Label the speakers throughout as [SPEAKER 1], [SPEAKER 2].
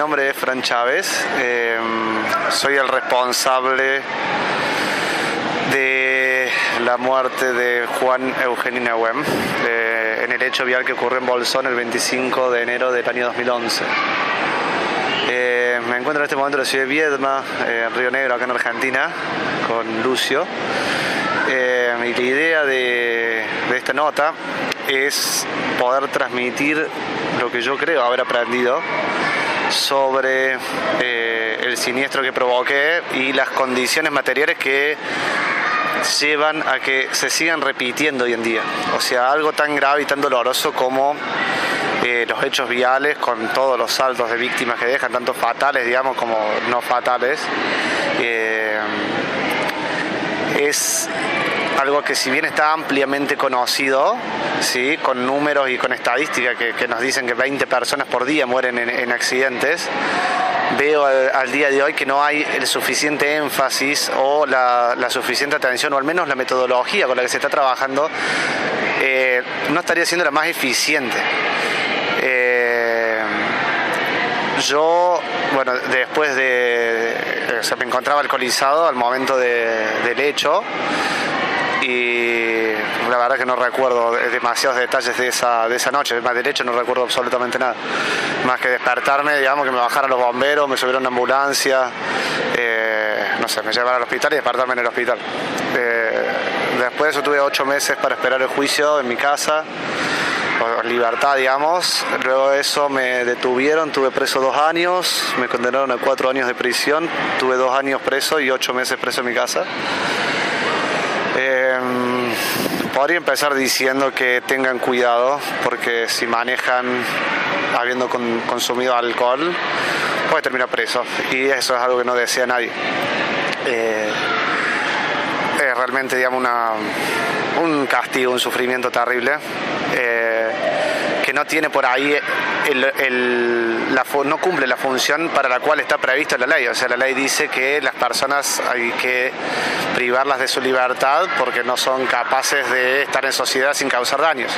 [SPEAKER 1] nombre es Fran Chávez. Em, soy el responsable de la muerte de Juan Eugenio Neuem eh, en el hecho vial que ocurrió en Bolsón el 25 de enero del año 2011. Eh, me encuentro en este momento en la ciudad de Viedma, eh, en Río Negro, acá en Argentina, con Lucio. y la idea de, de esta nota es poder transmitir lo que yo creo haber aprendido sobre eh, el siniestro que provoqué y las condiciones materiales que llevan a que se sigan repitiendo hoy en día. O sea, algo tan grave y tan doloroso como eh, los hechos viales con todos los saltos de víctimas que dejan, tanto fatales, digamos, como no fatales. Eh, es algo que si bien está ampliamente conocido, ¿sí? con números y con estadísticas que, nos dicen que 20 personas por día mueren en, accidentes, veo al, día de hoy que no hay el suficiente énfasis o la, suficiente atención, o al menos la metodología con la que se está trabajando, eh, no estaría siendo la más eficiente. Eh, yo, bueno, después de, o sea, me encontraba alcoholizado al momento del hecho y la verdad que no recuerdo demasiados detalles de esa, de esa noche, más derecho no recuerdo absolutamente nada, más que despertarme, digamos que me bajaran los bomberos, me subieron a ambulancia, eh, no sé, me llevaron al hospital y despertarme en el hospital. Eh, después de eso tuve ocho meses para esperar el juicio en mi casa, libertad, digamos. Luego de eso me detuvieron, tuve preso dos años, me condenaron a cuatro años de prisión, tuve dos años preso y ocho meses preso en mi casa. Podría empezar diciendo que tengan cuidado porque si manejan habiendo consumido alcohol puede terminar preso y eso es algo que no desea nadie. Eh, es realmente digamos un castigo, un sufrimiento terrible. Eh, que no tiene por ahí la, no cumple la función para la cual está prevista la ley. O sea, la ley dice que las personas hay que privarlas de su libertad porque no son capaces de estar en sociedad sin causar daños.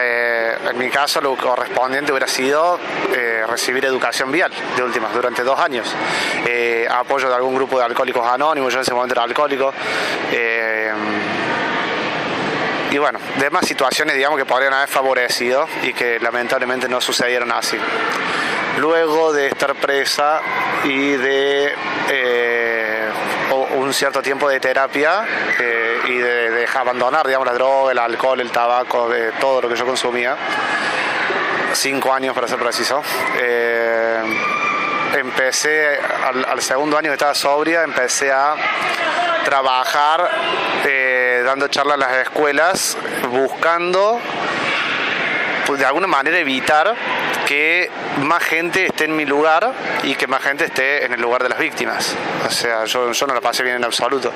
[SPEAKER 1] Eh, en mi caso, lo correspondiente hubiera sido eh, recibir educación vial de últimas durante dos años. Eh, apoyo de algún grupo de alcohólicos anónimos, yo en ese momento era alcohólico y bueno, demás situaciones digamos que podrían haber favorecido y que lamentablemente no sucedieron así. Luego de estar presa y de eh, un cierto tiempo de terapia eh, y de, dejar abandonar digamos, la droga, el alcohol, el tabaco, de todo lo que yo consumía, cinco años para ser preciso, eh, empecé al, al, segundo año que estaba sobria, empecé a trabajar dando charlas en las escuelas, buscando pues, de alguna manera evitar que más gente esté en mi lugar y que más gente esté en el lugar de las víctimas. O sea, yo, no la pasé bien en absoluto.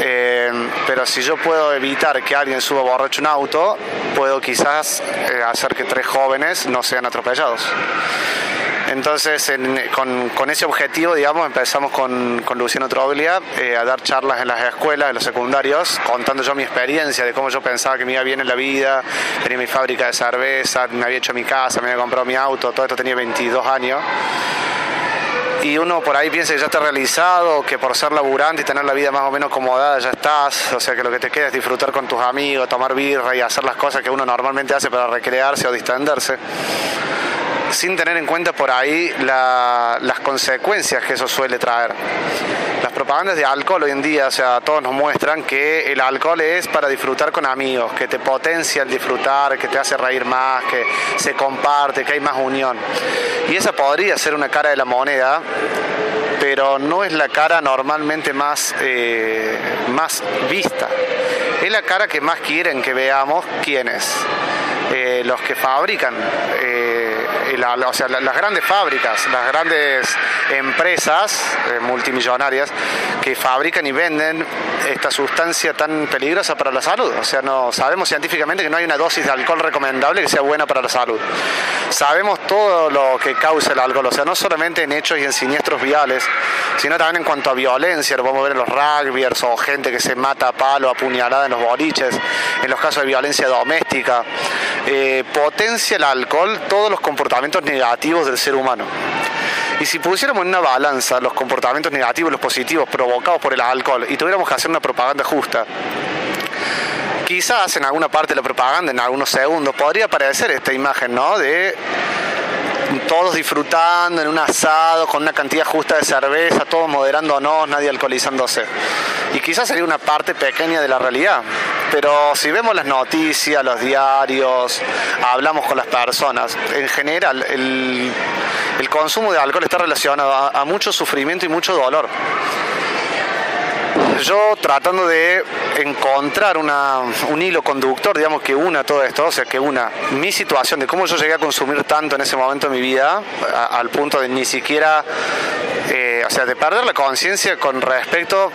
[SPEAKER 1] Eh, pero si yo puedo evitar que alguien suba borracho un auto, puedo quizás eh, hacer que tres jóvenes no sean atropellados. Entonces, con, ese objetivo, digamos, empezamos con, Luciano Troglia eh, a dar charlas en las escuelas, en los secundarios, contando yo mi experiencia de cómo yo pensaba que me iba bien en la vida, tenía mi fábrica de cerveza, me había hecho mi casa, me había comprado mi auto, todo esto tenía 22 años. Y uno por ahí piensa que ya está realizado, que por ser laburante y tener la vida más o menos acomodada ya estás, o sea que lo que te queda es disfrutar con tus amigos, tomar birra y hacer las cosas que uno normalmente hace para recrearse o distenderse sin tener en cuenta por ahí las consecuencias que eso suele traer. Las propagandas de alcohol hoy en día, o sea, todos nos muestran que el alcohol es para disfrutar con amigos, que te potencia el disfrutar, que te hace reír más, que se comparte, que hay más unión. Y esa podría ser una cara de la moneda, pero no es la cara normalmente más, eh, más vista. Es la cara que más quieren que veamos quiénes. Eh, los que fabrican. Eh, las grandes fábricas, las grandes empresas eh, multimillonarias que fabrican y venden esta sustancia tan peligrosa para la salud. O sea, no sabemos científicamente que no hay una dosis de alcohol recomendable que sea buena para la salud. Sabemos todo lo que causa el alcohol, o sea, no solamente en hechos y en siniestros viales, sino también en cuanto a violencia, lo podemos ver en los rugbyers o gente que se mata a palo, a puñalada en los boliches, en los casos de violencia doméstica. eh, potencia el alcohol todos los comportamientos negativos del ser humano. Y si pusiéramos en una balanza los comportamientos negativos y los positivos provocados por el alcohol y tuviéramos que hacer una propaganda justa, quizás en alguna parte de la propaganda, en algunos segundos, podría aparecer esta imagen, ¿no? De todos disfrutando en un asado con una cantidad justa de cerveza, todos moderándonos, nadie alcoholizándose. Y quizás sería una parte pequeña de la realidad. Pero si vemos las noticias, los diarios, hablamos con las personas, en general el, consumo de alcohol está relacionado a mucho sufrimiento y mucho dolor yo tratando de encontrar un hilo conductor, digamos, que una todo esto, o sea, que una mi situación de cómo yo llegué a consumir tanto en ese momento de mi vida, al punto de ni siquiera, eh, o sea, de perder la conciencia con respecto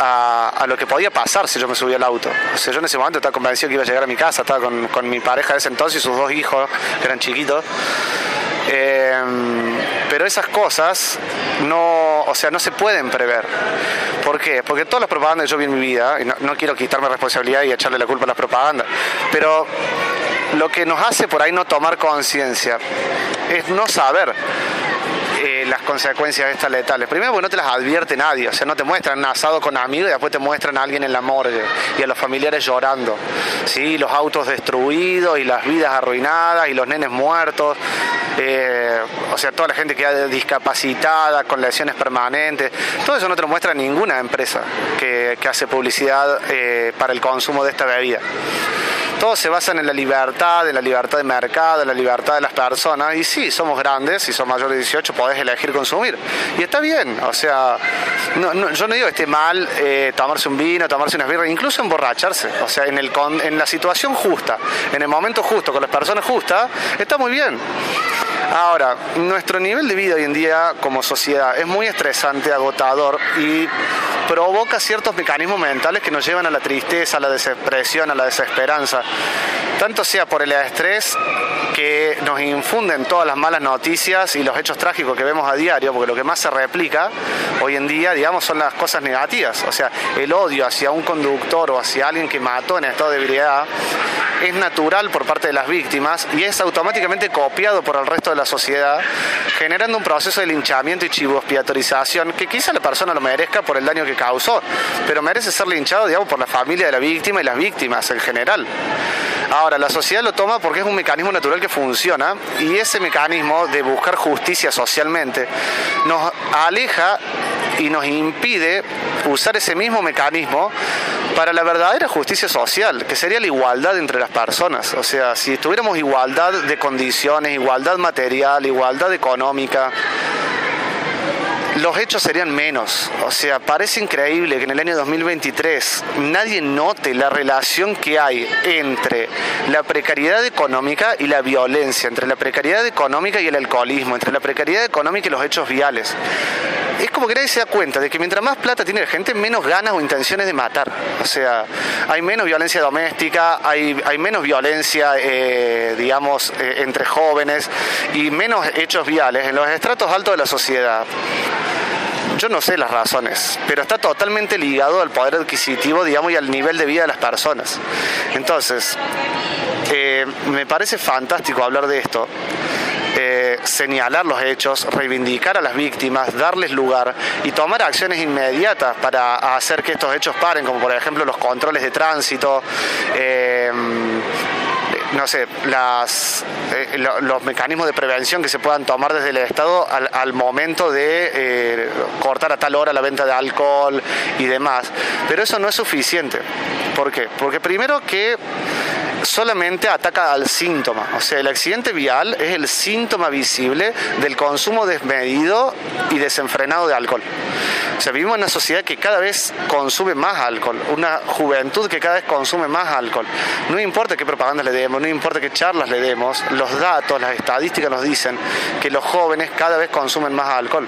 [SPEAKER 1] a, lo que podía pasar si yo me subía al auto. O sea, yo en ese momento estaba convencido que iba a llegar a mi casa, estaba con, con mi pareja de ese entonces y sus dos hijos, que eran chiquitos. Em, pero esas cosas no, o sea, no se pueden prever. ¿Por qué? Porque todas las propagandas yo vi en mi vida, y no, quiero quitarme responsabilidad y echarle la culpa a las propagandas, pero lo que nos hace por ahí no tomar conciencia es no saber eh, las consecuencias de estas letales. Primero porque no te las advierte nadie, o sea, no te muestran asado con amigos y después te muestran a alguien en la morgue y a los familiares llorando. ¿sí? Los autos destruidos y las vidas arruinadas y los nenes muertos. Eh, o sea, toda la gente que queda discapacitada, con lesiones permanentes. Todo eso no te lo muestra ninguna empresa que, hace publicidad eh, para el consumo de esta bebida. Todo se basa en la libertad, en la libertad de mercado, en la libertad de las personas. Y sí, somos grandes, si son mayores de 18 podés elegir consumir. Y está bien, o sea, yo no digo que esté mal eh, tomarse un vino, tomarse unas birras, incluso emborracharse. O sea, en, el, en la situación justa, en el momento justo, con las personas justas, está muy bien. Ahora, nuestro nivel de vida hoy en día como sociedad es muy estresante, agotador y provoca ciertos mecanismos mentales que nos llevan a la tristeza, a la depresión, a la desesperanza. Tanto sea por el estrés que nos infunden todas las malas noticias y los hechos trágicos que vemos a diario, porque lo que más se replica hoy en día, digamos, son las cosas negativas. O sea, el odio hacia un conductor o hacia alguien que mató en estado de ebriedad es natural por parte de las víctimas y es automáticamente copiado por el resto de la sociedad, generando un proceso de linchamiento y chivo expiatorización que quizá la persona lo merezca por el daño que causó, pero merece ser linchado, digamos, por la familia de la víctima y las víctimas en general. Ahora, la sociedad lo toma porque es un mecanismo natural que funciona y ese mecanismo de buscar justicia socialmente nos aleja y nos impide usar ese mismo mecanismo para la verdadera justicia social, que sería la igualdad entre las personas. O sea, si tuviéramos igualdad de condiciones, igualdad material, igualdad económica, los hechos serían menos. O sea, parece increíble que en el año 2023 nadie note la relación que hay entre la precariedad económica y la violencia, entre la precariedad económica y el alcoholismo, entre la precariedad económica y los hechos viales. Es como que nadie se da cuenta de que mientras más plata tiene la gente, menos ganas o intenciones de matar. O sea, hay menos violencia doméstica, hay, menos violencia, eh, digamos, eh, entre jóvenes y menos hechos viales en los estratos altos de la sociedad. Yo no sé las razones, pero está totalmente ligado al poder adquisitivo, digamos, y al nivel de vida de las personas. Entonces, eh, me parece fantástico hablar de esto. Eh, señalar los hechos, reivindicar a las víctimas, darles lugar y tomar acciones inmediatas para hacer que estos hechos paren, como por ejemplo los controles de tránsito, eh, no sé, las, eh, los mecanismos de prevención que se puedan tomar desde el Estado al, momento de eh, cortar a tal hora la venta de alcohol y demás. Pero eso no es suficiente. ¿Por qué? Porque primero que solamente ataca al síntoma. O sea, el accidente vial es el síntoma visible del consumo desmedido y desenfrenado de alcohol. O sea, vivimos en una sociedad que cada vez consume más alcohol, una juventud que cada vez consume más alcohol. No importa qué propaganda le demos, no importa qué charlas le demos, los datos, las estadísticas nos dicen que los jóvenes cada vez consumen más alcohol.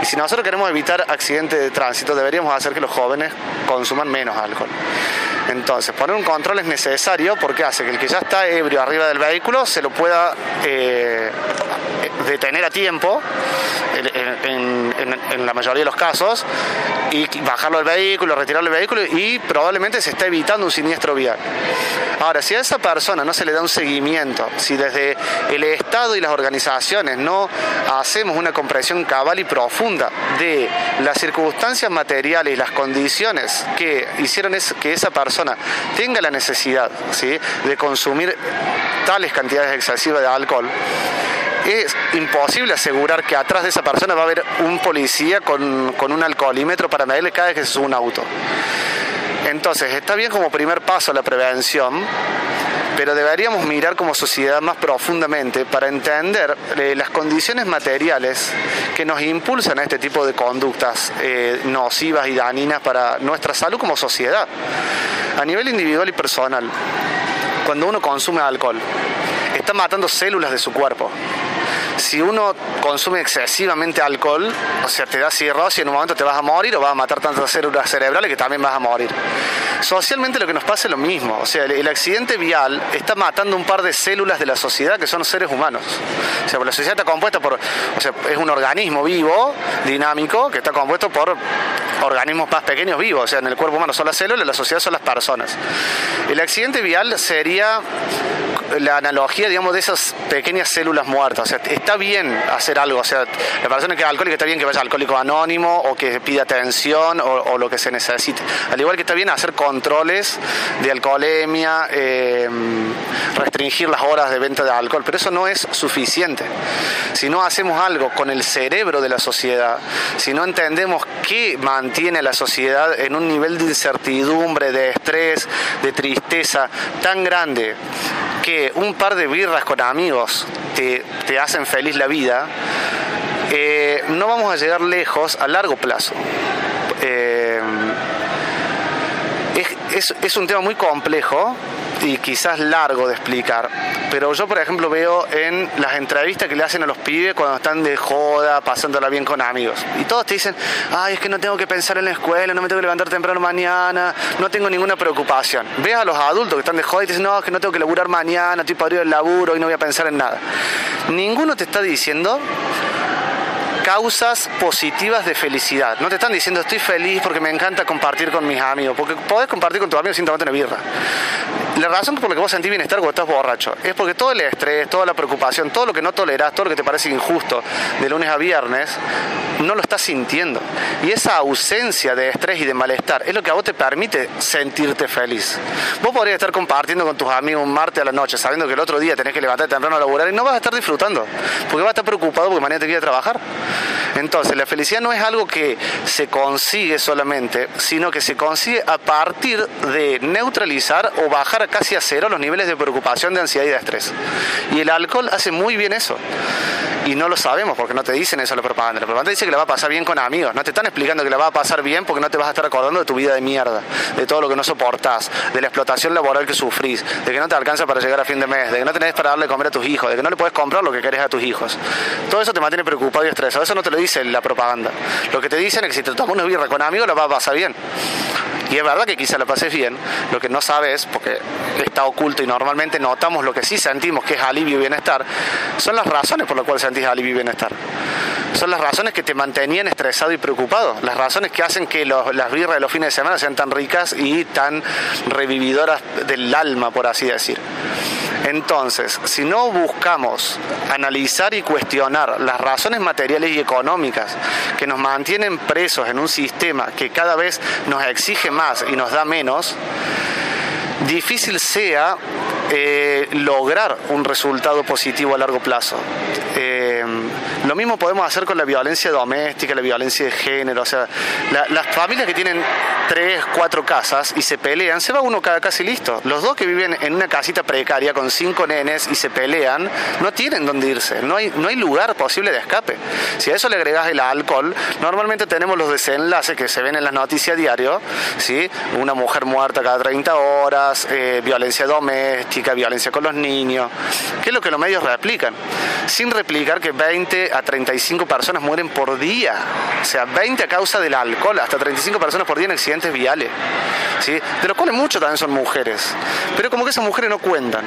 [SPEAKER 1] Y si nosotros queremos evitar accidentes de tránsito, deberíamos hacer que los jóvenes consuman menos alcohol. Entonces, poner un control es necesario porque hace que el que ya está ebrio arriba del vehículo se lo pueda eh, detener a tiempo en, la mayoría de los casos, y bajarlo del vehículo, retirarlo del vehículo y probablemente se está evitando un siniestro vial. Ahora, si a esa persona no se le da un seguimiento, si desde el Estado y las organizaciones no hacemos una comprensión cabal y profunda de las circunstancias materiales y las condiciones que hicieron que esa persona tenga la necesidad ¿sí? de consumir tales cantidades excesivas de alcohol, es imposible asegurar que atrás de esa persona va a haber un policía con, un alcoholímetro para medirle cada vez que se sube un auto. Entonces, está bien como primer paso la prevención, pero deberíamos mirar como sociedad más profundamente para entender eh, las condiciones materiales que nos impulsan a este tipo de conductas eh, nocivas y dañinas para nuestra salud como sociedad, a nivel individual y personal. Cuando uno consume alcohol, está matando células de su cuerpo si uno consume excesivamente alcohol, o sea, te da cirrosis y en un momento te vas a morir o vas a matar tantas células cerebrales que también vas a morir. Socialmente lo que nos pasa es lo mismo, o sea, el, accidente vial está matando un par de células de la sociedad que son seres humanos. O sea, la sociedad está compuesta por, o sea, es un organismo vivo, dinámico, que está compuesto por organismos más pequeños vivos, o sea, en el cuerpo humano son las células, la sociedad son las personas. El accidente vial sería la analogía, digamos, de esas pequeñas células muertas. O sea, está bien hacer algo. O sea, la persona que es alcohólica está bien que vaya alcohólico anónimo o que pida atención o, lo que se necesite. Al igual que está bien hacer controles de alcoholemia, eh, restringir las horas de venta de alcohol, pero eso no es suficiente. Si no hacemos algo con el cerebro de la sociedad, si no entendemos qué mantiene la sociedad en un nivel de incertidumbre, de estrés, de tristeza tan grande, que un par de birras con amigos te, hacen feliz la vida, eh, no vamos a llegar lejos a largo plazo. Eh, es, un tema muy complejo y quizás largo de explicar, pero yo por ejemplo veo en las entrevistas que le hacen a los pibes cuando están de joda, pasándola bien con amigos, y todos te dicen, ay, es que no tengo que pensar en la escuela, no me tengo que levantar temprano mañana, no tengo ninguna preocupación. Ve a los adultos que están de joda y te dicen, no, es que no tengo que laburar mañana, estoy para ir del laburo y no voy a pensar en nada. Ninguno te está diciendo causas positivas de felicidad. No te están diciendo estoy feliz porque me encanta compartir con mis amigos, porque podés compartir con tus amigos sin tomarte una birra. La razón por la que vos sentís bienestar cuando estás borracho es porque todo el estrés, toda la preocupación, todo lo que no tolerás, todo lo que te parece injusto de lunes a viernes, no lo estás sintiendo. Y esa ausencia de estrés y de malestar es lo que a vos te permite sentirte feliz. Vos podrías estar compartiendo con tus amigos un martes a la noche, sabiendo que el otro día tenés que levantarte temprano a laburar y no vas a estar disfrutando, porque vas a estar preocupado porque mañana te quiere trabajar. Entonces, la felicidad no es algo que se consigue solamente, sino que se consigue a partir de neutralizar o bajar casi a cero los niveles de preocupación, de ansiedad y de estrés. Y el alcohol hace muy bien eso. Y no lo sabemos porque no te dicen eso la propaganda. La propaganda dice que la va a pasar bien con amigos. No te están explicando que la va a pasar bien porque no te vas a estar acordando de tu vida de mierda, de todo lo que no soportás, de la explotación laboral que sufrís, de que no te alcanza para llegar a fin de mes, de que no tenés para darle comer a tus hijos, de que no le puedes comprar lo que querés a tus hijos. Todo eso te mantiene preocupado y estresado. Eso no te lo dice la propaganda. Lo que te dicen es que si te tomas una birra con amigos la va a pasar bien. Y es verdad que quizá la pases bien, lo que no sabes, porque está oculto y normalmente notamos lo que sí sentimos que es alivio y bienestar, son las razones por las cuales sentís alivio y bienestar. Son las razones que te mantenían estresado y preocupado, las razones que hacen que las birras de los fines de semana sean tan ricas y tan revividoras del alma, por así decir. Entonces, si no buscamos analizar y cuestionar las razones materiales y económicas que nos mantienen presos en un sistema que cada vez nos exige más y nos da menos, difícil sea eh, lograr un resultado positivo a largo plazo. Eh, lo mismo podemos hacer con la violencia doméstica, la violencia de género. O sea, las familias que tienen tres, cuatro casas y se pelean, se va uno cada casa y listo. Los dos que viven en una casita precaria con cinco nenes y se pelean, no tienen dónde irse. No hay, no hay lugar posible de escape. Si a eso le agregas el alcohol, normalmente tenemos los desenlaces que se ven en las noticias diario, ¿sí? Una mujer muerta cada 30 horas, eh, violencia doméstica, violencia con los niños, que es lo que los medios replican. Sin replicar que 20 a 35 personas mueren por día. O sea, 20 a causa del alcohol, hasta 35 personas por día en accidentes viales. ¿sí? De los cuales muchos también son mujeres. Pero como que esas mujeres no cuentan.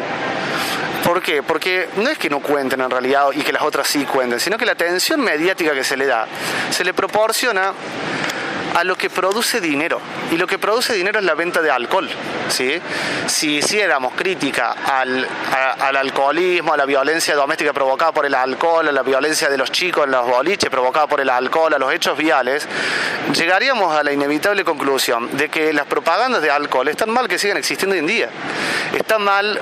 [SPEAKER 1] ¿Por qué? Porque no es que no cuenten en realidad y que las otras sí cuenten, sino que la atención mediática que se le da se le proporciona a lo que produce dinero. Y lo que produce dinero es la venta de alcohol. ¿sí? Si hiciéramos crítica al, al, alcoholismo, a la violencia doméstica provocada por el alcohol, a la violencia de los chicos en los boliches provocada por el alcohol, a los hechos viales, llegaríamos a la inevitable conclusión de que las propagandas de alcohol están mal que sigan existiendo hoy en día. Están mal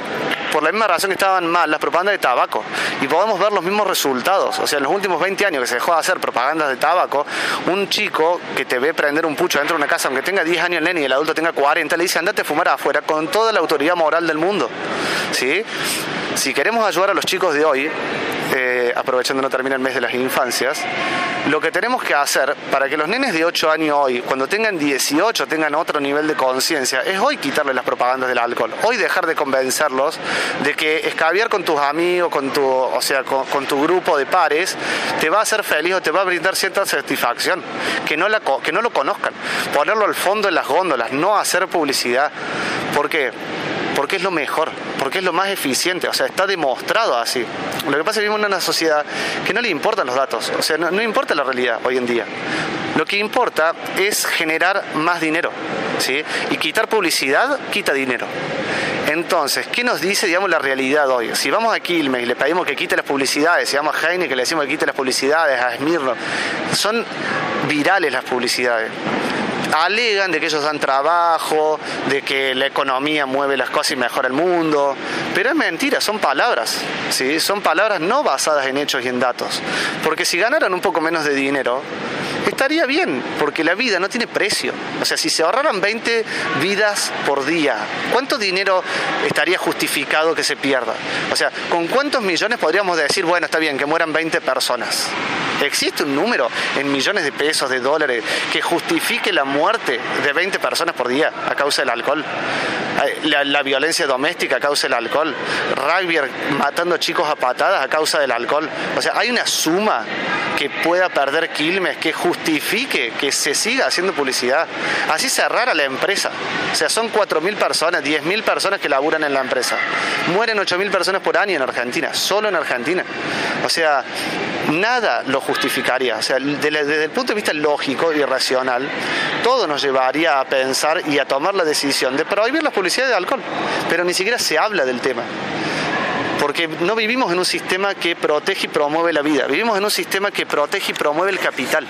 [SPEAKER 1] por la misma razón que estaban mal las propagandas de tabaco. Y podemos ver los mismos resultados. O sea, en los últimos 20 años que se dejó de hacer propagandas de tabaco, un chico que te ve prender un pucho dentro de una casa, aunque tenga 10 años el nene y el adulto tenga 40, le dice andate a fumar afuera con toda la autoridad moral del mundo. ¿Sí? Si queremos ayudar a los chicos de hoy, eh, aprovechando no termina el mes de las infancias, lo que tenemos que hacer para que los nenes de 8 años hoy, cuando tengan 18, tengan otro nivel de conciencia, es hoy quitarle las propagandas del alcohol, hoy dejar de convencerlos de que escabiar con tus amigos, con tu, o sea, con, tu grupo de pares, te va a hacer feliz o te va a brindar cierta satisfacción, que no, la, que no lo conozcan, ponerlo al fondo en las góndolas, no hacer publicidad. ¿Por qué? porque es lo mejor, porque es lo más eficiente, o sea, está demostrado así. Lo que pasa es que vivimos en una sociedad que no le importan los datos, o sea, no, importa la realidad hoy en día. Lo que importa es generar más dinero, ¿sí? Y quitar publicidad quita dinero. Entonces, ¿qué nos dice, digamos, la realidad hoy? Si vamos a Quilmes y le pedimos que quite las publicidades, si vamos a Heine que le decimos que quite las publicidades, a Smirno, son virales las publicidades alegan de que ellos dan trabajo, de que la economía mueve las cosas y mejora el mundo, pero es mentira, son palabras, ¿sí? son palabras no basadas en hechos y en datos, porque si ganaran un poco menos de dinero, estaría bien, porque la vida no tiene precio. O sea, si se ahorraran 20 vidas por día, ¿cuánto dinero estaría justificado que se pierda? O sea, ¿con cuántos millones podríamos decir, bueno, está bien, que mueran 20 personas? ¿Existe un número en millones de pesos, de dólares, que justifique la muerte de 20 personas por día a causa del alcohol? La, violencia doméstica a causa del alcohol, rugby matando chicos a patadas a causa del alcohol. O sea, hay una suma que pueda perder Quilmes que justifique que se siga haciendo publicidad. Así cerrara la empresa. O sea, son 4.000 personas, 10.000 personas que laburan en la empresa. Mueren 8.000 personas por año en Argentina, solo en Argentina. O sea, nada lo justificaría. O sea, desde el punto de vista lógico y racional, todo nos llevaría a pensar y a tomar la decisión de prohibir la publicidad de alcohol. Pero ni siquiera se habla del tema porque no vivimos en un sistema que protege y promueve la vida, vivimos en un sistema que protege y promueve el capital.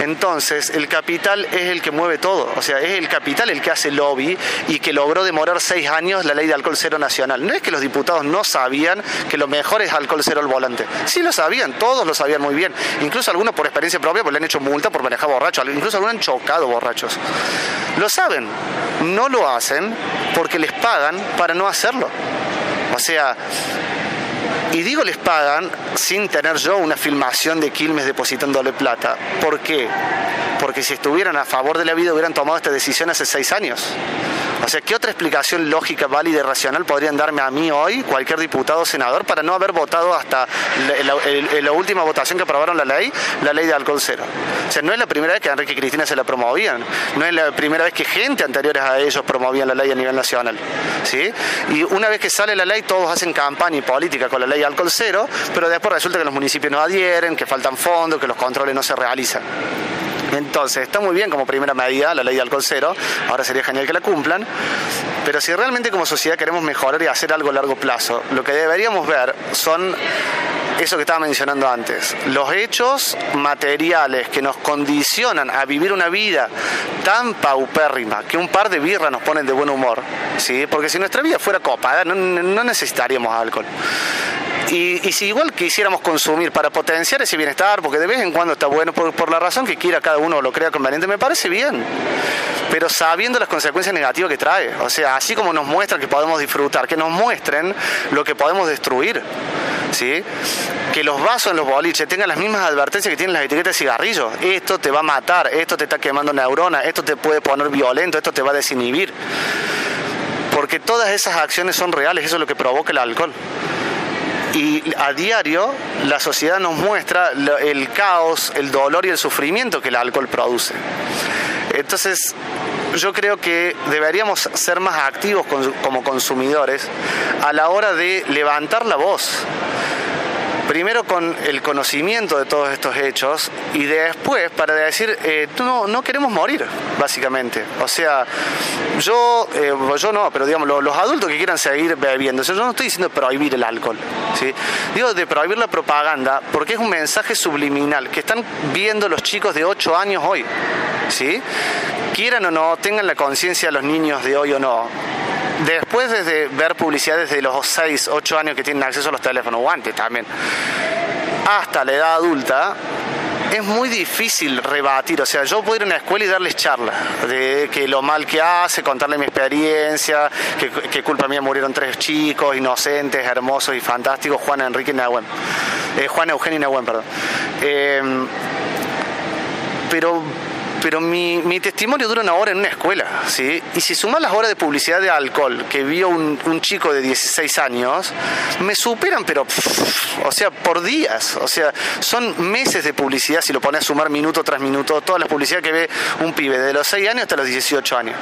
[SPEAKER 1] Entonces, el capital es el que mueve todo, o sea, es el capital el que hace lobby y que logró demorar seis años la ley de alcohol cero nacional. No es que los diputados no sabían que lo mejor es alcohol cero al volante. Sí lo sabían, todos lo sabían muy bien. Incluso algunos por experiencia propia, porque le han hecho multa por manejar borrachos, incluso algunos han chocado borrachos. Lo saben, no lo hacen porque les pagan para no hacerlo. O sea, y digo les pagan sin tener yo una filmación de Quilmes depositándole plata. ¿Por qué? Porque si estuvieran a favor de la vida hubieran tomado esta decisión hace seis años. O sea, ¿qué otra explicación lógica, válida y racional podrían darme a mí hoy, cualquier diputado o senador, para no haber votado hasta la, la, última votación que aprobaron la ley, la ley de alcohol cero? O sea, no es la primera vez que Enrique y Cristina se la promovían, no es la primera vez que gente anteriores a ellos promovían la ley a nivel nacional. ¿sí? Y una vez que sale la ley, todos hacen campaña y política con la ley de alcohol cero, pero después resulta que los municipios no adhieren, que faltan fondos, que los controles no se realizan. Entonces, está muy bien como primera medida la ley de alcohol cero, ahora sería genial que la cumplan, pero si realmente como sociedad queremos mejorar y hacer algo a largo plazo, lo que deberíamos ver son eso que estaba mencionando antes, los hechos materiales que nos condicionan a vivir una vida tan paupérrima que un par de birras nos ponen de buen humor, ¿sí? porque si nuestra vida fuera copada no, no necesitaríamos alcohol. Y, si igual quisiéramos consumir para potenciar ese bienestar, porque de vez en cuando está bueno por, la razón que quiera cada uno lo crea conveniente, me parece bien. Pero sabiendo las consecuencias negativas que trae. O sea, así como nos muestran que podemos disfrutar, que nos muestren lo que podemos destruir. ¿Sí? Que los vasos en los boliches tengan las mismas advertencias que tienen las etiquetas de cigarrillos. Esto te va a matar, esto te está quemando neuronas, esto te puede poner violento, esto te va a desinhibir. Porque todas esas acciones son reales, eso es lo que provoca el alcohol y a diario la sociedad nos muestra el caos, el dolor y el sufrimiento que el alcohol produce. Entonces, yo creo que deberíamos ser más activos como consumidores a la hora de levantar la voz primero con el conocimiento de todos estos hechos y después para decir, eh, no, no queremos morir, básicamente. O sea, yo, eh, yo no, pero digamos, los, adultos que quieran seguir bebiendo, yo no estoy diciendo prohibir el alcohol, ¿sí? digo de prohibir la propaganda porque es un mensaje subliminal que están viendo los chicos de 8 años hoy, ¿sí? quieran o no, tengan la conciencia los niños de hoy o no después de ver publicidad desde los 6, 8 años que tienen acceso a los teléfonos, o antes también, hasta la edad adulta, es muy difícil rebatir. O sea, yo puedo ir a una escuela y darles charla de que lo mal que hace, contarle mi experiencia, que, culpa mía murieron tres chicos inocentes, hermosos y fantásticos, Juan Enrique Nahuen. Eh, Juan Eugenio Nahuen, perdón. Eh, pero pero mi, testimonio dura una hora en una escuela, ¿sí? Y si sumas las horas de publicidad de alcohol que vio un, chico de 16 años, me superan, pero, o sea, por días, o sea, son meses de publicidad si lo pones a sumar minuto tras minuto, toda la publicidad que ve un pibe de los 6 años hasta los 18 años.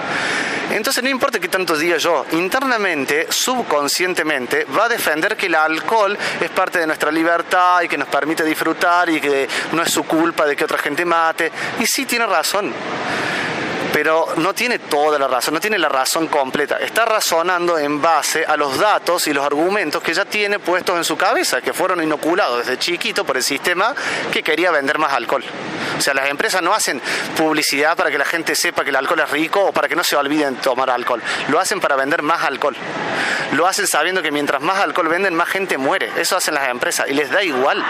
[SPEAKER 1] Entonces no importa qué tantos días yo, internamente, subconscientemente, va a defender que el alcohol es parte de nuestra libertad y que nos permite disfrutar y que no es su culpa de que otra gente mate. Y sí tiene razón son. Pero no tiene toda la razón, no tiene la razón completa. Está razonando en base a los datos y los argumentos que ya tiene puestos en su cabeza, que fueron inoculados desde chiquito por el sistema que quería vender más alcohol. O sea, las empresas no hacen publicidad para que la gente sepa que el alcohol es rico o para que no se olviden tomar alcohol. Lo hacen para vender más alcohol. Lo hacen sabiendo que mientras más alcohol venden, más gente muere. Eso hacen las empresas y les da igual.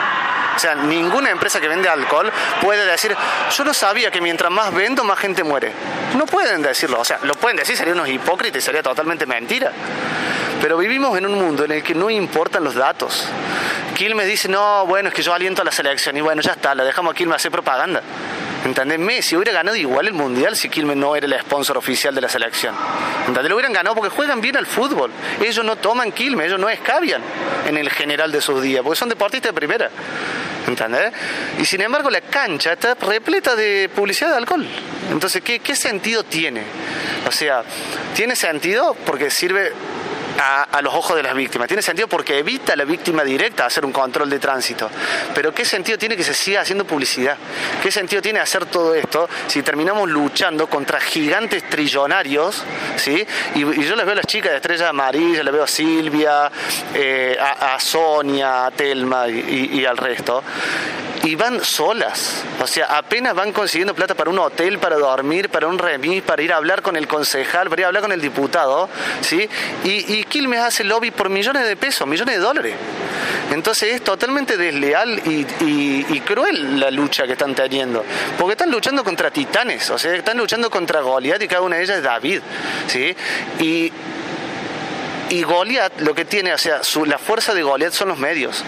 [SPEAKER 1] O sea, ninguna empresa que vende alcohol puede decir, yo no sabía que mientras más vendo, más gente muere. No pueden decirlo. O sea, lo pueden decir, sería unos hipócritas sería totalmente mentira. Pero vivimos en un mundo en el que no importan los datos. Quilmes dice, no, bueno, es que yo aliento a la selección y bueno, ya está, la dejamos a Quilmes hacer propaganda. ¿Entendés? Messi hubiera ganado igual el Mundial si Quilmes no era el sponsor oficial de la selección. ¿Entendés? Lo hubieran ganado porque juegan bien al fútbol. Ellos no toman Quilmes, ellos no escabian en el general de sus días, porque son deportistas de primera. ¿Entendés? Y sin embargo la cancha está repleta de publicidad de alcohol. Entonces, ¿qué, qué sentido tiene? O sea, tiene sentido porque sirve a, los ojos de las víctimas. Tiene sentido porque evita a la víctima directa hacer un control de tránsito. Pero ¿qué sentido tiene que se siga haciendo publicidad? ¿Qué sentido tiene hacer todo esto si terminamos luchando contra gigantes trillonarios? ¿sí? Y, yo les veo a las chicas de Estrella Amarilla, les veo a Silvia, eh, a, Sonia, a Telma y al resto y van solas. O sea, apenas van consiguiendo plata para un hotel, para dormir, para un remis, para ir a hablar con el concejal, para ir a hablar con el diputado, ¿sí? Y, y Quilmes hace lobby por millones de pesos, millones de dólares. Entonces es totalmente desleal y, cruel la lucha que están teniendo. Porque están luchando contra titanes, o sea, están luchando contra Goliat y cada una de ellas es David, ¿sí? Y y Goliat lo que tiene, o sea, la fuerza de Goliat son los medios.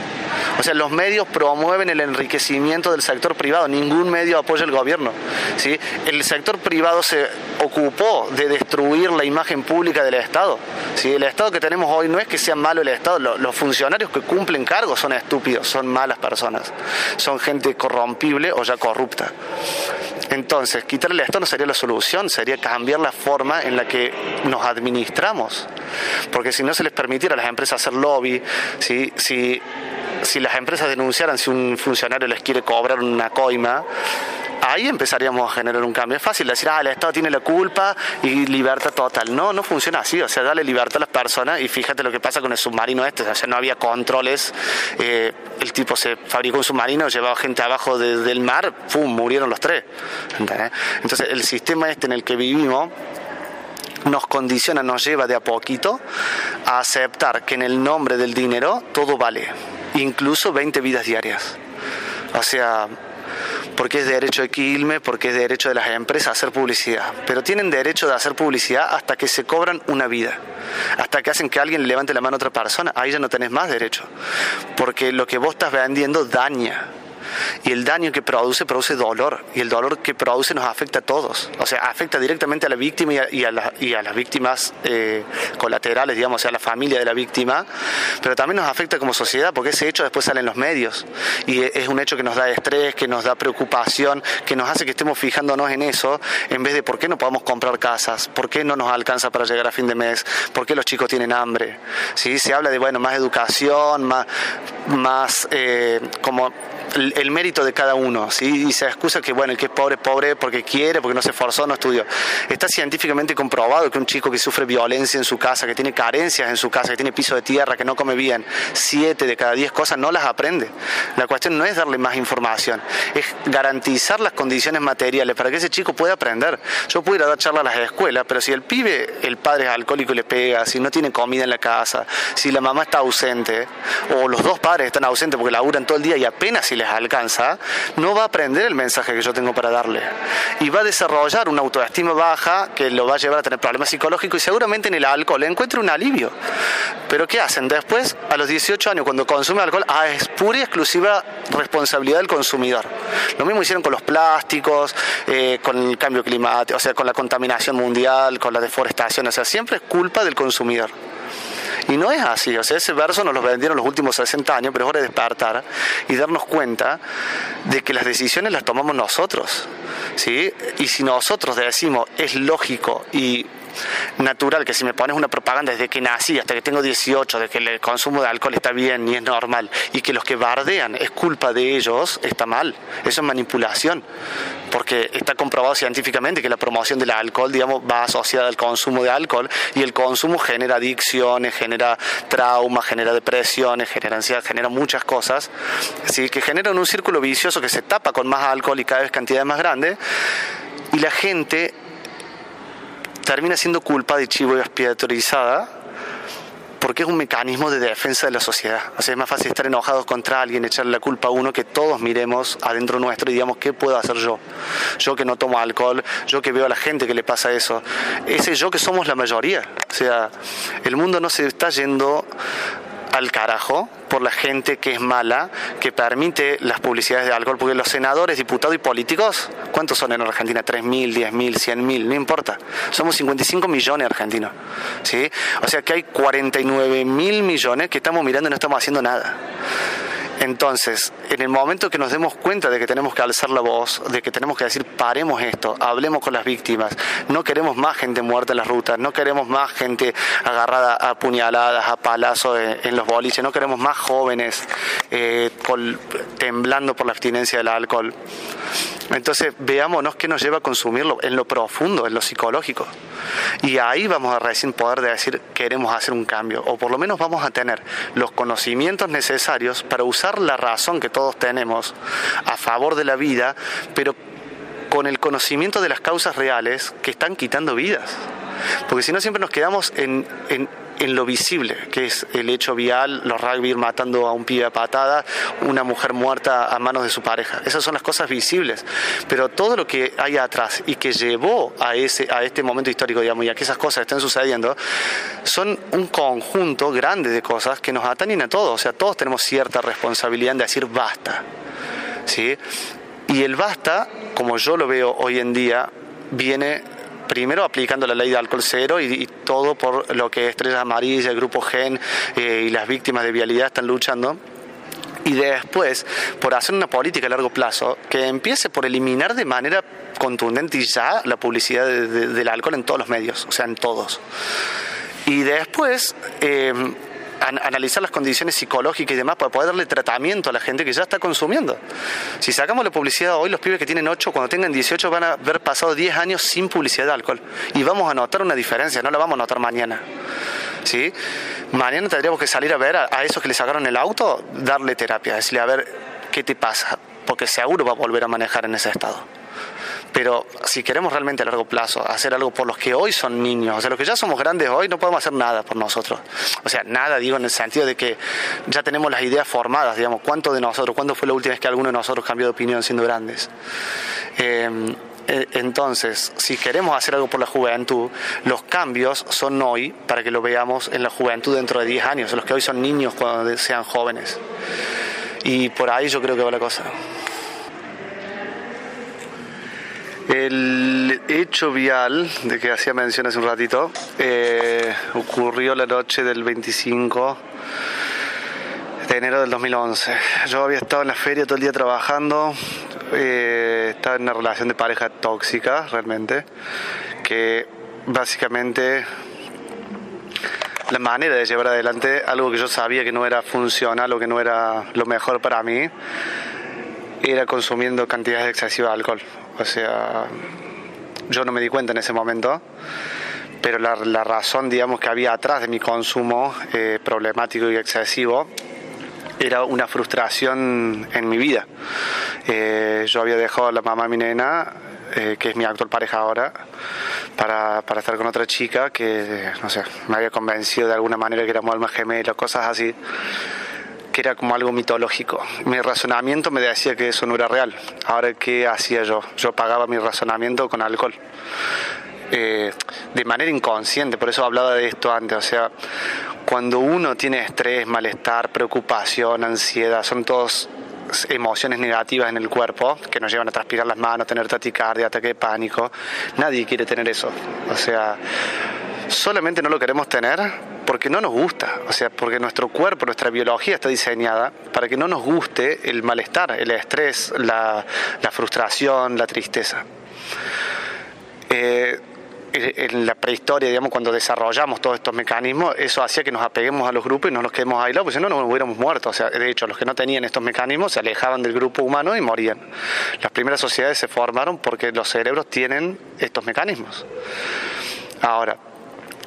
[SPEAKER 1] O sea, los medios promueven el enriquecimiento del sector privado, ningún medio apoya el gobierno. ¿sí? El sector privado se ocupó de destruir la imagen pública del Estado. ¿sí? El Estado que tenemos hoy no es que sea malo el Estado, los funcionarios que cumplen cargos son estúpidos, son malas personas, son gente corrompible o ya corrupta. Entonces, quitar el Estado no sería la solución, sería cambiar la forma en la que nos administramos. Porque si no se les permitiera a las empresas hacer lobby, si, si, si las empresas denunciaran si un funcionario les quiere cobrar una coima, ahí empezaríamos a generar un cambio. Es fácil decir, ah, el Estado tiene la culpa y libertad total. No, no funciona así. O sea, dale libertad a las personas y fíjate lo que pasa con el submarino este. O sea, no había controles. Eh, el tipo se fabricó un submarino, llevaba gente abajo del mar, ¡pum! murieron los tres. Entonces, el sistema este en el que vivimos nos condiciona, nos lleva de a poquito a aceptar que en el nombre del dinero todo vale, incluso 20 vidas diarias. O sea, porque es derecho de Quilme, porque es derecho de las empresas hacer publicidad. Pero tienen derecho de hacer publicidad hasta que se cobran una vida, hasta que hacen que alguien le levante la mano a otra persona. Ahí ya no tenés más derecho, porque lo que vos estás vendiendo daña. Y el daño que produce produce dolor. Y el dolor que produce nos afecta a todos. O sea, afecta directamente a la víctima y a, las víctimas eh, colaterales, digamos, o sea, a la familia de la víctima. Pero también nos afecta como sociedad porque ese hecho después sale en los medios. Y es un hecho que nos da estrés, que nos da preocupación, que nos hace que estemos fijándonos en eso en vez de por qué no podemos comprar casas, por qué no nos alcanza para llegar a fin de mes, por qué los chicos tienen hambre. ¿Sí? Se habla de bueno, más educación, más, más eh, como el, mérito de cada uno, ¿sí? Y se excusa que, bueno, el que es pobre pobre porque quiere, porque no se esforzó, no estudió. Está científicamente comprobado que un chico que sufre violencia en su casa, que tiene carencias en su casa, que tiene piso de tierra, que no come bien, siete de cada diez cosas no las aprende. La cuestión no es darle más información, es garantizar las condiciones materiales para que ese chico pueda aprender. Yo puedo dar charlas a las escuelas, pero si el pibe, el padre es alcohólico y le pega, si no tiene comida en la casa, si la mamá está ausente, o los dos padres están ausentes porque laburan todo el día y apenas si les alcanza, no va a aprender el mensaje que yo tengo para darle. Y va a desarrollar una autoestima baja que lo va a llevar a tener problemas psicológicos y seguramente en el alcohol encuentre un alivio. Pero ¿qué hacen? Después, a los 18 años, cuando consume alcohol, ah, es pura y exclusiva responsabilidad del consumidor. Lo mismo hicieron con los plásticos, eh, con el cambio climático, o sea, con la contaminación mundial, con la deforestación, o sea, siempre es culpa del consumidor. Y no es así, o sea, ese verso nos lo vendieron los últimos 60 años, pero es hora de despertar y darnos cuenta de que las decisiones las tomamos nosotros. ¿sí? Y si nosotros decimos es lógico y natural que si me pones una propaganda desde que nací hasta que tengo 18 de que el consumo de alcohol está bien y es normal y que los que bardean es culpa de ellos, está mal. Eso es manipulación, porque está comprobado científicamente que la promoción del alcohol, digamos, va asociada al consumo de alcohol y el consumo genera adicciones, genera traumas, genera depresiones, genera ansiedad, genera muchas cosas, ¿sí? que generan un círculo vicioso que se tapa con más alcohol y cada vez cantidades más grandes y la gente termina siendo culpa de chivo expiatorizada porque es un mecanismo de defensa de la sociedad. O sea, es más fácil estar enojados contra alguien, echarle la culpa a uno, que todos miremos adentro nuestro y digamos, ¿qué puedo hacer yo? Yo que no tomo alcohol, yo que veo a la gente que le pasa eso. Ese yo que somos la mayoría. O sea, el mundo no se está yendo al carajo por la gente que es mala, que permite las publicidades de alcohol, porque los senadores, diputados y políticos, ¿cuántos son en Argentina? ¿3.000, 10.000, 100.000? No importa. Somos 55 millones argentinos. ¿sí? O sea que hay 49 mil millones que estamos mirando y no estamos haciendo nada. Entonces, en el momento que nos demos cuenta de que tenemos que alzar la voz, de que tenemos que decir, paremos esto, hablemos con las víctimas, no queremos más gente muerta en las rutas, no queremos más gente agarrada a puñaladas, a palazos en, los boliches, no queremos más jóvenes eh, temblando por la abstinencia del alcohol. Entonces, veámonos qué nos lleva a consumirlo en lo profundo, en lo psicológico. Y ahí vamos a recién poder decir, queremos hacer un cambio, o por lo menos vamos a tener los conocimientos necesarios para usar la razón que todos tenemos a favor de la vida, pero con el conocimiento de las causas reales que están quitando vidas. Porque si no siempre nos quedamos en, en lo visible, que es el hecho vial, los rugby matando a un pibe a patada, una mujer muerta a manos de su pareja. Esas son las cosas visibles. Pero todo lo que hay atrás y que llevó a, ese, a este momento histórico, digamos, y a que esas cosas estén sucediendo, son un conjunto grande de cosas que nos atañen a todos. O sea, todos tenemos cierta responsabilidad en decir basta. ¿sí? Y el basta, como yo lo veo hoy en día, viene primero aplicando la ley de alcohol cero y, todo por lo que Estrella Amarilla, el Grupo GEN eh, y las víctimas de vialidad están luchando y después por hacer una política a largo plazo que empiece por eliminar de manera contundente ya la publicidad del alcohol en todos los medios, o sea, en todos. Y después eh, analizar las condiciones psicológicas y demás para poder darle tratamiento a la gente que ya está consumiendo. Si sacamos la publicidad hoy, los pibes que tienen 8, cuando tengan 18 van a haber pasado 10 años sin publicidad de alcohol. Y vamos a notar una diferencia, no la vamos a notar mañana. ¿Sí? Mañana tendríamos que salir a ver a, a esos que le sacaron el auto, darle terapia, decirle a ver qué te pasa, porque seguro va a volver a manejar en ese estado. Pero si queremos realmente a largo plazo hacer algo por los que hoy son niños, o sea, los que ya somos grandes hoy no podemos hacer nada por nosotros. O sea, nada digo en el sentido de que ya tenemos las ideas formadas, digamos, ¿cuánto de nosotros, cuándo fue la última vez que alguno de nosotros cambió de opinión siendo grandes? Em, e, entonces, si queremos hacer algo por la juventud, los cambios son hoy para que lo veamos en la juventud dentro de 10 años, los que hoy son niños cuando sean jóvenes. Y por ahí yo creo que va la cosa. El hecho vial de que hacía mención hace un ratito eh, ocurrió la noche del 25 de enero del 2011. Yo había estado en la feria todo el día trabajando, eh, estaba en una relación de pareja tóxica realmente, que básicamente la manera de llevar adelante algo que yo sabía que no era funcional o que no era lo mejor para mí era consumiendo cantidades excesivas de alcohol. O sea, yo no me di cuenta en ese momento, pero la, razón, digamos, que había atrás de mi consumo eh, problemático y excesivo era una frustración en mi vida. Eh, yo había dejado a la mamá de mi nena, eh, que es mi actual pareja ahora, para, para, estar con otra chica que, no sé, me había convencido de alguna manera que éramos almas gemelas, cosas así, era como algo mitológico. Mi razonamiento me decía que eso no era real. Ahora, ¿qué hacía yo? Yo pagaba mi razonamiento con alcohol. Eh, de manera inconsciente, por eso hablaba de esto antes, o sea, cuando uno tiene estrés, malestar, preocupación, ansiedad, son todos emociones negativas en el cuerpo que nos llevan a transpirar las manos, tener taticardia, ataque de pánico. Nadie quiere tener eso. O sea, solamente no lo queremos tener porque no nos gusta, o sea, porque nuestro cuerpo, nuestra biología está diseñada para que no nos guste el malestar, el estrés, la, frustración, la tristeza. Eh, en la prehistoria, digamos, cuando desarrollamos todos estos mecanismos, eso hacía que nos apeguemos a los grupos y no nos quedemos aislados, porque si no nos hubiéramos muerto. O sea, de hecho, los que no tenían estos mecanismos se alejaban del grupo humano y morían. Las primeras sociedades se formaron porque los cerebros tienen estos mecanismos. Ahora,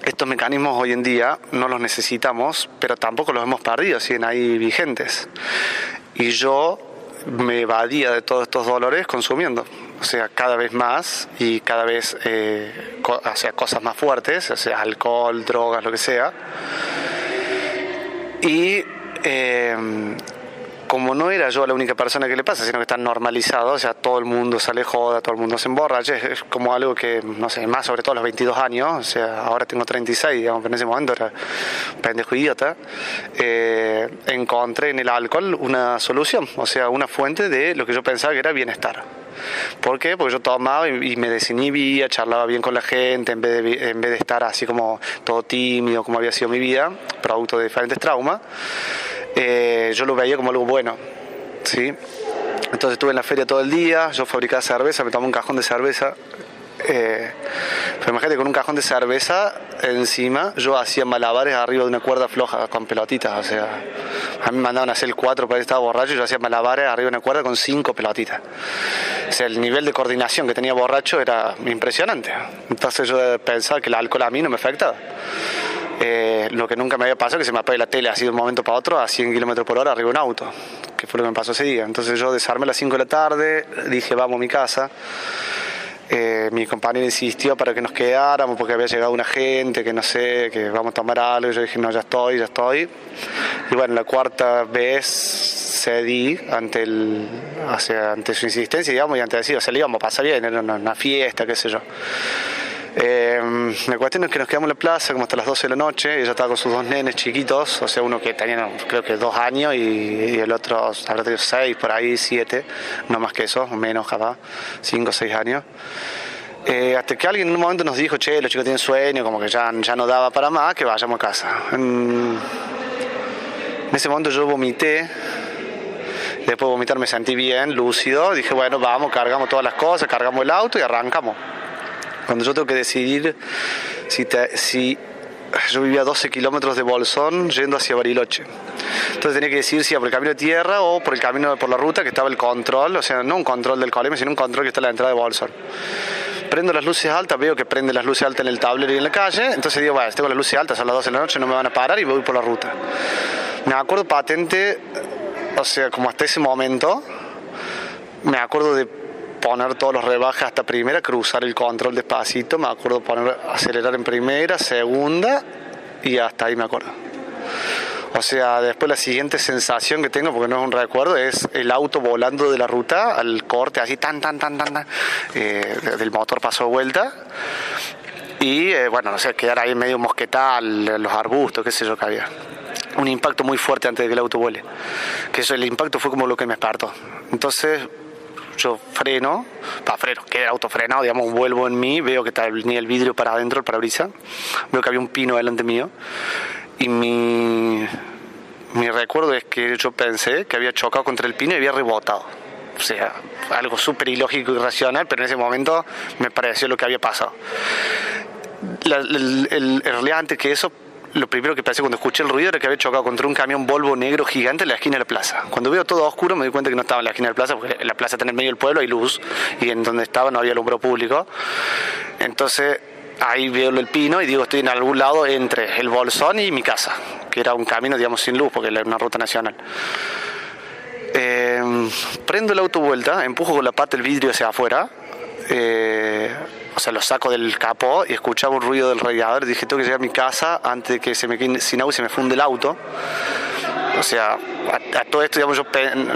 [SPEAKER 1] estos mecanismos hoy en día no los necesitamos, pero tampoco los hemos perdido, siguen ahí vigentes. Y yo me evadía de todos estos dolores consumiendo o sea, cada vez más y cada vez eh, cosas más fuertes, o sea, alcohol, drogas, lo que sea. Y eh, como no era yo la única persona que le pasa, sino que está normalizado, o sea, todo el mundo sale joda, todo el mundo se emborracha, es, como algo que, no sé, más sobre todo a los 22 años, o sea, ahora tengo 36, digamos, pero en ese momento era pendejo idiota, eh, encontré en el alcohol una solución, o sea, una fuente de lo que yo pensaba que era bienestar. ¿Por qué? Porque yo tomaba y, me desinhibía, charlaba bien con la gente, en vez, de, en vez de estar así como todo tímido, como había sido mi vida, producto de diferentes traumas. Eh, yo lo veía como algo bueno. ¿sí? Entonces estuve en la feria todo el día, yo fabricaba cerveza, me tomaba un cajón de cerveza. Eh, pero imagínate, con un cajón de cerveza encima, yo hacía malabares arriba de una cuerda floja con pelotitas. O sea, a mí me mandaban a hacer el cuatro para estaba borracho y yo hacía malabares arriba de una cuerda con cinco pelotitas. O sea, el nivel de coordinación que tenía borracho era impresionante. Entonces yo pensaba que el alcohol a mí no me afectaba. Eh, lo que nunca me había pasado que se me apague la tele así de un momento para otro a 100 kilómetros por hora arriba de un auto, que fue lo que me pasó ese día. Entonces yo desarmé a las 5 de la tarde, dije vamos a mi casa. Eh, mi compañero insistió para que nos quedáramos porque había llegado una gente, que no sé, que vamos a tomar algo. Yo dije, no, ya estoy, ya estoy. Y bueno, la cuarta vez cedí ante, el, ante su insistencia, digamos, y antes de decir, o sea, le íbamos a pasar bien, era una fiesta, qué sé yo. Eh, la cuestión es que nos quedamos en la plaza como hasta las 12 de la noche, ella estaba con sus dos nenes chiquitos, o sea, uno que tenía creo que dos años y, el otro habrá tenido seis, por ahí siete, no más que eso, menos capaz, cinco o seis años. Eh, hasta que alguien en un momento nos dijo, che, los chicos tienen sueño, como que ya, ya no daba para más, que vayamos a casa. En, en ese momento yo vomité, después de vomitar me sentí bien, lúcido, dije, bueno, vamos, cargamos todas las cosas, cargamos el auto y arrancamos. Cuando yo tengo que decidir si, si yo vivía a 12 kilómetros de Bolsón yendo hacia Bariloche. Entonces tenía que decidir si por el camino de tierra o por el camino por la ruta que estaba el control, o sea, no un control del colegio, sino un control que está en la entrada de Bolsón. Prendo las luces altas, veo que prende las luces altas en el tablero y en la calle, entonces digo, bueno, tengo las luces altas, son las 12 de la noche, no me van a parar y voy por la ruta. Me acuerdo patente, o sea, como hasta ese momento, me acuerdo de poner todos los rebajes hasta primera, cruzar el control despacito, me acuerdo poner acelerar en primera, segunda y hasta ahí me acuerdo. O sea, después la siguiente sensación que tengo, porque no es un recuerdo, es el auto volando de la ruta al corte, así tan, tan, tan, tan, tan eh, del motor pasó vuelta. Y eh, bueno, no sé, quedar ahí medio mosquetal, los arbustos, qué sé yo que había. un impacto muy fuerte antes de que el auto vuele. Que eso, el impacto fue como lo que me espartó. Entonces yo freno, para freno, queda autofrenado, digamos, vuelvo en mí, veo que ni el vidrio para adentro, el parabrisas, veo que había un pino delante mío y mi, mi recuerdo es que yo pensé que había chocado contra el pino y había rebotado. O sea, algo súper ilógico y irracional, pero en ese momento me pareció lo que había pasado. el, en realidad, antes que eso, lo primero que pensé cuando escuché el ruido era que había chocado contra un camión Volvo negro gigante en la esquina de la plaza. Cuando veo todo oscuro me di cuenta que no estaba en la esquina de la plaza, porque la plaza está en el medio del pueblo, hay luz, y en donde estaba no había alumbro público. Entonces ahí veo el pino y digo, estoy en algún lado entre el Bolsón y mi casa, que era un camino, digamos, sin luz, porque era una ruta nacional. Eh, prendo el auto vuelta, empujo con la pata el vidrio hacia afuera. Eh, o sea, lo saco del capó y escuchaba un ruido del radiador. Dije, tengo que llegar a mi casa antes de que se me sin agua y se me funde el auto. O sea, a, todo esto, digamos, yo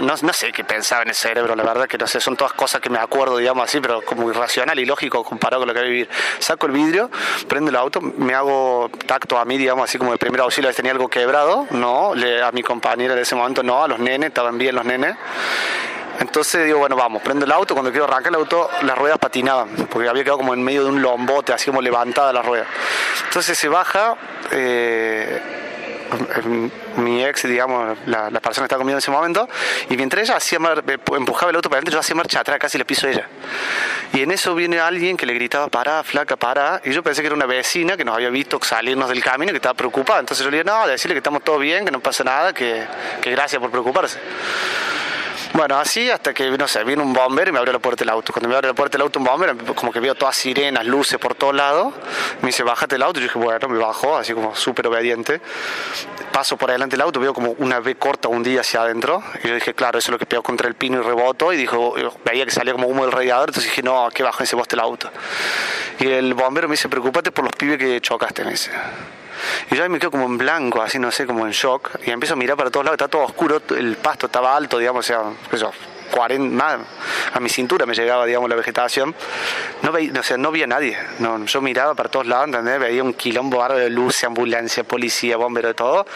[SPEAKER 1] no, no, sé qué pensaba en el cerebro, la verdad que no sé, son todas cosas que me acuerdo, digamos así, pero como irracional y lógico comparado con lo que voy a vivir. Saco el vidrio, prendo el auto, me hago tacto a mí, digamos, así como de primer auxilio, tenía algo quebrado, no, le, a mi compañera de ese momento no, a los nenes, estaban bien los nenes. Entonces digo, bueno, vamos, prendo el auto, cuando quiero arrancar el auto, las ruedas patinaban, porque había quedado como en medio de un lombote, así como levantada la rueda. Entonces se baja, eh, mi ex, digamos, la, persona que estaba conmigo en ese momento, y mientras ella hacía eh, empujaba el auto para adelante, yo hacía marcha atrás, casi le piso a ella. Y en eso viene alguien que le gritaba, para, flaca, para, y yo pensé que era una vecina que nos había visto salirnos del camino, que estaba preocupada. Entonces yo le dije, no, decirle que estamos todos bien, que no pasa nada, que gracias por preocuparse. Bueno, así hasta que, no sé, vino un bombero y me abrió la puerta del auto. Cuando me abre la puerta del auto un bombero, como que veo todas sirenas, luces por todos lados, me dice, bájate el auto. Yo dije, bueno, me bajo, así como súper obediente. Paso por adelante del auto, veo como una V corta un día hacia adentro. Y yo dije, claro, eso es lo que pegó contra el pino y reboto. Y dijo, veía que salía como humo del radiador, entonces dije, no, que ese boste el auto. Y el bombero me dice, preocúpate por los pibes que chocaste, me dice. Y yo ahí me quedo como en blanco, así no sé, como en shock. Y empiezo a mirar para todos lados, está todo oscuro, el pasto estaba alto, digamos, o sea, eso, 40, más, a mi cintura me llegaba, digamos, la vegetación. No veía, o sea, no veía nadie. No, yo miraba para todos lados, ¿entendés? Veía un quilombo de luz, ambulancia, policía, bombero, de todo.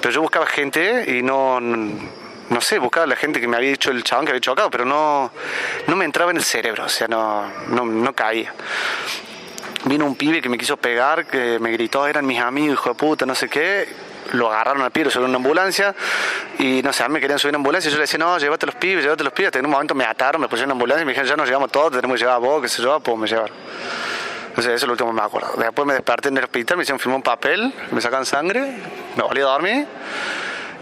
[SPEAKER 1] Pero yo buscaba gente y no, no sé, buscaba a la gente que me había dicho el chabón que había chocado, pero no, no me entraba en el cerebro, o sea, no, no, no caía vino un pibe que me quiso pegar, que me gritó, eran mis amigos, hijo de puta, no sé qué. Lo agarraron al pibe, subieron una ambulancia y no sé, a mí me querían subir una ambulancia yo le decía, no, llévate los pibes, llévate los pibes. En un momento me ataron, me pusieron una ambulancia y me dijeron, ya nos llevamos todos, tenemos que llevar a vos, qué sé yo, pues me llevaron. Sea, eso es lo último que me acuerdo. Después me desperté en el hospital, me hicieron firmar un papel, me sacan sangre, me volví a dormir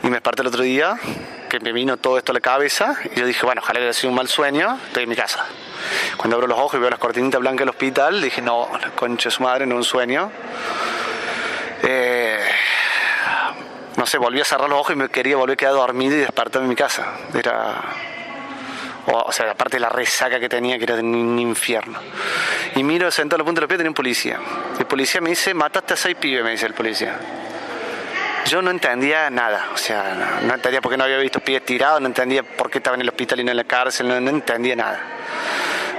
[SPEAKER 1] y me desperté el otro día, que me vino todo esto a la cabeza y yo dije, bueno, ojalá haya sido un mal sueño, estoy en mi casa. Cuando abro los ojos y veo las cortinitas blancas del hospital, dije, no, la concha su madre, no un sueño. Eh, no sé, volví a cerrar los ojos y me quería volver a quedar dormido y despertarme en mi casa. Era. O, sea, aparte de la resaca que tenía, que era de un infierno. Y miro, sentado a la punta de los pies, tenía un policía. El policía me dice, mataste a seis pibes, me dice el policía. Yo no entendía nada, o sea, no, entendía por qué no había visto pies tirados, no entendía por qué estaba en el hospital y no en la cárcel, no entendía nada.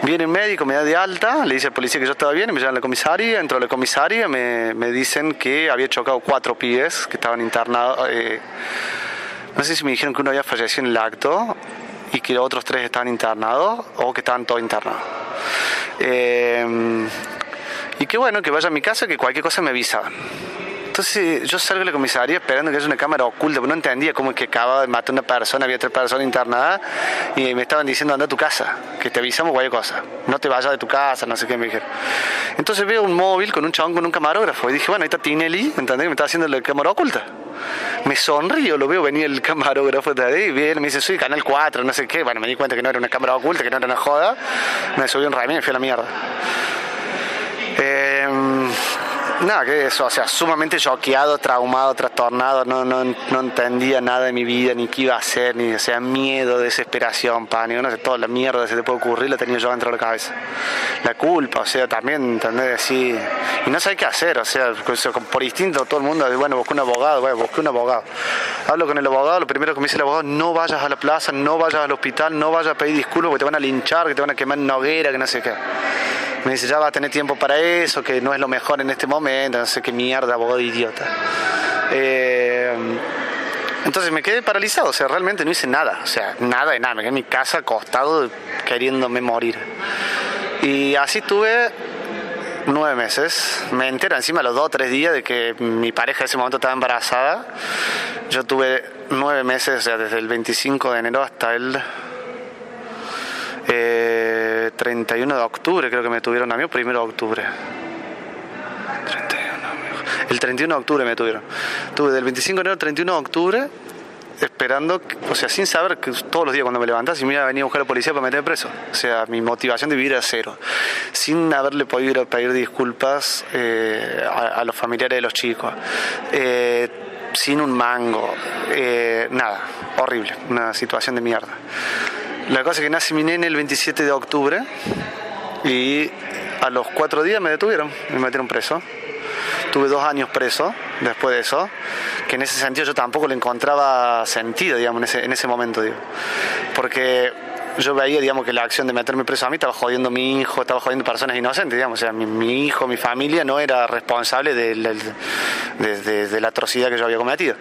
[SPEAKER 1] Viene un médico, me da de alta, le dice al policía que yo estaba bien, y me llevan a la comisaria, entro a la comisaria, me, me dicen que había chocado cuatro pies que estaban internados. Eh, no sé si me dijeron que uno había fallecido en el acto y que los otros tres estaban internados o que estaban todos internados. Eh, y que bueno, que vaya a mi casa, que cualquier cosa me avisaban. Entonces yo salgo de la comisaría esperando que es una cámara oculta, porque no entendía cómo es que acababa de matar a una persona, había tres personas internadas y me estaban diciendo anda a tu casa, que te avisamos cualquier cosa, no te vayas de tu casa, no sé qué me dijeron. Entonces veo un móvil con un chabón con un camarógrafo y dije, bueno, ahí está Tinelli, ¿me entendés? Me está haciendo la cámara oculta. Me sonrío, lo veo venir el camarógrafo de ahí, viene, me dice, soy Canal 4, no sé qué. Bueno, me di cuenta que no era una cámara oculta, que no era una joda. Me subí un ramín y me fui a la mierda. Eh, Nada, que eso, o sea, sumamente choqueado, traumado, trastornado, no, no, no entendía nada de mi vida, ni qué iba a hacer, ni, o sea, miedo, desesperación, pánico, no sé, toda la mierda que se te puede ocurrir la tenía yo dentro de la cabeza. La culpa, o sea, también, ¿entendés? Así, y no sé qué hacer, o sea, por instinto todo el mundo, bueno, busqué un abogado, bueno, busqué un abogado. Hablo con el abogado, lo primero que me dice el abogado, no vayas a la plaza, no vayas al hospital, no vayas a pedir disculpas porque te van a linchar, que te van a quemar en hoguera, que no sé qué. Me dice, ya va a tener tiempo para eso, que no es lo mejor en este momento, no sé qué mierda, abogado idiota. Eh, Entonces me quedé paralizado, o sea, realmente no hice nada, o sea, nada de nada, me quedé en mi casa acostado queriéndome morir. Y así estuve nueve meses. Me entero encima los dos o tres días de que mi pareja en ese momento estaba embarazada. Yo tuve nueve meses, o sea, desde el 25 de enero hasta el 31 eh, de octubre, creo que me tuvieron a mí, o primero de octubre. El 31 de octubre me tuvieron. Tuve del 25 de enero al 31 de octubre esperando, o sea, sin saber que todos los días cuando me levantas y me iba a venir a buscar a la policía para meterme preso. O sea, mi motivación de vivir era cero. Sin haberle podido pedir disculpas eh, a, los familiares de los chicos. Eh, sin un mango. Nada, horrible. Una situación de mierda. La cosa es que nace mi nene el 27 de octubre y a los cuatro días me detuvieron, me metieron preso. Tuve dos años preso después de eso, que en ese sentido yo tampoco le encontraba sentido, digamos, ese, en ese momento, digo. Porque yo veía, digamos, que la acción de meterme preso a mí estaba jodiendo a mi hijo, estaba jodiendo personas inocentes, digamos, o sea, mi, hijo, mi familia no era responsable de, la atrocidad que yo había cometido.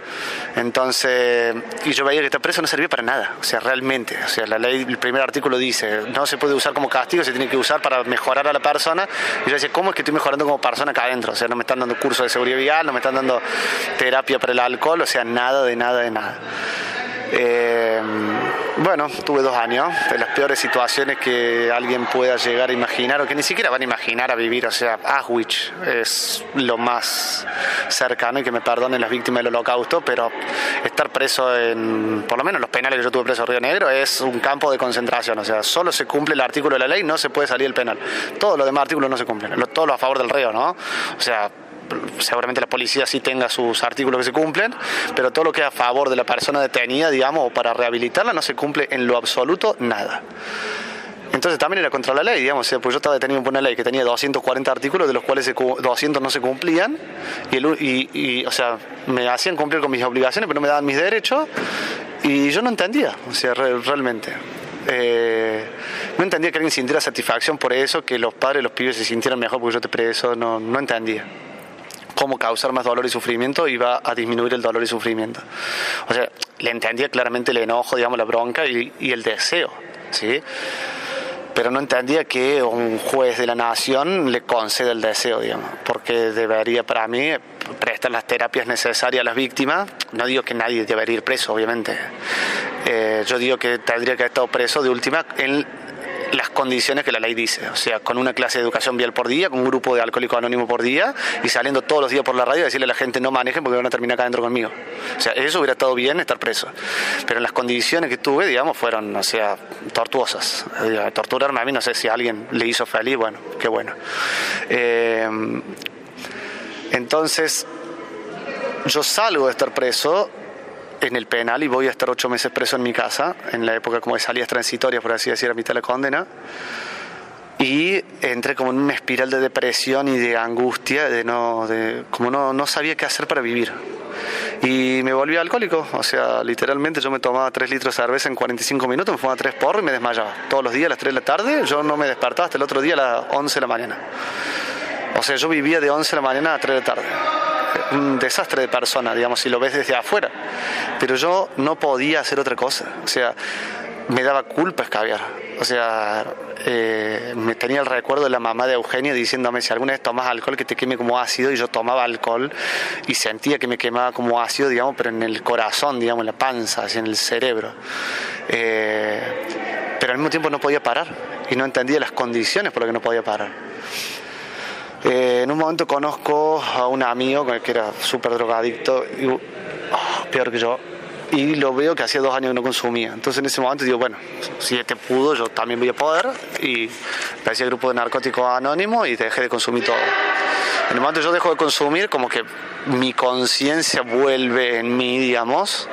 [SPEAKER 1] Entonces, y yo veía que esta preso no servía para nada, o sea, realmente, o sea, la ley, el primer artículo dice, no se puede usar como castigo, se tiene que usar para mejorar a la persona, y yo decía, ¿cómo es que estoy mejorando como persona acá adentro? O sea, no me están dando cursos de seguridad vial, no me están dando terapia para el alcohol, o sea, nada de nada de nada. Eh, bueno, tuve dos años, de las peores situaciones que alguien pueda llegar a imaginar o que ni siquiera van a imaginar a vivir. O sea, Auschwitz es lo más cercano y que me perdonen las víctimas del holocausto, pero estar preso en, por lo menos los penales que yo tuve preso en Río Negro, es un campo de concentración. O sea, solo se cumple el artículo de la ley, no se puede salir el penal. Todos los demás artículos no se cumplen, todos los a favor del reo, ¿no? O sea, seguramente la policía sí tenga sus artículos que se cumplen, pero todo lo que es a favor de la persona detenida, digamos, o para rehabilitarla, no se cumple en lo absoluto nada. Entonces también era contra la ley, digamos, pues yo estaba detenido por una ley que tenía 240 artículos, de los cuales 200 no se cumplían, y, o sea, me hacían cumplir con mis obligaciones, pero no me daban mis derechos, y yo no entendía, o sea, realmente. Eh, no entendía que alguien sintiera satisfacción por eso, que los padres, los pibes se sintieran mejor porque yo te preso, no, no entendía cómo causar más dolor y sufrimiento y va a disminuir el dolor y sufrimiento. O sea, le entendía claramente el enojo, digamos, la bronca y, el deseo, ¿sí? pero no entendía que un juez de la nación le conceda el deseo, digamos, porque debería para mí prestar las terapias necesarias a las víctimas. No digo que nadie debería ir preso, obviamente. Eh, yo digo que tendría que haber estado preso de última en las condiciones que la ley dice, o sea, con una clase de educación vial por día, con un grupo de alcohólico anónimo por día y saliendo todos los días por la radio a decirle a la gente no manejen porque van a terminar acá adentro conmigo. O sea, eso hubiera estado bien estar preso. Pero las condiciones que tuve, digamos, fueron, o sea, tortuosas. Torturarme a mí, no sé si alguien le hizo feliz, bueno, qué bueno. Eh, entonces, yo salgo de estar preso en el penal y voy a estar ocho meses preso en mi casa, en la época como de salidas transitorias, por así decir, a mitad de la condena. Y entré como en una espiral de depresión y de angustia, de no, de, como no, no sabía qué hacer para vivir. Y me volví alcohólico, o sea, literalmente yo me tomaba tres litros de cerveza en 45 minutos, me fumaba tres porros y me desmayaba. Todos los días a las 3 de la tarde, yo no me despertaba hasta el otro día a las 11 de la mañana. O sea, yo vivía de 11 de la mañana a 3 de la tarde un desastre de persona, digamos, si lo ves desde afuera. Pero yo no podía hacer otra cosa. O sea, me daba culpa escabiar. O sea, eh, me tenía el recuerdo de la mamá de Eugenia diciéndome si alguna vez tomas alcohol que te queme como ácido y yo tomaba alcohol y sentía que me quemaba como ácido, digamos, pero en el corazón, digamos, en la panza, así en el cerebro. Eh, pero al mismo tiempo no podía parar y no entendía las condiciones por las que no podía parar. Eh, en un momento conozco a un amigo que era súper drogadicto, y, ah, peor que yo, y lo veo que hacía dos años que no consumía. Entonces en ese momento digo, bueno, si este pudo, yo también voy a poder. Y empecé el grupo de narcóticos anónimo y dejé de consumir todo. En el momento yo dejo de consumir, como que mi conciencia vuelve en mí, digamos.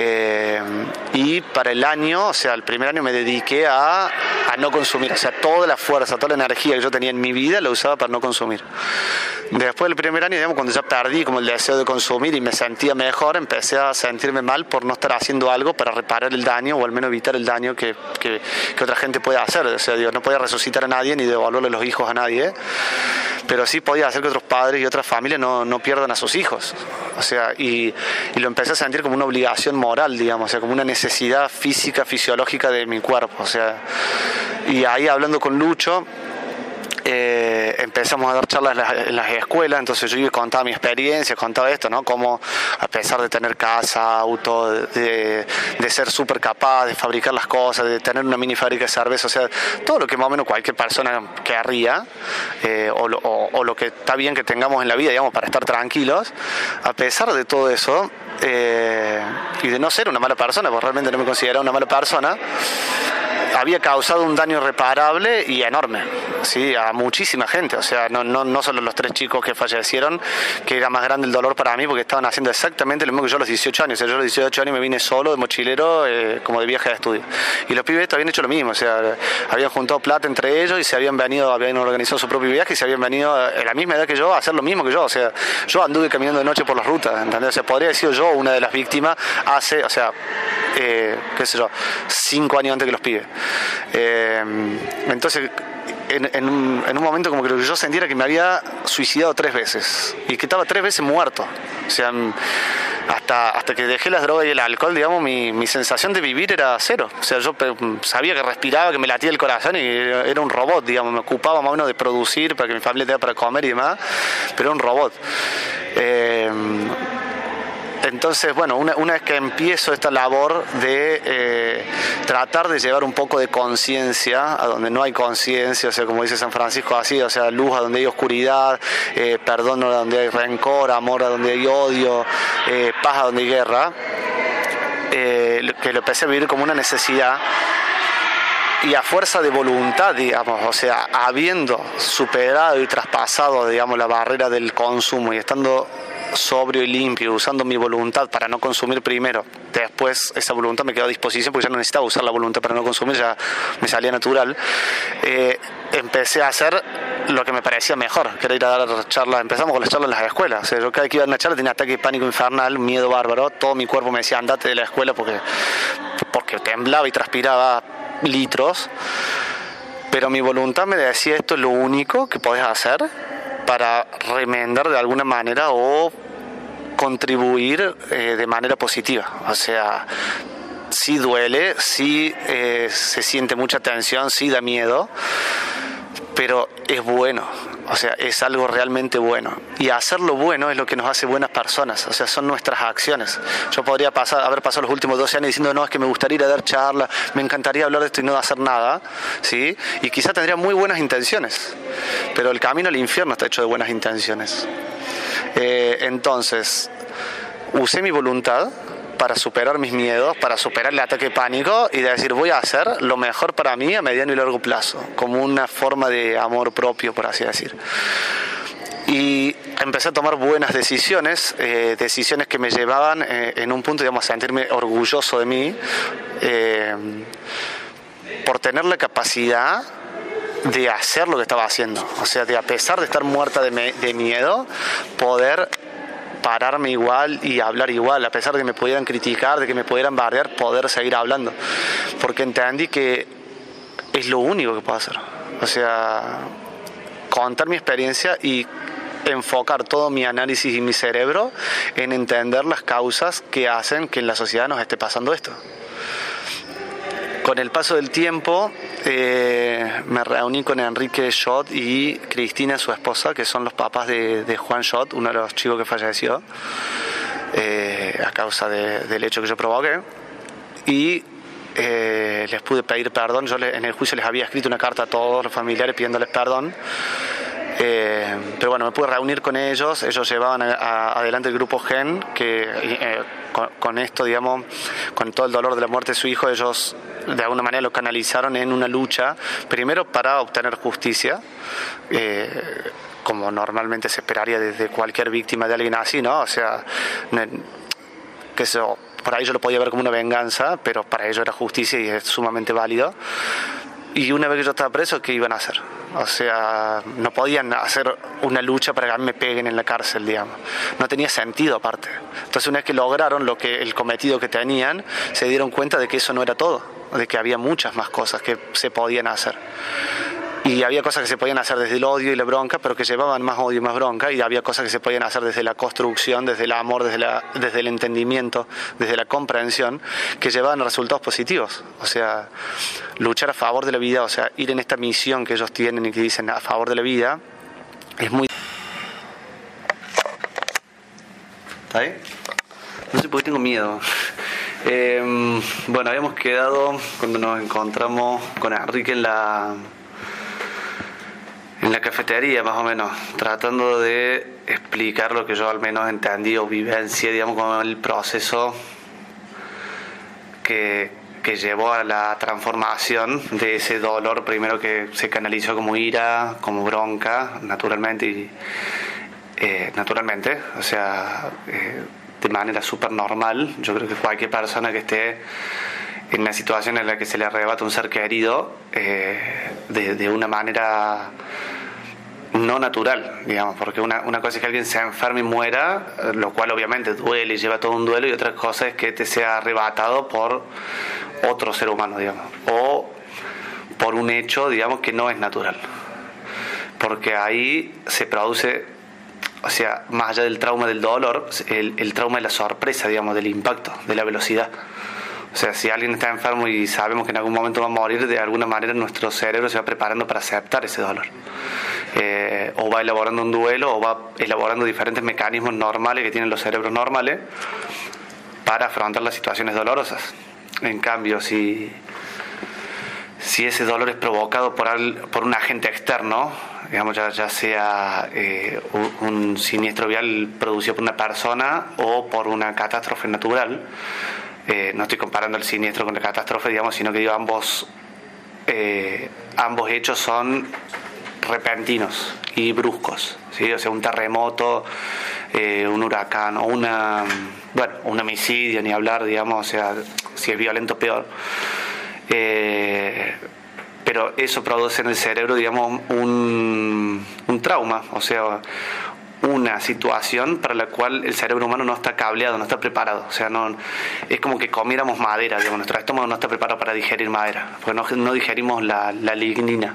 [SPEAKER 1] Eh, y para el año, o sea, el primer año me dediqué a, a, no consumir, o sea, toda la fuerza, toda la energía que yo tenía en mi vida la usaba para no consumir. Después del primer año, digamos, cuando ya perdí como el deseo de consumir y me sentía mejor, empecé a sentirme mal por no estar haciendo algo para reparar el daño o al menos evitar el daño que, que, otra gente puede hacer. O sea, Dios no podía resucitar a nadie ni devolverle los hijos a nadie, pero sí podía hacer que otros padres y otras familias no, no pierdan a sus hijos. O sea, y, y, lo empecé a sentir como una obligación moral, digamos, o sea, como una necesidad física, fisiológica de mi cuerpo. O sea, y ahí hablando con Lucho, eh, empezamos a dar charlas en las, escuelas, entonces yo contaba mi experiencia, contaba esto, ¿no? Como a pesar de tener casa, auto, de, ser súper capaz, de fabricar las cosas, de tener una mini fábrica de cerveza, o sea, todo lo que más o menos cualquier persona querría, eh, o, o, lo que está bien que tengamos en la vida, digamos, para estar tranquilos, a pesar de todo eso, eh, y de no ser una mala persona, porque realmente no me consideraba una mala persona, había causado un daño reparable y enorme, sí, a muchísima gente, o sea, no, no, no solo los tres chicos que fallecieron, que era más grande el dolor para mí porque estaban haciendo exactamente lo mismo que yo a los 18 años, o sea, yo a los 18 años me vine solo de mochilero eh, como de viaje de estudio. Y los pibes habían hecho lo mismo, o sea, habían juntado plata entre ellos y se habían venido, habían organizado su propio viaje y se habían venido en la misma edad que yo a hacer lo mismo que yo, o sea, yo anduve caminando de noche por las rutas, ¿entendés? O sea, podría haber sido yo una de las víctimas hace, o sea, eh, qué sé yo, cinco años antes que los pibes. Eh, entonces, en, un, momento como que yo sentía que me había suicidado tres veces y que estaba tres veces muerto. O sea, hasta, hasta que dejé las drogas y el alcohol, digamos, mi, sensación de vivir era cero. O sea, yo sabía que respiraba, que me latía el corazón y era un robot, digamos, me ocupaba más o menos de producir para que mi familia tenga para comer y demás, pero era un robot. Eh, entonces, bueno, una, vez que empiezo esta labor de eh, tratar de llevar un poco de conciencia a donde no hay conciencia, o sea, como dice San Francisco así, o sea, luz a donde hay oscuridad, eh, perdón a donde hay rencor, amor a donde hay odio, eh, paz a donde hay guerra, que lo empecé a vivir como una necesidad y a fuerza de voluntad, digamos, o sea, habiendo superado y traspasado, digamos, la barrera del consumo y estando sobrio y limpio, usando mi voluntad para no consumir primero. Después esa voluntad me quedó a disposición porque ya no necesitaba usar la voluntad para no consumir, ya me salía natural. Eh, empecé a hacer lo que me parecía mejor, que era ir a dar charlas. Empezamos con las charlas en las escuelas. O yo cada vez que iba a una charla tenía ataque de pánico infernal, miedo bárbaro. Todo mi cuerpo me decía andate de la escuela porque, porque temblaba y transpiraba litros. Pero mi voluntad me decía esto es lo único que podés hacer para remendar de alguna manera o contribuir eh, de manera positiva. O sea, sí duele, sí eh, se siente mucha tensión, sí da miedo, pero es bueno, o sea, es algo realmente bueno. Y hacerlo bueno es lo que nos hace buenas personas, o sea, son nuestras acciones. Yo podría pasar, haber pasado los últimos 12 años diciendo, no, es que me gustaría ir a dar charla, me encantaría hablar de esto y no hacer nada, ¿sí? Y quizá tendría muy buenas intenciones, pero el camino al infierno está hecho de buenas intenciones. Eh, entonces, usé mi voluntad, para superar mis miedos, para superar el ataque pánico y de decir voy a hacer lo mejor para mí a mediano y largo plazo, como una forma de amor propio, por así decir. Y empecé a tomar buenas decisiones, eh, decisiones que me llevaban eh, en un punto, digamos, a sentirme orgulloso de mí, eh, por tener la capacidad de hacer lo que estaba haciendo. O sea, de a pesar de estar muerta de, de miedo, poder pararme igual y hablar igual, a pesar de que me pudieran criticar, de que me pudieran bardear, poder seguir hablando. Porque entendí que es lo único que puedo hacer. O sea, contar mi experiencia y enfocar todo mi análisis y mi cerebro en entender las causas que hacen que en la sociedad nos esté pasando esto. Con el paso del tiempo eh, me reuní con Enrique Schott y Cristina, su esposa, que son los papás de, Juan Schott, uno de los chicos que falleció eh, a causa del hecho que yo provoqué. Y eh, les pude pedir perdón. Yo en el juicio les había escrito una carta a todos los familiares pidiéndoles perdón. Pero bueno, me pude reunir con ellos, ellos llevaban adelante el grupo GEN, que con, esto, digamos, con todo el dolor de la muerte de su hijo, ellos de alguna manera lo canalizaron en una lucha, primero para obtener justicia, eh, como normalmente se esperaría desde cualquier víctima de alguien así, ¿no? O sea, que eso, por ahí yo lo podía ver como una venganza, pero para ellos era justicia y es sumamente válido. Y una vez que yo estaba preso, ¿qué iban a hacer? O sea, no podían hacer una lucha para que a mí me peguen en la cárcel, digamos. No tenía sentido aparte. Entonces una vez que lograron lo que el cometido que tenían, se dieron cuenta de que eso no era todo, de que había muchas más cosas que se podían hacer y había cosas que se podían hacer desde el odio y la bronca, pero que llevaban más odio y más bronca, y había cosas que se podían hacer desde la construcción, desde el amor, desde, la, el entendimiento, desde la comprensión, que llevaban resultados positivos. O sea, luchar a favor de la vida, o sea, ir en esta misión que ellos tienen y que dicen a favor de la vida, es muy... ¿Está ahí? No sé por qué tengo miedo. Eh, bueno, habíamos quedado cuando nos encontramos con Enrique en la en la cafetería más o menos, tratando de explicar lo que yo al menos entendí o vivencia, digamos, como el proceso que, que llevó a la transformación de ese dolor, primero que se canalizó como ira, como bronca, naturalmente, eh, naturalmente, o sea, eh, de manera súper normal. Yo creo que cualquier persona que esté en una situación en la que se le arrebata un ser querido eh, de, de, una manera no natural, digamos, porque una, una, cosa es que alguien se enferme y muera, eh, lo cual obviamente duele y lleva todo un duelo, y otra cosa es que te sea arrebatado por otro ser humano, digamos, o por un hecho, digamos, que no es natural. Porque ahí se produce, o sea, más allá del trauma del dolor, el, el trauma de la sorpresa, digamos, del impacto, de la velocidad. O sea, si alguien está enfermo y sabemos que en algún momento va a morir, de alguna manera nuestro cerebro se va preparando para aceptar ese dolor. Eh, o va elaborando un duelo o va elaborando diferentes mecanismos normales que tienen los cerebros normales para afrontar las situaciones dolorosas. En cambio, si, si ese dolor es provocado por, por un agente externo, digamos ya, sea eh, un, un siniestro vial producido por una persona o por una catástrofe natural, eh, no estoy comparando el siniestro con la catástrofe, digamos, sino que digo, ambos, eh, ambos hechos son repentinos y bruscos, ¿sí? o sea, un terremoto, eh, un huracán o una, bueno, un homicidio, ni hablar, digamos, o sea, si es violento, peor. Pero eso produce en el cerebro, digamos, un, un trauma, o sea, una situación para la cual el cerebro humano no está cableado, no está preparado. O sea, no, es como que comiéramos madera, digamos, nuestro estómago no está preparado para digerir madera, porque no, digerimos la, lignina.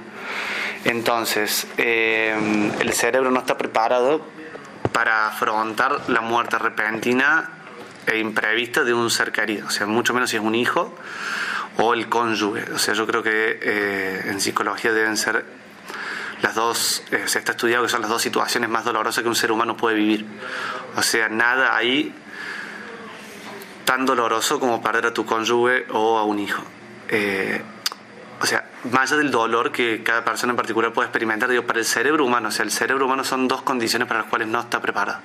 [SPEAKER 1] Entonces, eh, el cerebro no está preparado para afrontar la muerte repentina e imprevista de un ser querido, o sea, mucho menos si es un hijo o el cónyuge. O sea, yo creo que eh, en psicología deben ser las dos, eh, se está estudiado que son las dos situaciones más dolorosas que un ser humano puede vivir. O sea, nada ahí tan doloroso como perder a tu cónyuge o a un hijo. Eh, o sea, más allá del dolor que cada persona en particular puede experimentar, digo, para el cerebro humano, o sea, el cerebro humano son dos condiciones para las cuales no está preparado.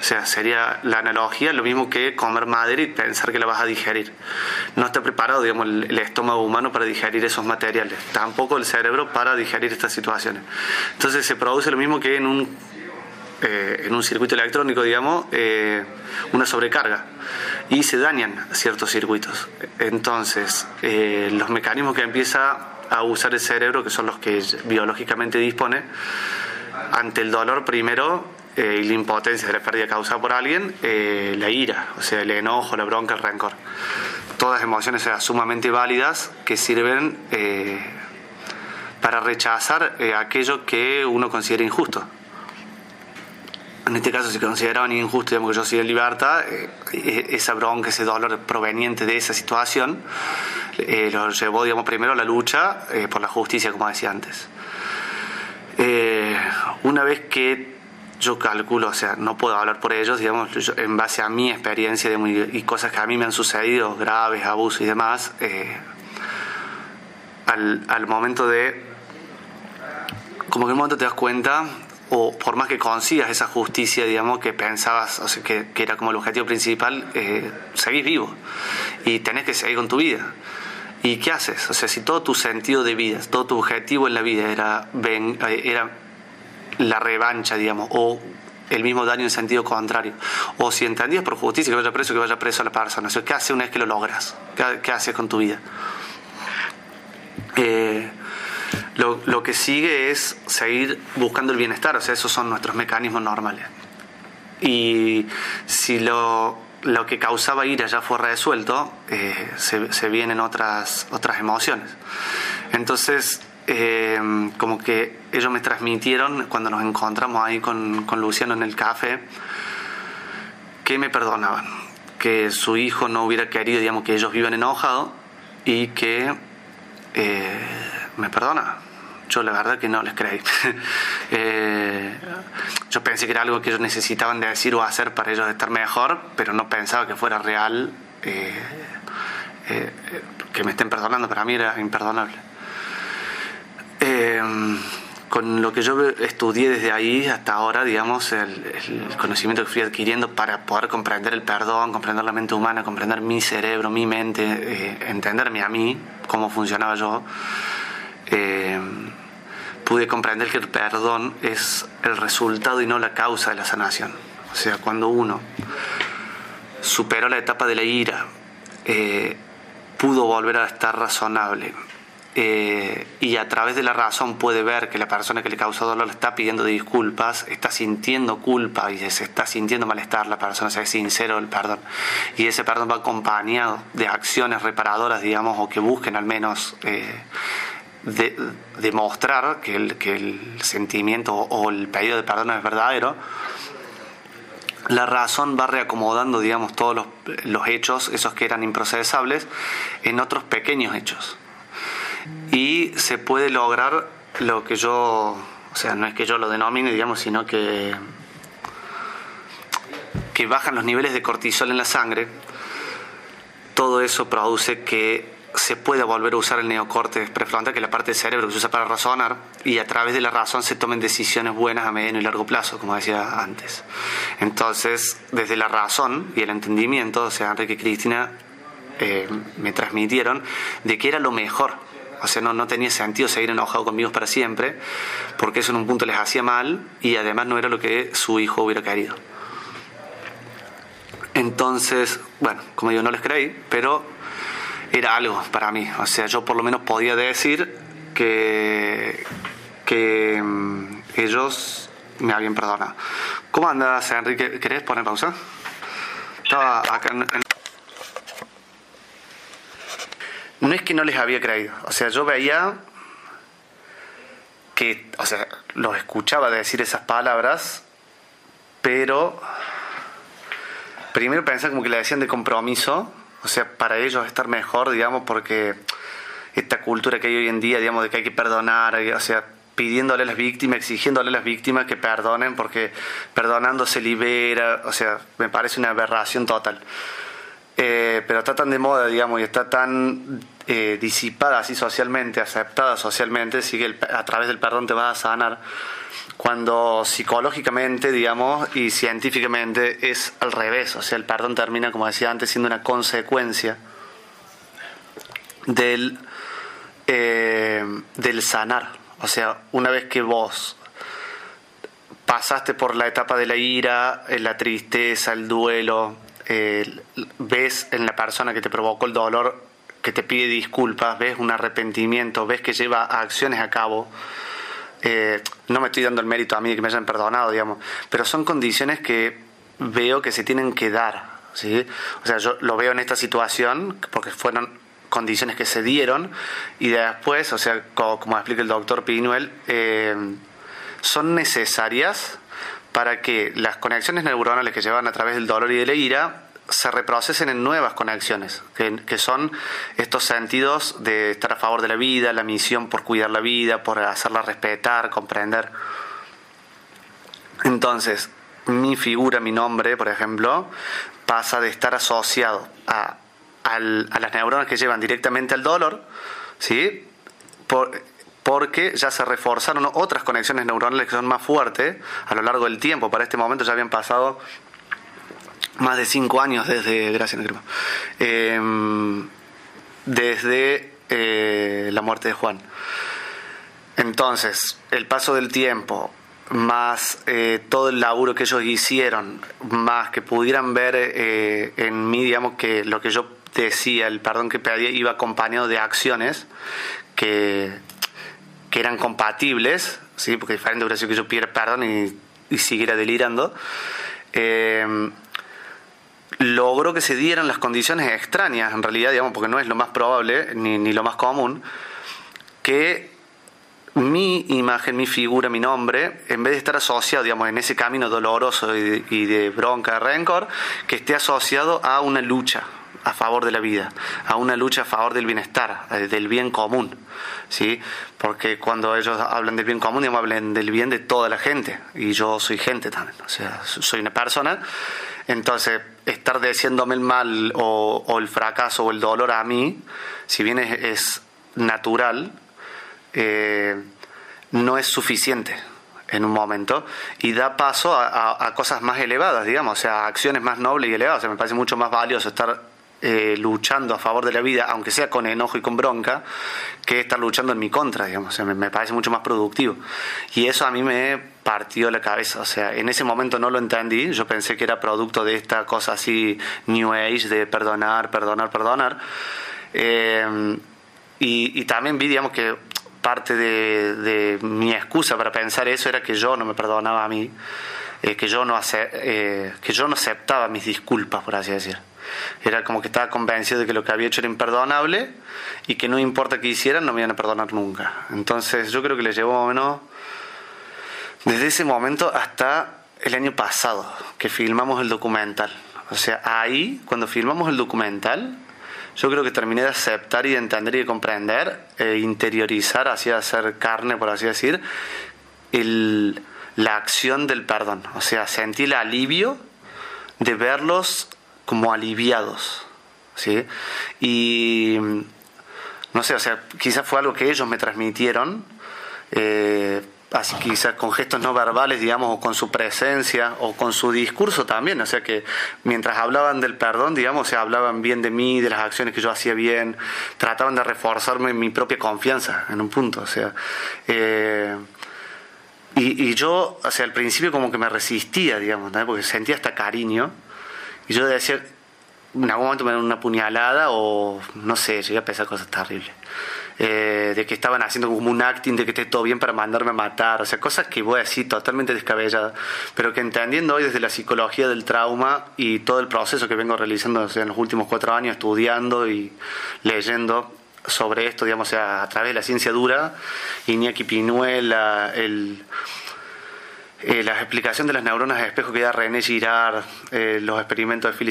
[SPEAKER 1] O sea, sería la analogía lo mismo que comer madera y pensar que la vas a digerir. No está preparado, digamos, el, estómago humano para digerir esos materiales, tampoco el cerebro para digerir estas situaciones. Entonces se produce lo mismo que en un, eh, en un circuito electrónico, digamos, eh, una sobrecarga y se dañan ciertos circuitos. Entonces, eh, los mecanismos que empieza a usar el cerebro, que son los que biológicamente dispone, ante el dolor primero eh, y la impotencia de la pérdida causada por alguien, eh, la ira, o sea, el enojo, la bronca, el rencor. Todas emociones sumamente válidas que sirven para rechazar aquello que uno considera injusto en este caso se consideraban injusto digamos, que yo soy en libertad, eh, eh, esa bronca, ese dolor proveniente de esa situación, eh, lo llevó digamos, primero a la lucha por la justicia, como decía antes. una vez que yo calculo, o sea, no puedo hablar por ellos, digamos, en base a mi experiencia y cosas que a mí me han sucedido, graves, abusos y demás, al, al momento de, como que en un momento te das cuenta o por más que consigas esa justicia, digamos, que pensabas, o sea, que, que era como el objetivo principal, eh, seguís vivo y tenés que seguir con tu vida. ¿Y qué haces? O sea, si todo tu sentido de vida, todo tu objetivo en la vida era, ven, eh, era la revancha, digamos, o el mismo daño en sentido contrario, o si entendías por justicia que vaya preso, que vaya preso a la persona, o sea, ¿qué haces una vez que lo logras? ¿Qué, qué haces con tu vida? Eh, Lo, lo, que sigue es seguir buscando el bienestar, o sea, esos son nuestros mecanismos normales. Y si lo, lo que causaba ira ya fue resuelto, eh, se, se, vienen otras, otras emociones. Entonces, eh, como que ellos me transmitieron cuando nos encontramos ahí con, con Luciano en el café, que me perdonaban, que su hijo no hubiera querido, digamos, que ellos vivan enojados y que eh, me perdona. Yo la verdad que no les creí. eh, yo pensé que era algo que ellos necesitaban de decir o hacer para ellos estar mejor, pero no pensaba que fuera real. Eh, eh, que me estén perdonando, para mí era imperdonable. Eh, con lo que yo estudié desde ahí hasta ahora, digamos, el, el, conocimiento que fui adquiriendo para poder comprender el perdón, comprender la mente humana, comprender mi cerebro, mi mente, eh, entenderme a mí, cómo funcionaba yo, eh, pude comprender que el perdón es el resultado y no la causa de la sanación. O sea, cuando uno superó la etapa de la ira, eh, pudo volver a estar razonable, eh, y a través de la razón puede ver que la persona que le causó dolor está pidiendo disculpas, está sintiendo culpa y se está sintiendo malestar, la persona se es sincero el perdón. Y ese perdón va acompañado de acciones reparadoras, digamos, o que busquen al menos de, demostrar que el, que el sentimiento o el pedido de perdón es verdadero. La razón va reacomodando, digamos, todos los, los hechos, esos que eran improcesables, en otros pequeños hechos y se puede lograr lo que yo, o sea, no es que yo lo denomine, digamos, sino que, que bajan los niveles de cortisol en la sangre. Todo eso produce que se pueda volver a usar el neocórtex prefrontal, que es la parte del cerebro que se usa para razonar, y a través de la razón se tomen decisiones buenas a mediano y largo plazo, como decía antes. Entonces, desde la razón y el entendimiento, o sea, Enrique y Cristina eh, me transmitieron de que era lo mejor o sea, no, no tenía sentido seguir enojado conmigo para siempre, porque eso en un punto les hacía mal y además no era lo que su hijo hubiera querido. Entonces, bueno, como digo, no les creí, pero era algo para mí. O sea, yo por lo menos podía decir que, que um, ellos me habían perdonado. ¿Cómo andas, Enrique? ¿Querés poner pausa? Estaba acá en no es que no les había creído. O sea, yo veía que, o sea, los escuchaba decir esas palabras, pero primero pensaba como que le decían de compromiso, o sea, para ellos estar mejor, digamos, porque esta cultura que hay hoy en día, digamos, de que hay que perdonar, o sea, pidiéndole a las víctimas, exigiéndole a las víctimas que perdonen, porque perdonando se libera, o sea, me parece una aberración total. Eh, pero está tan de moda, digamos, y está tan eh, disipada así socialmente, aceptada socialmente, el, a través del perdón te vas a sanar, cuando psicológicamente, digamos, y científicamente es al revés, o sea, el perdón termina, como decía antes, siendo una consecuencia del, eh, del sanar. O sea, una vez que vos pasaste por la etapa de la ira, la tristeza, el duelo, eh, ves en la persona que te provocó el dolor que te pide disculpas, ves un arrepentimiento, ves que lleva acciones a cabo. Eh, no me estoy dando el mérito a mí que me hayan perdonado, digamos, pero son condiciones que veo que se tienen que dar. ¿sí? O sea, yo lo veo en esta situación porque fueron condiciones que se dieron y después, o sea, como, como explica el doctor Pinuel, eh, son necesarias para que las conexiones neuronales que llevan a través del dolor y de la ira se reprocesen en nuevas conexiones, que, que, son estos sentidos de estar a favor de la vida, la misión por cuidar la vida, por hacerla respetar, comprender. Entonces, mi figura, mi nombre, por ejemplo, pasa de estar asociado a, a, a las neuronas que llevan directamente al dolor, ¿sí? Por, porque ya se reforzaron otras conexiones neuronales que son más fuertes a lo largo del tiempo. Para este momento ya habían pasado más de cinco años desde, gracias eh, desde eh, la muerte de Juan. Entonces, el paso del tiempo, más eh, todo el laburo que ellos hicieron, más que pudieran ver eh, en mí, digamos, que lo que yo decía, el perdón que pedía, iba acompañado de acciones que, que eran compatibles, ¿sí? porque diferente hubiera que yo pidiera perdón y, siguiera delirando, eh, logró que se dieran las condiciones extrañas, en realidad, digamos, porque no es lo más probable ni, ni lo más común, que mi imagen, mi figura, mi nombre, en vez de estar asociado, digamos, en ese camino doloroso y de, y de bronca, de rencor, que esté asociado a una lucha a favor de la vida, a una lucha a favor del bienestar, eh, del bien común, ¿sí? Porque cuando ellos hablan del bien común, digamos, hablan del bien de toda la gente, y yo soy gente también, o sea, soy una persona, entonces estar deseándome el mal o, el fracaso o el dolor a mí, si bien es, natural, eh, no es suficiente en un momento y da paso a, cosas más elevadas, digamos, o sea, a acciones más nobles y elevadas. O sea, me parece mucho más valioso estar eh, luchando a favor de la vida, aunque sea con enojo y con bronca, que estar luchando en mi contra, digamos. O sea, me parece mucho más productivo. Y eso a mí me partió la cabeza. O sea, en ese momento no lo entendí. Yo pensé que era producto de esta cosa así New Age de perdonar, perdonar, perdonar. Eh, y, y también vi, digamos, que parte de, de mi excusa para pensar eso era que yo no me perdonaba a mí, eh, que, yo no ace- eh, que yo no aceptaba mis disculpas, por así decir. Era como que estaba convencido de que lo que había hecho era imperdonable y que no importa qué hicieran, no me iban a perdonar nunca. Entonces yo creo que le llevó más o menos desde ese momento hasta el año pasado que filmamos el documental. O sea, ahí, cuando filmamos el documental, yo creo que terminé de aceptar y de entender y de comprender, e interiorizar, así hacer carne, por así decir, la acción del perdón. O sea, sentí el alivio de verlos como aliviados. ¿sí? Y no sé, o sea, quizás fue algo que ellos me transmitieron, eh, así quizás con gestos no verbales, digamos, o con su presencia, o con su discurso también, o sea que mientras hablaban del perdón, digamos, se hablaban bien de mí, de las acciones que yo hacía bien, trataban de reforzarme mi propia confianza en un punto, o sea, eh, y, yo, o sea, al principio como que me resistía, digamos, ¿no? porque sentía hasta cariño, y yo decía, en algún momento me dan una puñalada o no sé, llegué a pensar cosas terribles. Eh, de que estaban haciendo como un acting de que esté todo bien para mandarme a matar, o sea, cosas que voy a decir totalmente descabelladas, pero que entendiendo hoy desde la psicología del trauma y todo el proceso que vengo realizando o sea, en los últimos cuatro años, estudiando y leyendo sobre esto, digamos, o sea, a través de la ciencia dura, Iñaki Pinuela, el eh, la explicación de las neuronas de espejo que da René Girard, eh, los experimentos de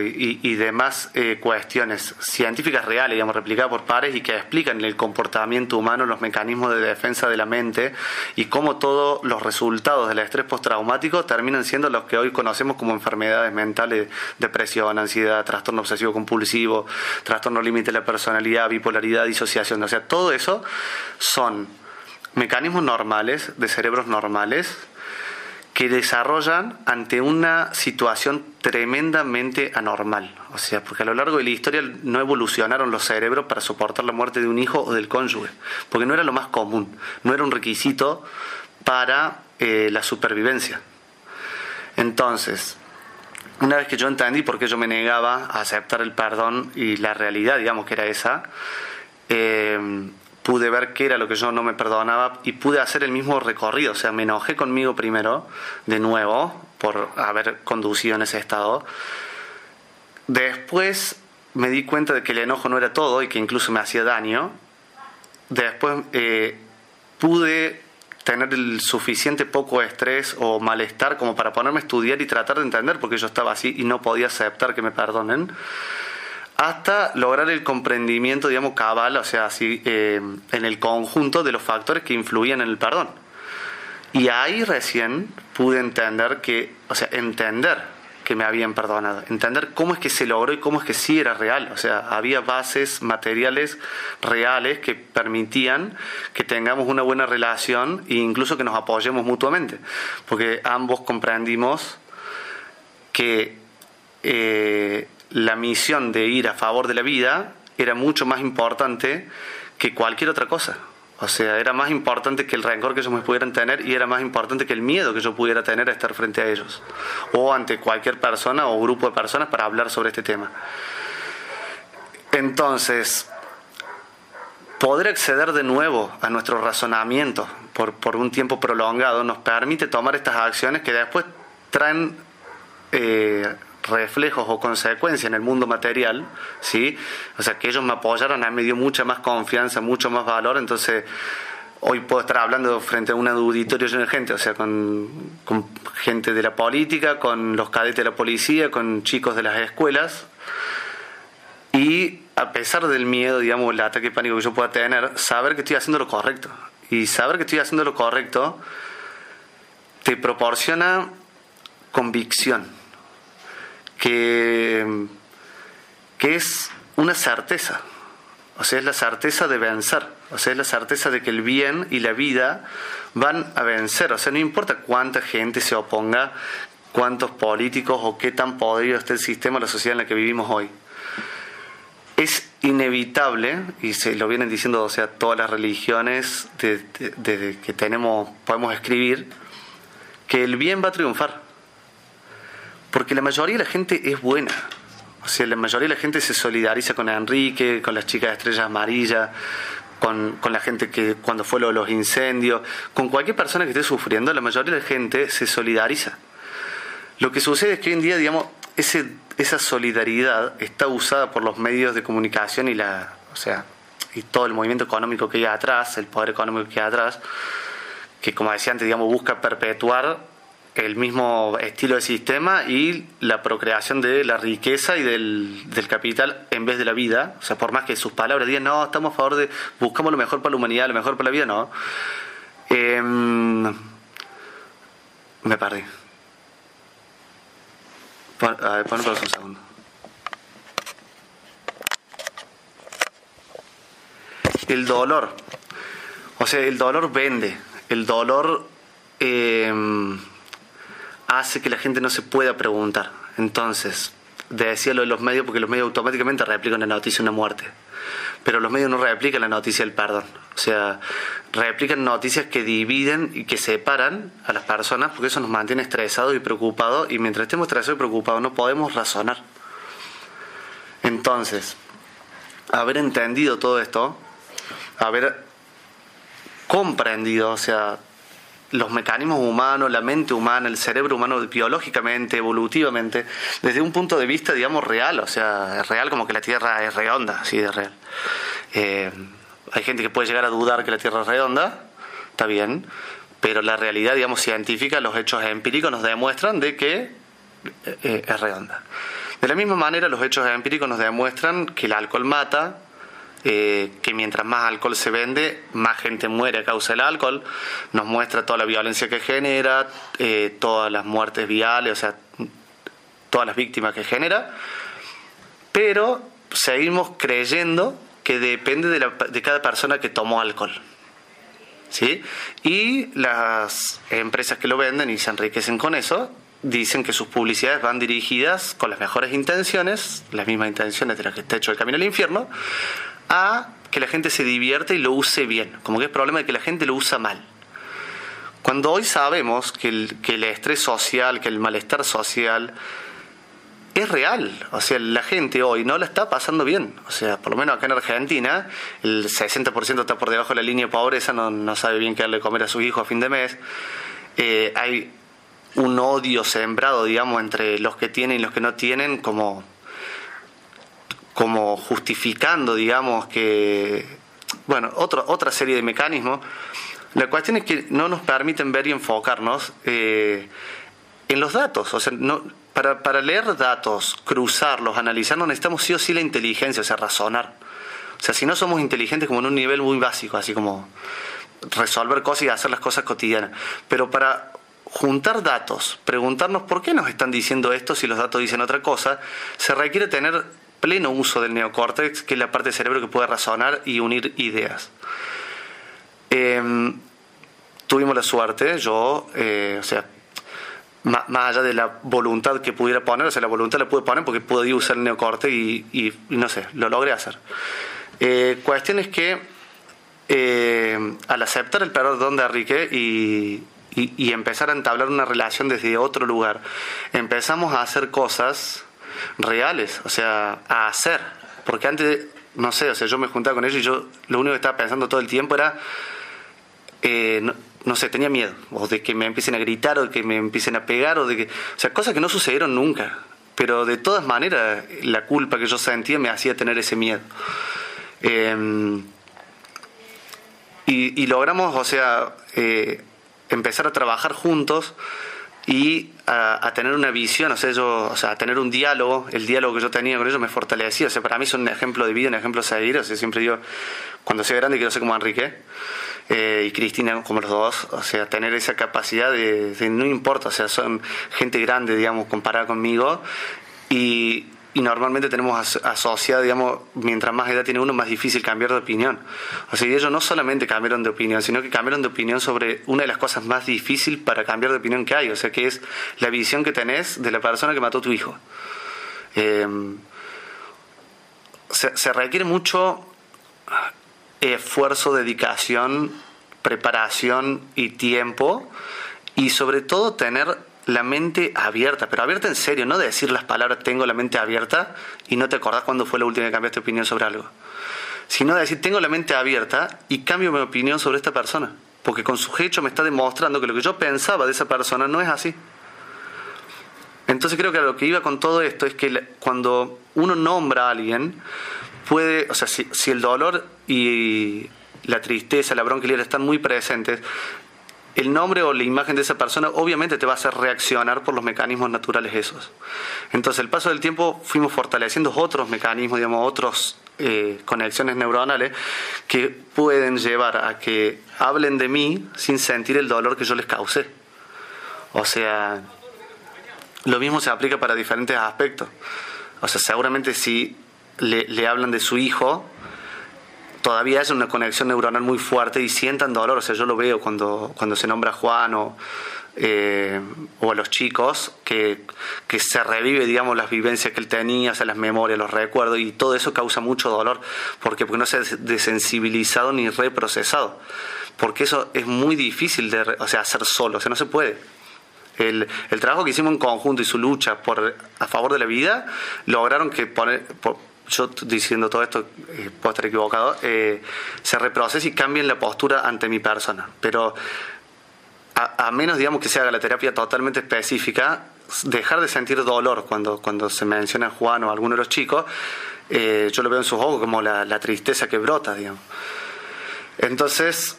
[SPEAKER 1] y, y- y demás eh, cuestiones científicas reales, digamos, replicadas por pares y que explican el comportamiento humano, los mecanismos de defensa de la mente y cómo todos los resultados del estrés postraumático terminan siendo los que hoy conocemos como enfermedades mentales, depresión, ansiedad, trastorno obsesivo compulsivo, trastorno límite de la personalidad, bipolaridad, disociación. O sea, todo eso son mecanismos normales, de cerebros normales, que desarrollan ante una situación tremendamente anormal. O sea, porque a lo largo de la historia no evolucionaron los cerebros para soportar la muerte de un hijo o del cónyuge, porque no era lo más común, no era un requisito para eh, la supervivencia. Entonces, una vez que yo entendí por qué yo me negaba a aceptar el perdón y la realidad, digamos que era esa, eh, pude ver qué era lo que yo no me perdonaba y pude hacer el mismo recorrido. O sea, me enojé conmigo primero, de nuevo, por haber conducido en ese estado. Después me di cuenta de que el enojo no era todo y que incluso me hacía daño. Después eh, pude tener el suficiente poco estrés o malestar como para ponerme a estudiar y tratar de entender por qué yo estaba así y no podía aceptar que me perdonen hasta lograr el comprendimiento, digamos, cabal, o sea, así, eh, en el conjunto de los factores que influían en el perdón. Y ahí recién pude entender que, o sea, entender que me habían perdonado, entender cómo es que se logró y cómo es que sí era real, o sea, había bases materiales reales que permitían que tengamos una buena relación e incluso que nos apoyemos mutuamente, porque ambos comprendimos que eh, la misión de ir a favor de la vida era mucho más importante que cualquier otra cosa. O sea, era más importante que el rencor que ellos me pudieran tener y era más importante que el miedo que yo pudiera tener a estar frente a ellos o ante cualquier persona o grupo de personas para hablar sobre este tema. Entonces, poder acceder de nuevo a nuestro razonamiento por, por un tiempo prolongado nos permite tomar estas acciones que después traen eh, reflejos o consecuencias en el mundo material, ¿sí? O sea, que ellos me apoyaron, a mí me dio mucha más confianza, mucho más valor, entonces hoy puedo estar hablando frente a un auditorio lleno de gente, o sea, con, gente de la política, con los cadetes de la policía, con chicos de las escuelas. Y a pesar del miedo, digamos, el ataque pánico que yo pueda tener, saber que estoy haciendo lo correcto. Y saber que estoy haciendo lo correcto te proporciona convicción, que, que es una certeza. O sea, es la certeza de vencer. O sea, es la certeza de que el bien y la vida van a vencer. O sea, no importa cuánta gente se oponga, cuántos políticos o qué tan podrido esté el sistema, la sociedad en la que vivimos hoy. Es inevitable, y se lo vienen diciendo o sea, todas las religiones que tenemos, podemos escribir, que el bien va a triunfar. Porque la mayoría de la gente es buena. O sea, la mayoría de la gente se solidariza con Enrique, con las chicas de estrellas amarillas, con, con, la gente que cuando fue lo de los incendios, con cualquier persona que esté sufriendo, la mayoría de la gente se solidariza. Lo que sucede es que hoy en día, digamos, ese, esa solidaridad está usada por los medios de comunicación y la, o sea, y todo el movimiento económico que hay atrás, el poder económico que hay atrás, que como decía antes, digamos, busca perpetuar el mismo estilo de sistema y la procreación de la riqueza y del, capital en vez de la vida. O sea, por más que sus palabras digan, no, estamos a favor de, buscamos lo mejor para la humanidad, lo mejor para la vida, no. Eh, me perdí. Pon, a ver, pon un segundo. El dolor. O sea, el dolor vende. El dolor... Eh, hace que la gente no se pueda preguntar. Entonces, decía lo de los medios porque los medios automáticamente replican la noticia de una muerte. Pero los medios no replican la noticia del perdón. O sea, replican noticias que dividen y que separan a las personas porque eso nos mantiene estresados y preocupados y mientras estemos estresados y preocupados no podemos razonar. Entonces, haber entendido todo esto, haber comprendido, o sea, los mecanismos humanos, la mente humana, el cerebro humano biológicamente, evolutivamente, desde un punto de vista, digamos, real, o sea, es real como que la Tierra es redonda, así de real. Eh, hay gente que puede llegar a dudar que la Tierra es redonda, está bien, pero la realidad, digamos, científica, los hechos empíricos nos demuestran de que eh, es redonda. De la misma manera, los hechos empíricos nos demuestran que el alcohol mata, eh, que mientras más alcohol se vende, más gente muere a causa del alcohol. Nos muestra toda la violencia que genera, eh, todas las muertes viales, o sea, todas las víctimas que genera. Pero seguimos creyendo que depende de, cada persona que tomó alcohol. ¿Sí? Y las empresas que lo venden y se enriquecen con eso dicen que sus publicidades van dirigidas con las mejores intenciones, las mismas intenciones de las que está hecho el camino al infierno, a que la gente se divierte y lo use bien, como que es problema de que la gente lo usa mal. Cuando hoy sabemos que el, estrés social, que el malestar social es real, o sea, la gente hoy no la está pasando bien, o sea, por lo menos acá en Argentina, el 60% está por debajo de la línea de pobreza, no, no sabe bien qué darle de comer a sus hijos a fin de mes, eh, hay un odio sembrado, digamos, entre los que tienen y los que no tienen, como como justificando, digamos, que, bueno, otra otra serie de mecanismos. La cuestión es que no nos permiten ver y enfocarnos eh, en los datos. O sea, no, para, para leer datos, cruzarlos, analizarlos, necesitamos sí o sí la inteligencia, o sea, razonar. O sea, si no somos inteligentes como en un nivel muy básico, así como resolver cosas y hacer las cosas cotidianas. Pero para juntar datos, preguntarnos por qué nos están diciendo esto si los datos dicen otra cosa, se requiere tener pleno uso del neocórtex, que es la parte del cerebro que puede razonar y unir ideas. Em, tuvimos la suerte, yo, eh, o sea, más, allá de la voluntad que pudiera poner, o sea, la voluntad la pude poner porque pude usar el neocórtex y, no sé, lo logré hacer. Eh, cuestión es que eh, al aceptar el perdón de Enrique y, y, y empezar a entablar una relación desde otro lugar, empezamos a hacer cosas reales, o sea, a hacer. Porque antes no sé, o sea, yo me juntaba con ellos y yo lo único que estaba pensando todo el tiempo era, eh, no, sé, tenía miedo, o de que me empiecen a gritar, o de que me empiecen a pegar, o de que, o sea, cosas que no sucedieron nunca, pero de todas maneras la culpa que yo sentía me hacía tener ese miedo. Em, y, logramos, o sea, eh, empezar a trabajar juntos y a, tener una visión, o sea, yo, o sea, a tener un diálogo, el diálogo que yo tenía con ellos me fortalecía, o sea, para mí son un ejemplo de vida, un ejemplo a seguir, o sea, siempre digo, cuando sea grande quiero ser como Enrique eh, y Cristina como los dos, o sea, tener esa capacidad de, de, no importa, o sea, son gente grande, digamos, comparada conmigo y, y normalmente tenemos asociado, digamos, mientras más edad tiene uno, más difícil cambiar de opinión. O sea, y ellos no solamente cambiaron de opinión, sino que cambiaron de opinión sobre una de las cosas más difíciles para cambiar de opinión que hay, o sea, que es la visión que tenés de la persona que mató a tu hijo. Em, se, se requiere mucho esfuerzo, dedicación, preparación y tiempo, y sobre todo tener la mente abierta, pero abierta en serio, no de decir las palabras tengo la mente abierta y no te acordás cuándo fue la última que cambiaste opinión sobre algo, sino de decir tengo la mente abierta y cambio mi opinión sobre esta persona, porque con su hecho me está demostrando que lo que yo pensaba de esa persona no es así. Entonces creo que lo que iba con todo esto es que cuando uno nombra a alguien, puede, o sea, si, el dolor y la tristeza, la bronca están muy presentes, el nombre o la imagen de esa persona obviamente te va a hacer reaccionar por los mecanismos naturales esos. Entonces, el paso del tiempo fuimos fortaleciendo otros mecanismos, digamos, otras eh, conexiones neuronales que pueden llevar a que hablen de mí sin sentir el dolor que yo les causé. O sea, lo mismo se aplica para diferentes aspectos. O sea, seguramente si le hablan de su hijo, todavía es una conexión neuronal muy fuerte y sientan dolor. O sea, yo lo veo cuando, cuando se nombra Juan o, eh, o a los chicos, que, que, se revive, digamos, las vivencias que él tenía, o sea, las memorias, los recuerdos, y todo eso causa mucho dolor. porque Porque no se ha desensibilizado ni reprocesado. Porque eso es muy difícil de o sea, hacer solo, o sea, no se puede. El, el, trabajo que hicimos en conjunto y su lucha por, a favor de la vida lograron que poner, yo diciendo todo esto, eh, puedo estar equivocado, eh, se reprocese y cambien la postura ante mi persona. Pero a, menos, digamos, que se haga la terapia totalmente específica, dejar de sentir dolor cuando, cuando se menciona Juan o alguno de los chicos, eh, yo lo veo en sus ojos como la, la tristeza que brota, digamos. Entonces,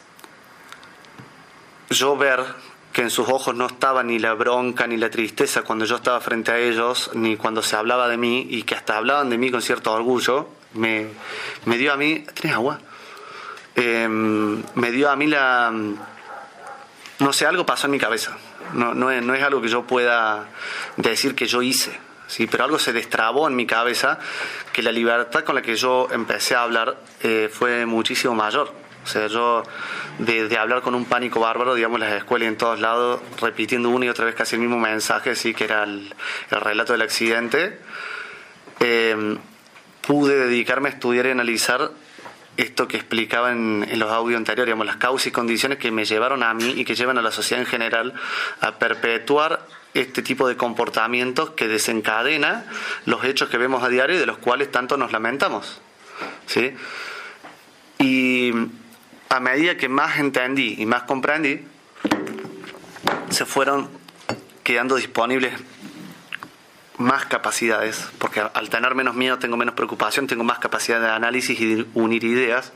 [SPEAKER 1] yo ver que en sus ojos no estaba ni la bronca ni la tristeza cuando yo estaba frente a ellos, ni cuando se hablaba de mí, y que hasta hablaban de mí con cierto orgullo, me, me dio a mí, ¿tienes agua? Em, me dio a mí la, no sé, algo pasó en mi cabeza, no, no, es, no es algo que yo pueda decir que yo hice, ¿sí? pero algo se destrabó en mi cabeza que la libertad con la que yo empecé a hablar eh, fue muchísimo mayor. O sea, yo de, hablar con un pánico bárbaro, digamos, en las escuelas y en todos lados, repitiendo una y otra vez casi el mismo mensaje, sí, que era el, relato del accidente, eh, pude dedicarme a estudiar y analizar esto que explicaba en, los audios anteriores, digamos, las causas y condiciones que me llevaron a mí y que llevan a la sociedad en general a perpetuar este tipo de comportamientos que desencadena los hechos que vemos a diario y de los cuales tanto nos lamentamos. ¿sí? Y a medida que más entendí y más comprendí, se fueron quedando disponibles más capacidades, porque al tener menos miedo tengo menos preocupación, tengo más capacidad de análisis y de unir ideas.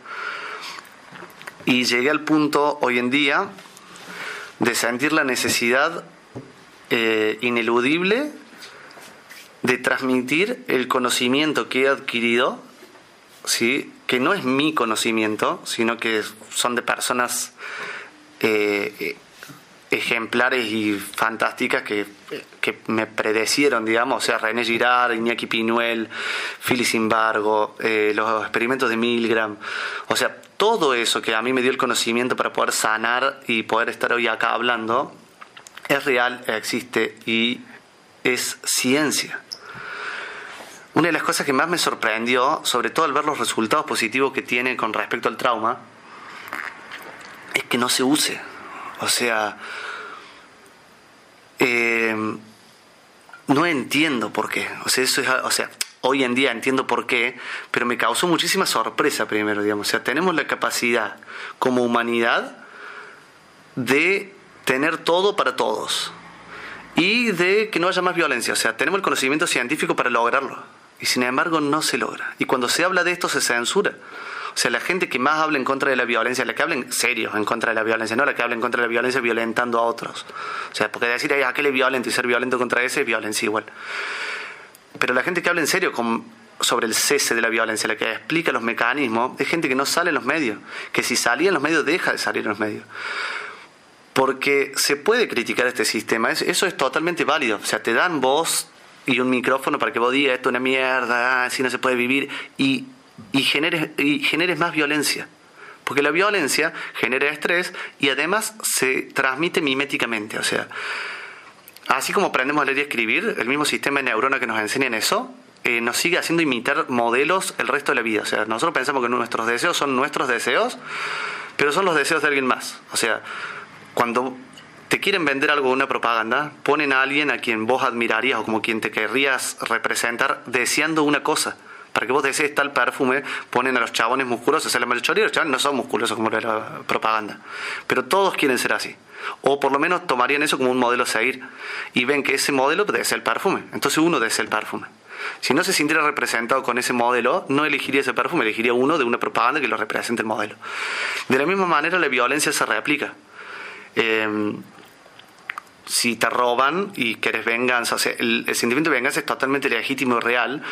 [SPEAKER 1] Y llegué al punto hoy en día de sentir la necesidad eh, ineludible de transmitir el conocimiento que he adquirido ¿sí? Que no es mi conocimiento, sino que son de personas eh, ejemplares y fantásticas que, me predecieron, digamos, o sea, René Girard, Iñaki Pinuel, Phyllis Simbargo, eh, los experimentos de Milgram, o sea, todo eso que a mí me dio el conocimiento para poder sanar y poder estar hoy acá hablando, es real, existe y es ciencia. Una de las cosas que más me sorprendió, sobre todo al ver los resultados positivos que tiene con respecto al trauma, es que no se use. O sea, eh, no entiendo por qué. O sea, eso es, o sea, hoy en día entiendo por qué, pero me causó muchísima sorpresa primero, digamos. O sea, tenemos la capacidad como humanidad de tener todo para todos y de que no haya más violencia. O sea, tenemos el conocimiento científico para lograrlo y sin embargo no se logra. Y cuando se habla de esto se censura. O sea, la gente que más habla en contra de la violencia, la que habla en serio en contra de la violencia, no la que habla en contra de la violencia violentando a otros. O sea, porque decir, a aquel es violento y ser violento contra ese es violencia igual. Pero la gente que habla en serio con, sobre el cese de la violencia, la que explica los mecanismos, es gente que no sale en los medios, que si salía en los medios deja de salir en los medios. Porque se puede criticar este sistema, eso es totalmente válido. O sea, te dan voz y un micrófono para que vos digas esto es una mierda, así no se puede vivir, y y generes, y generes más violencia. Porque la violencia genera estrés y además se transmite miméticamente. O sea, así como aprendemos a leer y escribir, el mismo sistema de neurona que nos enseña en eso, eh, nos sigue haciendo imitar modelos el resto de la vida. O sea, nosotros pensamos que nuestros deseos son nuestros deseos, pero son los deseos de alguien más. O sea, cuando te quieren vender algo una propaganda, ponen a alguien a quien vos admirarías o como quien te querrías representar deseando una cosa para que vos desees tal perfume, ponen a los chabones musculosos, se la mayoría de los chabones no son musculosos como la propaganda, pero todos quieren ser así. O por lo menos tomarían eso como un modelo a seguir y ven que ese modelo desea el perfume, entonces uno desea el perfume. Si no se sintiera representado con ese modelo, no elegiría ese perfume, elegiría uno de una propaganda que lo represente el modelo. De la misma manera, la violencia se reaplica. Em, si te roban y quieres venganza, o sea, el, sentimiento de venganza es totalmente legítimo y real,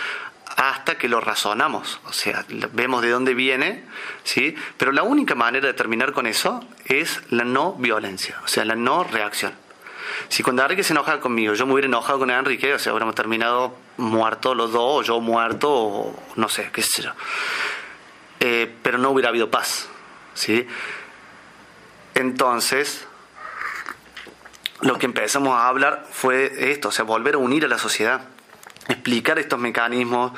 [SPEAKER 1] hasta que lo razonamos, o sea, vemos de dónde viene, ¿sí? Pero la única manera de terminar con eso es la no violencia, o sea, la no reacción. Si cuando Enrique se enoja conmigo, yo me hubiera enojado con Enrique, o sea, hubiéramos terminado muertos los dos, o yo muerto, o no sé, qué sé yo. Eh, pero no hubiera habido paz, ¿sí? Entonces, lo que empezamos a hablar fue esto, o sea, volver a unir a la sociedad explicar estos mecanismos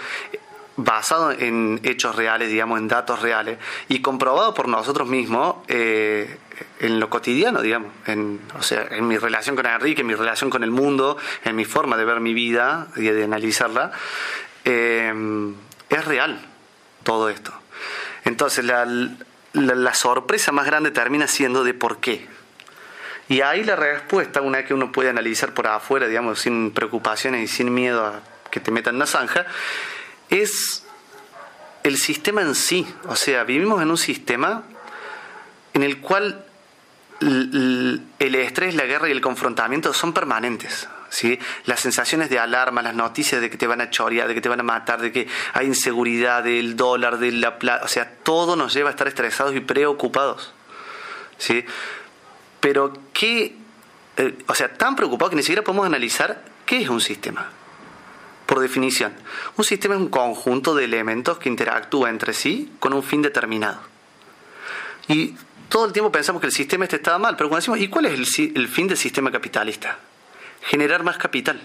[SPEAKER 1] basados en hechos reales, digamos, en datos reales, y comprobado por nosotros mismos eh, en lo cotidiano, digamos, en, o sea, en mi relación con Enrique, en mi relación con el mundo, en mi forma de ver mi vida y de analizarla, eh, es real todo esto. Entonces, la, la sorpresa más grande termina siendo de por qué. Y ahí la respuesta, una vez que uno puede analizar por afuera, digamos, sin preocupaciones y sin miedo a que te metan en la zanja, es el sistema en sí. O sea, vivimos en un sistema en el cual el estrés, la guerra y el confrontamiento son permanentes. ¿sí? Las sensaciones de alarma, las noticias de que te van a chorear, de que te van a matar, de que hay inseguridad del dólar, de la plata, o sea, todo nos lleva a estar estresados y preocupados. ¿sí? Pero qué, eh, o sea, tan preocupados que ni siquiera podemos analizar qué es un sistema por definición. Un sistema es un conjunto de elementos que interactúa entre sí con un fin determinado. Y todo el tiempo pensamos que el sistema este estaba mal, pero cuando decimos, ¿y cuál es el, fin del sistema capitalista? Generar más capital.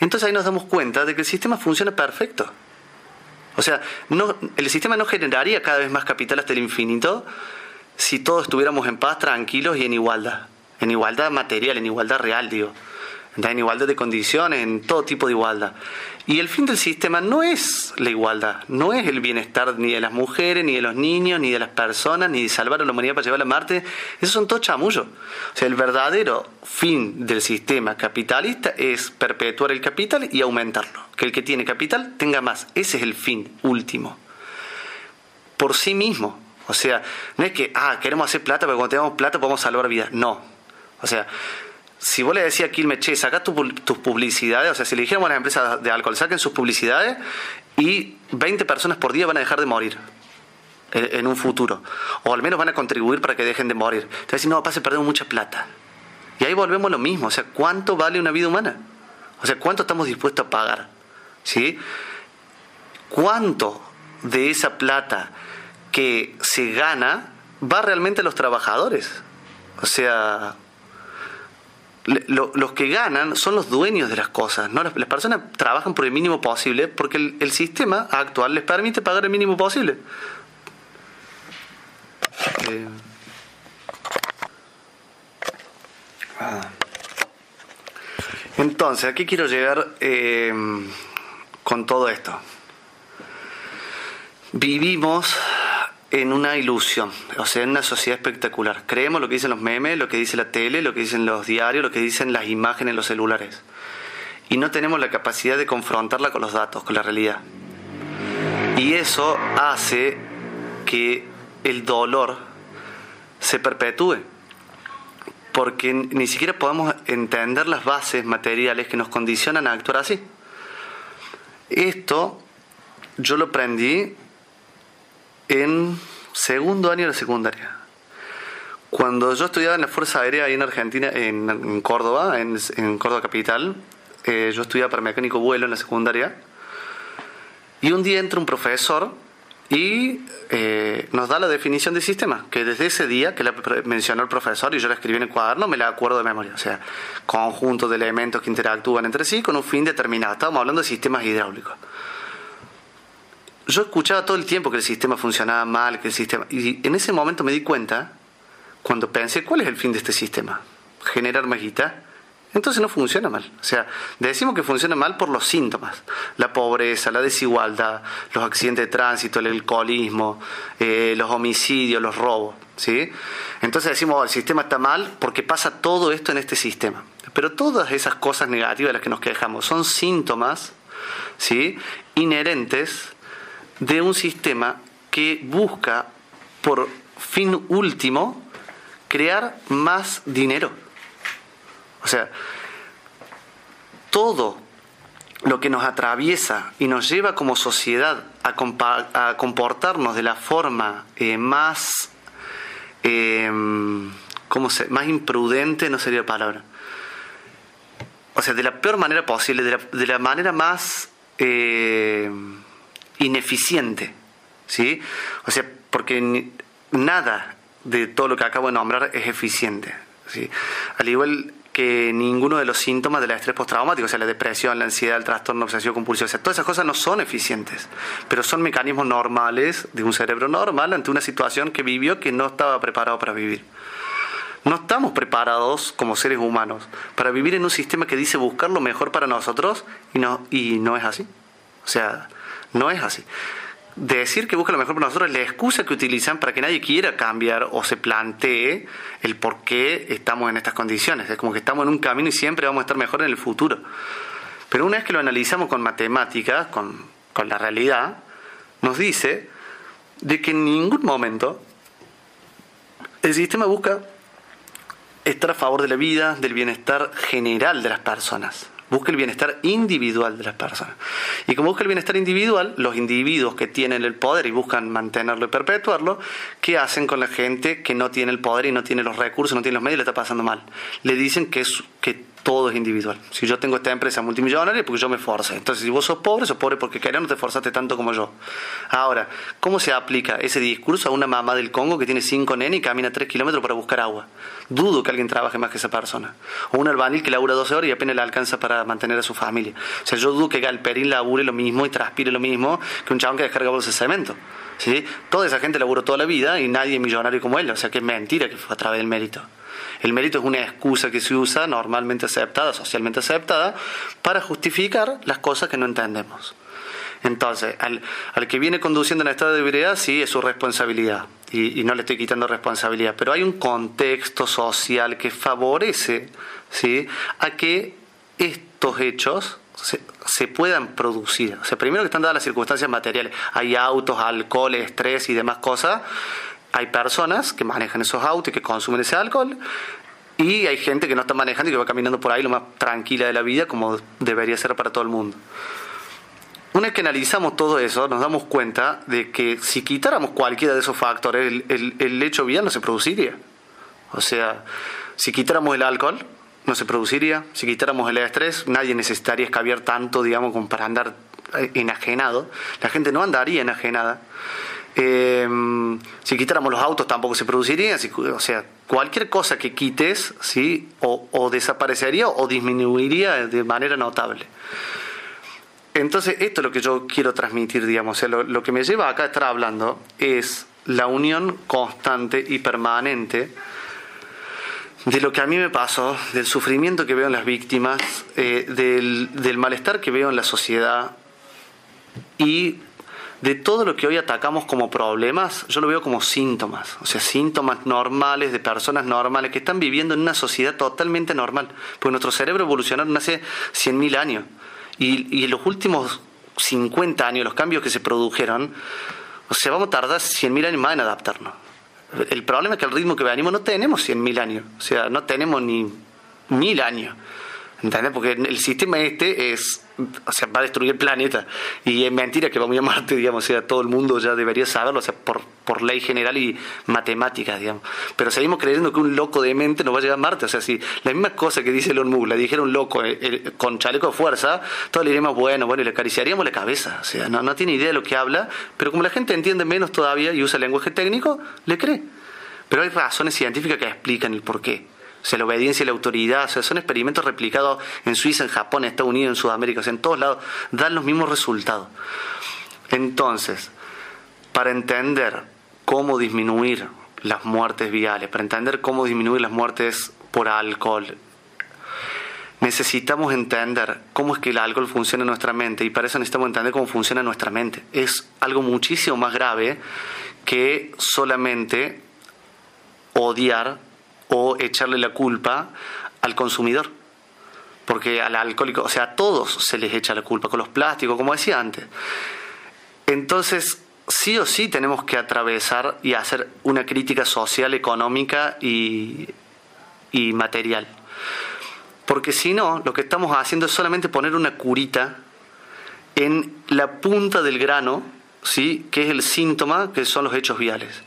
[SPEAKER 1] Entonces ahí nos damos cuenta de que el sistema funciona perfecto. O sea, no, el sistema no generaría cada vez más capital hasta el infinito si todos estuviéramos en paz, tranquilos y en igualdad. En igualdad material, en igualdad real, digo en igualdad de condiciones, en todo tipo de igualdad. Y el fin del sistema no es la igualdad, no es el bienestar ni de las mujeres, ni de los niños, ni de las personas, ni de salvar a la humanidad para llevarla a Marte. Esos son todos chamullos. O sea, el verdadero fin del sistema capitalista es perpetuar el capital y aumentarlo. Que el que tiene capital tenga más. Ese es el fin último. Por sí mismo. O sea, no es que, ah, queremos hacer plata, pero cuando tengamos plata podemos salvar vidas. No. O sea, si vos le decías a Quilmes, che, saca tus publicidades, o sea, si le dijéramos a las empresas de alcohol, saquen sus publicidades y 20 personas por día van a dejar de morir en un futuro. O al menos van a contribuir para que dejen de morir. Entonces, no, pase, perdemos mucha plata. Y ahí volvemos a lo mismo. O sea, ¿cuánto vale una vida humana? O sea, ¿cuánto estamos dispuestos a pagar? ¿Sí? ¿Cuánto de esa plata que se gana va realmente a los trabajadores? O sea, los que ganan son los dueños de las cosas. ¿no? Las, personas trabajan por el mínimo posible porque el, sistema actual les permite pagar el mínimo posible. Eh, ah. Entonces, aquí quiero llegar. Eh, con todo esto? Vivimos en una ilusión, o sea, en una sociedad espectacular. Creemos lo que dicen los memes, lo que dice la tele, lo que dicen los diarios, lo que dicen las imágenes en los celulares. Y no tenemos la capacidad de confrontarla con los datos, con la realidad. Y eso hace que el dolor se perpetúe. Porque ni siquiera podemos entender las bases materiales que nos condicionan a actuar así. Esto yo lo aprendí en segundo año de secundaria. Cuando yo estudiaba en la Fuerza Aérea ahí en Argentina, en, Córdoba, en, Córdoba Capital, eh, yo estudiaba para mecánico vuelo en la secundaria, y un día entra un profesor y eh, nos da la definición de sistema, que desde ese día que la mencionó el profesor y yo la escribí en el cuaderno, me la acuerdo de memoria. O sea, conjunto de elementos que interactúan entre sí con un fin determinado. Estábamos hablando de sistemas hidráulicos yo escuchaba todo el tiempo que el sistema funcionaba mal, que el sistema... Y en ese momento me di cuenta, cuando pensé, ¿cuál es el fin de este sistema? Generar más Entonces no funciona mal. O sea, decimos que funciona mal por los síntomas. La pobreza, la desigualdad, los accidentes de tránsito, el alcoholismo, eh, los homicidios, los robos. ¿sí? Entonces decimos, oh, el sistema está mal porque pasa todo esto en este sistema. Pero todas esas cosas negativas de las que nos quejamos son síntomas ¿sí? inherentes de un sistema que busca por fin último crear más dinero. O sea, todo lo que nos atraviesa y nos lleva como sociedad a, comportarnos de la forma eh, más, eh, ¿cómo se? más imprudente, no sería palabra. O sea, de la peor manera posible, de la, manera más... Eh, ineficiente. ¿sí? O sea, porque nada de todo lo que acabo de nombrar es eficiente. ¿sí? Al igual que ninguno de los síntomas del estrés postraumático, o sea, la depresión, la ansiedad, el trastorno obsesivo compulsivo, o sea, todas esas cosas no son eficientes, pero son mecanismos normales de un cerebro normal ante una situación que vivió que no estaba preparado para vivir. No estamos preparados como seres humanos para vivir en un sistema que dice buscar lo mejor para nosotros y no, y no es así. O sea, no es así. Decir que busca lo mejor para nosotros es la excusa que utilizan para que nadie quiera cambiar o se plantee el por qué estamos en estas condiciones. Es como que estamos en un camino y siempre vamos a estar mejor en el futuro. Pero una vez que lo analizamos con matemáticas, con, con la realidad, nos dice de que en ningún momento el sistema busca estar a favor de la vida, del bienestar general de las personas busca el bienestar individual de las personas. Y como busca el bienestar individual, los individuos que tienen el poder y buscan mantenerlo y perpetuarlo, ¿qué hacen con la gente que no tiene el poder y no tiene los recursos, no tiene los medios y le está pasando mal? Le dicen que, es, que todo es individual. Si yo tengo esta empresa multimillonaria, porque yo me force. Entonces, si vos sos pobre, sos pobre porque querés, no te forzaste tanto como yo. Ahora, ¿cómo se aplica ese discurso a una mamá del Congo que tiene cinco nenes y camina tres kilómetros para buscar agua? Dudo que alguien trabaje más que esa persona. O un albanil que labura 12 horas y apenas le alcanza para mantener a su familia. O sea, yo dudo que Galperín labure lo mismo y transpire lo mismo que un chabón que descarga bolsas de cemento. ¿Sí? Toda esa gente laburó toda la vida y nadie es millonario como él. O sea, que es mentira que fue a través del mérito. El mérito es una excusa que se usa, normalmente aceptada, socialmente aceptada, para justificar las cosas que no entendemos. Entonces, al, que viene conduciendo en estado de ebriedad, sí, es su responsabilidad. Y, no le estoy quitando responsabilidad. Pero hay un contexto social que favorece ¿sí? a que estos hechos se, se, puedan producir. O sea, primero que están dadas las circunstancias materiales. Hay autos, alcohol, estrés y demás cosas hay personas que manejan esos autos y que consumen ese alcohol y hay gente que no está manejando y que va caminando por ahí lo más tranquila de la vida como debería ser para todo el mundo. Una vez que analizamos todo eso, nos damos cuenta de que si quitáramos cualquiera de esos factores, el, el, hecho bien no se produciría. O sea, si quitáramos el alcohol, no se produciría. Si quitáramos el estrés, nadie necesitaría escabiar tanto, digamos, para andar enajenado. La gente no andaría enajenada. Em, si quitáramos los autos tampoco se produciría, o sea, cualquier cosa que quites, ¿sí? O, desaparecería o disminuiría de manera notable. Entonces, esto es lo que yo quiero transmitir, digamos, lo, que me lleva acá a estar hablando es la unión constante y permanente de lo que a mí me pasó, del sufrimiento que veo en las víctimas, eh, del malestar que veo en la sociedad, y de todo lo que hoy atacamos como problemas, yo lo veo como síntomas, o sea, síntomas normales de personas normales que están viviendo en una sociedad totalmente normal, porque nuestro cerebro evolucionaron hace 100.000 años y, en los últimos 50 años, los cambios que se produjeron, o sea, vamos a tardar 100.000 años más en adaptarnos. El problema es que al ritmo que venimos no tenemos 100.000 años, o sea, no tenemos ni mil años. ¿Entendés? Porque el sistema este es, o sea, va a destruir el planeta. Y es mentira que vamos a Marte, digamos, o sea, todo el mundo ya debería saberlo, o sea, por, por ley general y matemática, digamos. Pero seguimos creyendo que un loco de mente no va a llegar a Marte. O sea, si la misma cosa que dice Elon Musk, le dijera un loco eh, con chaleco de fuerza, todos le diríamos, bueno, bueno, y le acariciaríamos la cabeza. O sea, no, no tiene idea de lo que habla, pero como la gente entiende menos todavía y usa lenguaje técnico, le cree. Pero hay razones científicas que explican el por qué. O sea, la obediencia y la autoridad, o sea, son experimentos replicados en Suiza, en Japón, en Estados Unidos, en Sudamérica, o en todos lados, dan los mismos resultados. Entonces, para entender cómo disminuir las muertes viales, para entender cómo disminuir las muertes por alcohol, necesitamos entender cómo es que el alcohol funciona en nuestra mente y para eso necesitamos entender cómo funciona nuestra mente. Es algo muchísimo más grave que solamente odiar o echarle la culpa al consumidor. Porque al alcohólico, o sea, a todos se les echa la culpa, con los plásticos, como decía antes. Entonces, sí o sí tenemos que atravesar y hacer una crítica social, económica y, y material. Porque si no, lo que estamos haciendo es solamente poner una curita en la punta del grano, ¿sí? que es el síntoma, que son los hechos viales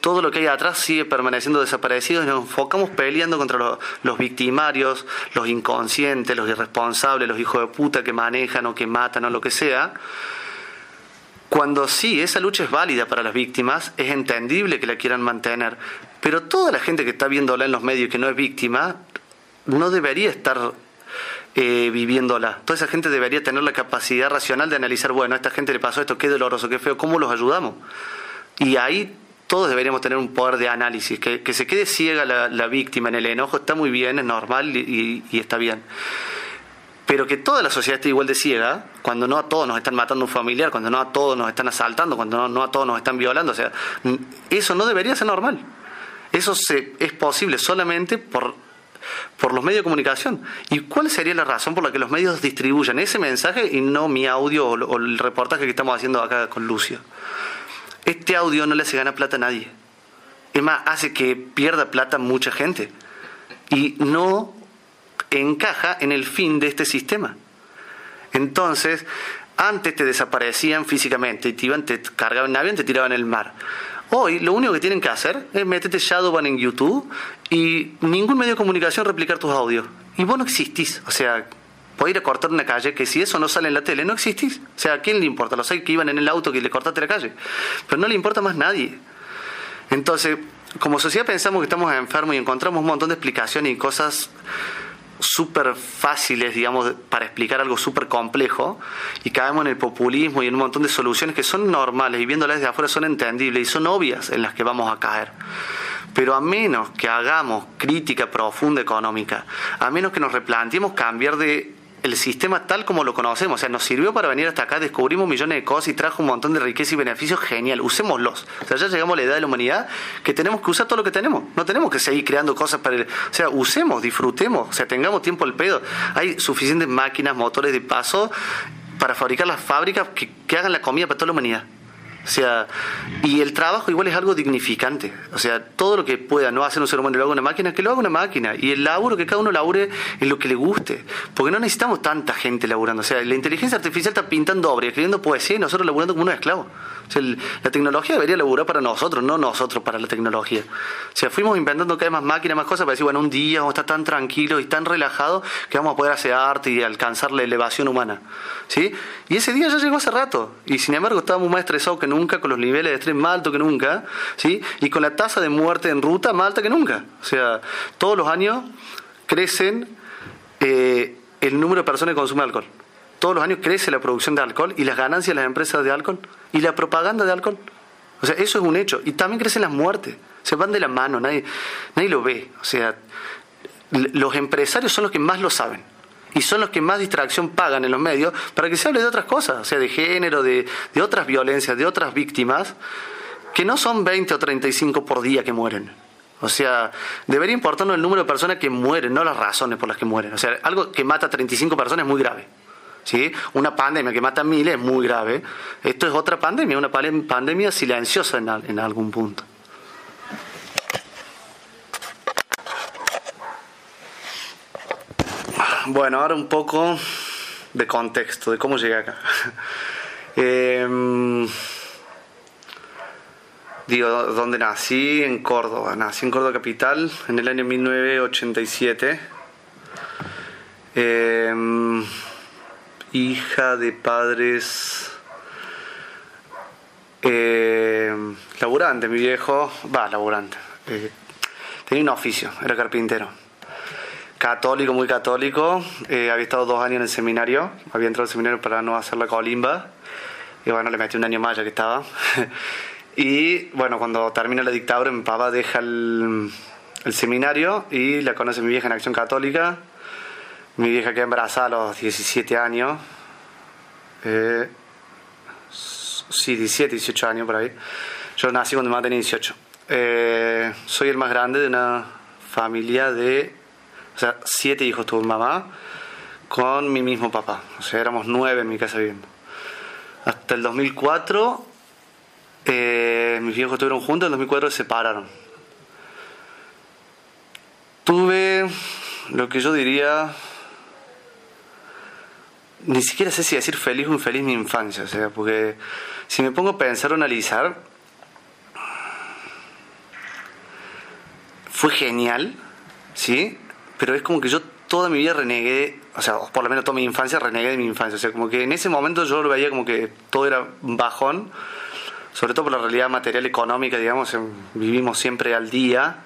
[SPEAKER 1] todo lo que hay atrás sigue permaneciendo desaparecido y nos enfocamos peleando contra los, victimarios, los inconscientes, los irresponsables, los hijos de puta que manejan o que matan o lo que sea. Cuando sí, esa lucha es válida para las víctimas, es entendible que la quieran mantener, pero toda la gente que está viéndola en los medios y que no es víctima, no debería estar eh, viviéndola. Toda esa gente debería tener la capacidad racional de analizar, bueno, a esta gente le pasó esto, qué doloroso, qué feo, ¿cómo los ayudamos? Y ahí todos deberíamos tener un poder de análisis, que, se quede ciega la, víctima en el enojo está muy bien, es normal y, está bien. Pero que toda la sociedad esté igual de ciega, cuando no a todos nos están matando un familiar, cuando no a todos nos están asaltando, cuando no, a todos nos están violando, o sea, eso no debería ser normal. Eso se, es posible solamente por, por los medios de comunicación. ¿Y cuál sería la razón por la que los medios distribuyan ese mensaje y no mi audio o el reportaje que estamos haciendo acá con Lucio? Este audio no le hace ganar plata a nadie. Es más, hace que pierda plata mucha gente. Y no encaja en el fin de este sistema. Entonces, antes te desaparecían físicamente, te, iban, te cargaban en avión, te tiraban en el mar. Hoy lo único que tienen que hacer es meterte Shadowban en YouTube y ningún medio de comunicación replicar tus audios. Y vos no existís. O sea, podés ir a cortar una calle que si eso no sale en la tele, no existís. O sea, ¿a quién le importa? Los hay que iban en el auto que le cortaste la calle. Pero no le importa más nadie. Entonces, como sociedad pensamos que estamos enfermos y encontramos un montón de explicaciones y cosas súper fáciles, digamos, para explicar algo súper complejo y caemos en el populismo y en un montón de soluciones que son normales y viéndolas desde afuera son entendibles y son obvias en las que vamos a caer. Pero a menos que hagamos crítica profunda económica, a menos que nos replanteemos cambiar de el sistema tal como lo conocemos. O sea, nos sirvió para venir hasta acá, descubrimos millones de cosas y trajo un montón de riqueza y beneficios. Genial, usémoslos. O sea, ya llegamos a la edad de la humanidad que tenemos que usar todo lo que tenemos. No tenemos que seguir creando cosas para... El... O sea, usemos, disfrutemos, o sea, tengamos tiempo al pedo. Hay suficientes máquinas, motores de paso para fabricar las fábricas que, que hagan la comida para toda la humanidad. O sea, y el trabajo igual es algo dignificante. O sea, todo lo que pueda no hacer un ser humano lo haga una máquina, que lo haga una máquina. Y el laburo, que cada uno labure en lo que le guste. Porque no necesitamos tanta gente laburando. O sea, la inteligencia artificial está pintando obras, escribiendo poesía y nosotros laburando como unos esclavos. La tecnología debería laburar para nosotros, no nosotros para la tecnología. O sea, fuimos inventando cada vez más máquinas, más cosas para decir, bueno, un día vamos a estar tan tranquilos y tan relajados que vamos a poder hacer arte y alcanzar la elevación humana. ¿Sí? Y ese día ya llegó hace rato. Y sin embargo estábamos más estresados que nunca, con los niveles de estrés más altos que nunca, ¿sí? Y con la tasa de muerte en ruta más alta que nunca. O sea, todos los años crecen eh, el número de personas que consumen alcohol todos los años crece la producción de alcohol y las ganancias de las empresas de alcohol y la propaganda de alcohol. O sea, eso es un hecho. Y también crecen las muertes. Se van de la mano, nadie, nadie lo ve. O sea, los empresarios son los que más lo saben. y son los que más distracción pagan en los medios para que se hable de otras cosas, o sea, de género, de, de otras violencias, de otras víctimas, que no son 20 o 35 por día que mueren. O sea, debería importarnos el número de personas que mueren, no las razones por las que mueren. O sea, algo que mata a 35 personas es muy grave. ¿Sí? Una pandemia que mata a miles es muy grave. Esto es otra pandemia, una pandemia silenciosa en, algún punto. Bueno, ahora un poco de contexto, de cómo llegué acá. eh, digo, ¿dónde nací? En Córdoba. Nací en Córdoba Capital en el año 1987. Em, hija de padres eh, laburante, mi viejo, va, laburante. Eh, tenía un oficio, era carpintero. Católico, muy católico. Eh, había estado dos años en el seminario. Había entrado al seminario para no hacer la colimba. Y bueno, le metí un año más ya que estaba. Y bueno, cuando termina la dictadura, mi papá deja el, seminario y la conoce mi vieja en Acción Católica. Mi vieja queda embarazada a los 17 años. Eh, sí, 17, 18 años por ahí. Yo nací cuando mi mamá tenía 18. Eh, soy el más grande de una familia de. O sea, siete hijos tuvo mi mamá con mi mismo papá. O sea, éramos nueve en mi casa viviendo. Hasta el 2004 eh, mis viejos estuvieron juntos, en 2004 se separaron. Tuve lo que yo diría, ni siquiera sé si decir feliz o infeliz mi infancia, o sea, porque si me pongo a pensar o analizar, fue genial, ¿sí? Pero es como que yo toda mi vida renegué, o sea, por lo menos toda mi infancia renegué de mi infancia, o sea, como que en ese momento yo lo veía como que todo era bajón sobre todo por la realidad material económica, digamos, vivimos siempre al día.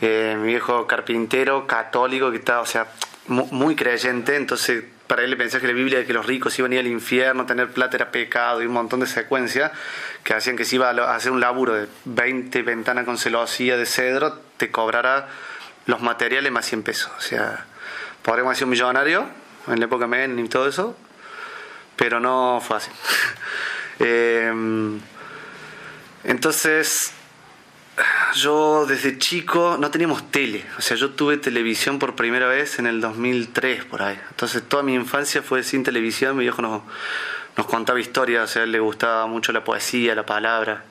[SPEAKER 1] Eh, mi viejo carpintero, católico, que estaba, o sea, muy, creyente, entonces para él le pensaba que la Biblia de que los ricos iban a ir al infierno, tener plata era pecado y un montón de secuencias que hacían que si iba a hacer un laburo de 20 ventanas con celosía de cedro, te cobrara los materiales más 100 pesos. O sea, podríamos decir un millonario en la época Men y todo eso, pero no fue así. eh, entonces, yo desde chico no teníamos tele, o sea, yo tuve televisión por primera vez en el 2003, por ahí. Entonces, toda mi infancia fue sin televisión, mi viejo nos, contaba historias, o sea, le gustaba mucho la poesía, la palabra.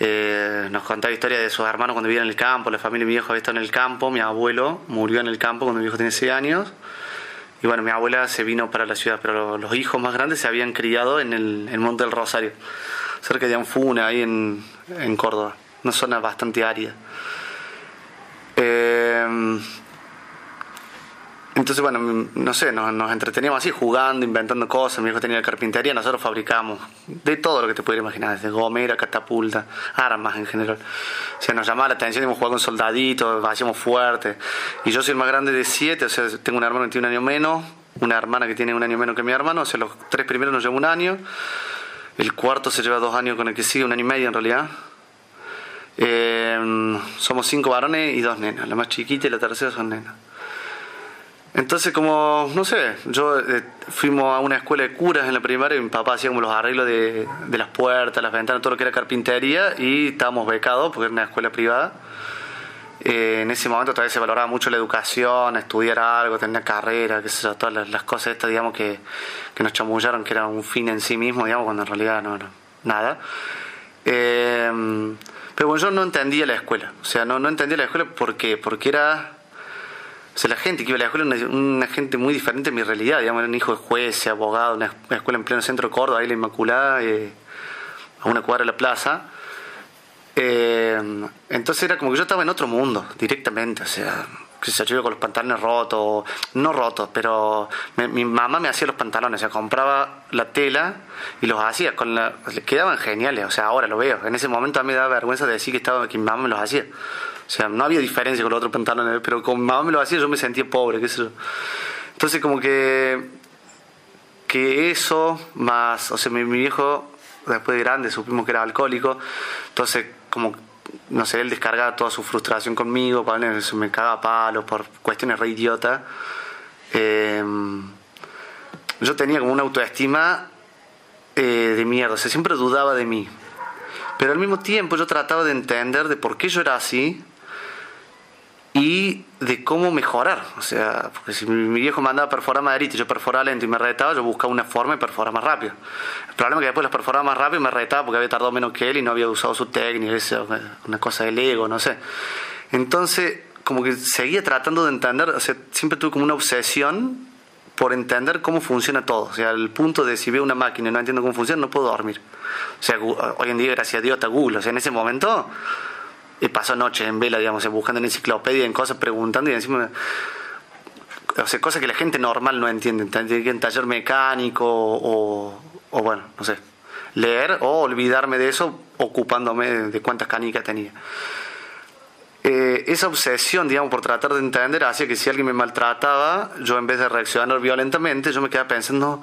[SPEAKER 1] Eh, nos contaba historias de sus hermanos cuando vivían en el campo, la familia de mi viejo había estado en el campo, mi abuelo murió en el campo cuando mi viejo tenía 6 años. Y bueno, mi abuela se vino para la ciudad, pero los hijos más grandes se habían criado en el, el Monte del Rosario cerca de Anfuna, ahí en, en Córdoba, una zona bastante árida. Eh, entonces, bueno, no sé, nos, entreteníamos así jugando, inventando cosas. Mi hijo tenía carpintería, nosotros fabricamos de todo lo que te pudiera imaginar, desde gomera, catapulta, armas en general. O sea, nos llamaba la atención, íbamos jugando con soldaditos, hacíamos fuerte. Y yo soy el más grande de siete, o sea, tengo un hermano que tiene un año menos, una hermana que tiene un año menos que mi hermano, o sea, los tres primeros nos llevan un año. El cuarto se lleva dos años con el que sigue, un año y medio en realidad. Eh, somos cinco varones y dos nenas. La más chiquita y la tercera son nenas. Entonces, como, no sé, yo eh, fuimos a una escuela de curas en la primaria y mi papá hacía como los arreglos de, de, las puertas, las ventanas, todo lo que era carpintería y estábamos becados porque era una escuela privada. Eh, en ese momento todavía se valoraba mucho la educación, estudiar algo, tener una carrera, qué sé todas las, cosas estas, digamos, que, que, nos chamullaron, que era un fin en sí mismo, digamos, cuando en realidad no era nada. Eh, pero bueno, yo no entendía la escuela, o sea, no, no entendía la escuela porque, porque era... O sea, la gente que iba a la escuela era una, gente muy diferente a mi realidad, digamos, era un hijo de juez, abogado, una, escuela en pleno centro de Córdoba, ahí la Inmaculada, eh, a una cuadra de la plaza. Eh, entonces era como que yo estaba en otro mundo, directamente, o sea, que se yo con los pantalones rotos, no rotos, pero mi mamá me hacía los pantalones, o sea, compraba la tela y los hacía, con la, quedaban geniales, o sea, ahora lo veo, en ese momento a mí me da vergüenza de decir que, estaba, que mi mamá me los hacía, o sea, no había diferencia con los otros pantalones, pero con mi mamá me los hacía yo me sentía pobre, qué sé yo. Entonces como que, que eso, más, o sea, mi, mi viejo después de grande supimos que era alcohólico, entonces como, no sé, él descargaba toda su frustración conmigo, me cagaba palos por cuestiones re idiotas. Em, yo tenía como una autoestima eh, de mierda, o sea, siempre dudaba de mí. Pero al mismo tiempo yo trataba de entender de por qué yo era así y de cómo mejorar. O sea, porque si mi viejo me andaba a perforar maderita y yo perforaba lento y me retaba, yo buscaba una forma de perforar más rápido. Problema es que después las perforaba más rápido y me retaba porque había tardado menos que él y no había usado su técnica, una cosa del ego, no sé. Entonces, como que seguía tratando de entender, o sea, siempre tuve como una obsesión por entender cómo funciona todo. O sea, al punto de si veo una máquina y no entiendo cómo funciona, no puedo dormir. O sea, hoy en día, gracias a Dios, está Google. O sea, en ese momento y paso noches en vela, digamos, buscando en enciclopedia, en cosas, preguntando y encima. O sea, cosas que la gente normal no entiende. Tiene que en taller mecánico o, o, bueno, no sé, leer o olvidarme de eso ocupándome de cuántas canicas tenía. Eh, esa obsesión, digamos, por tratar de entender hacía que si alguien me maltrataba, yo en vez de reaccionar violentamente, yo me quedaba pensando,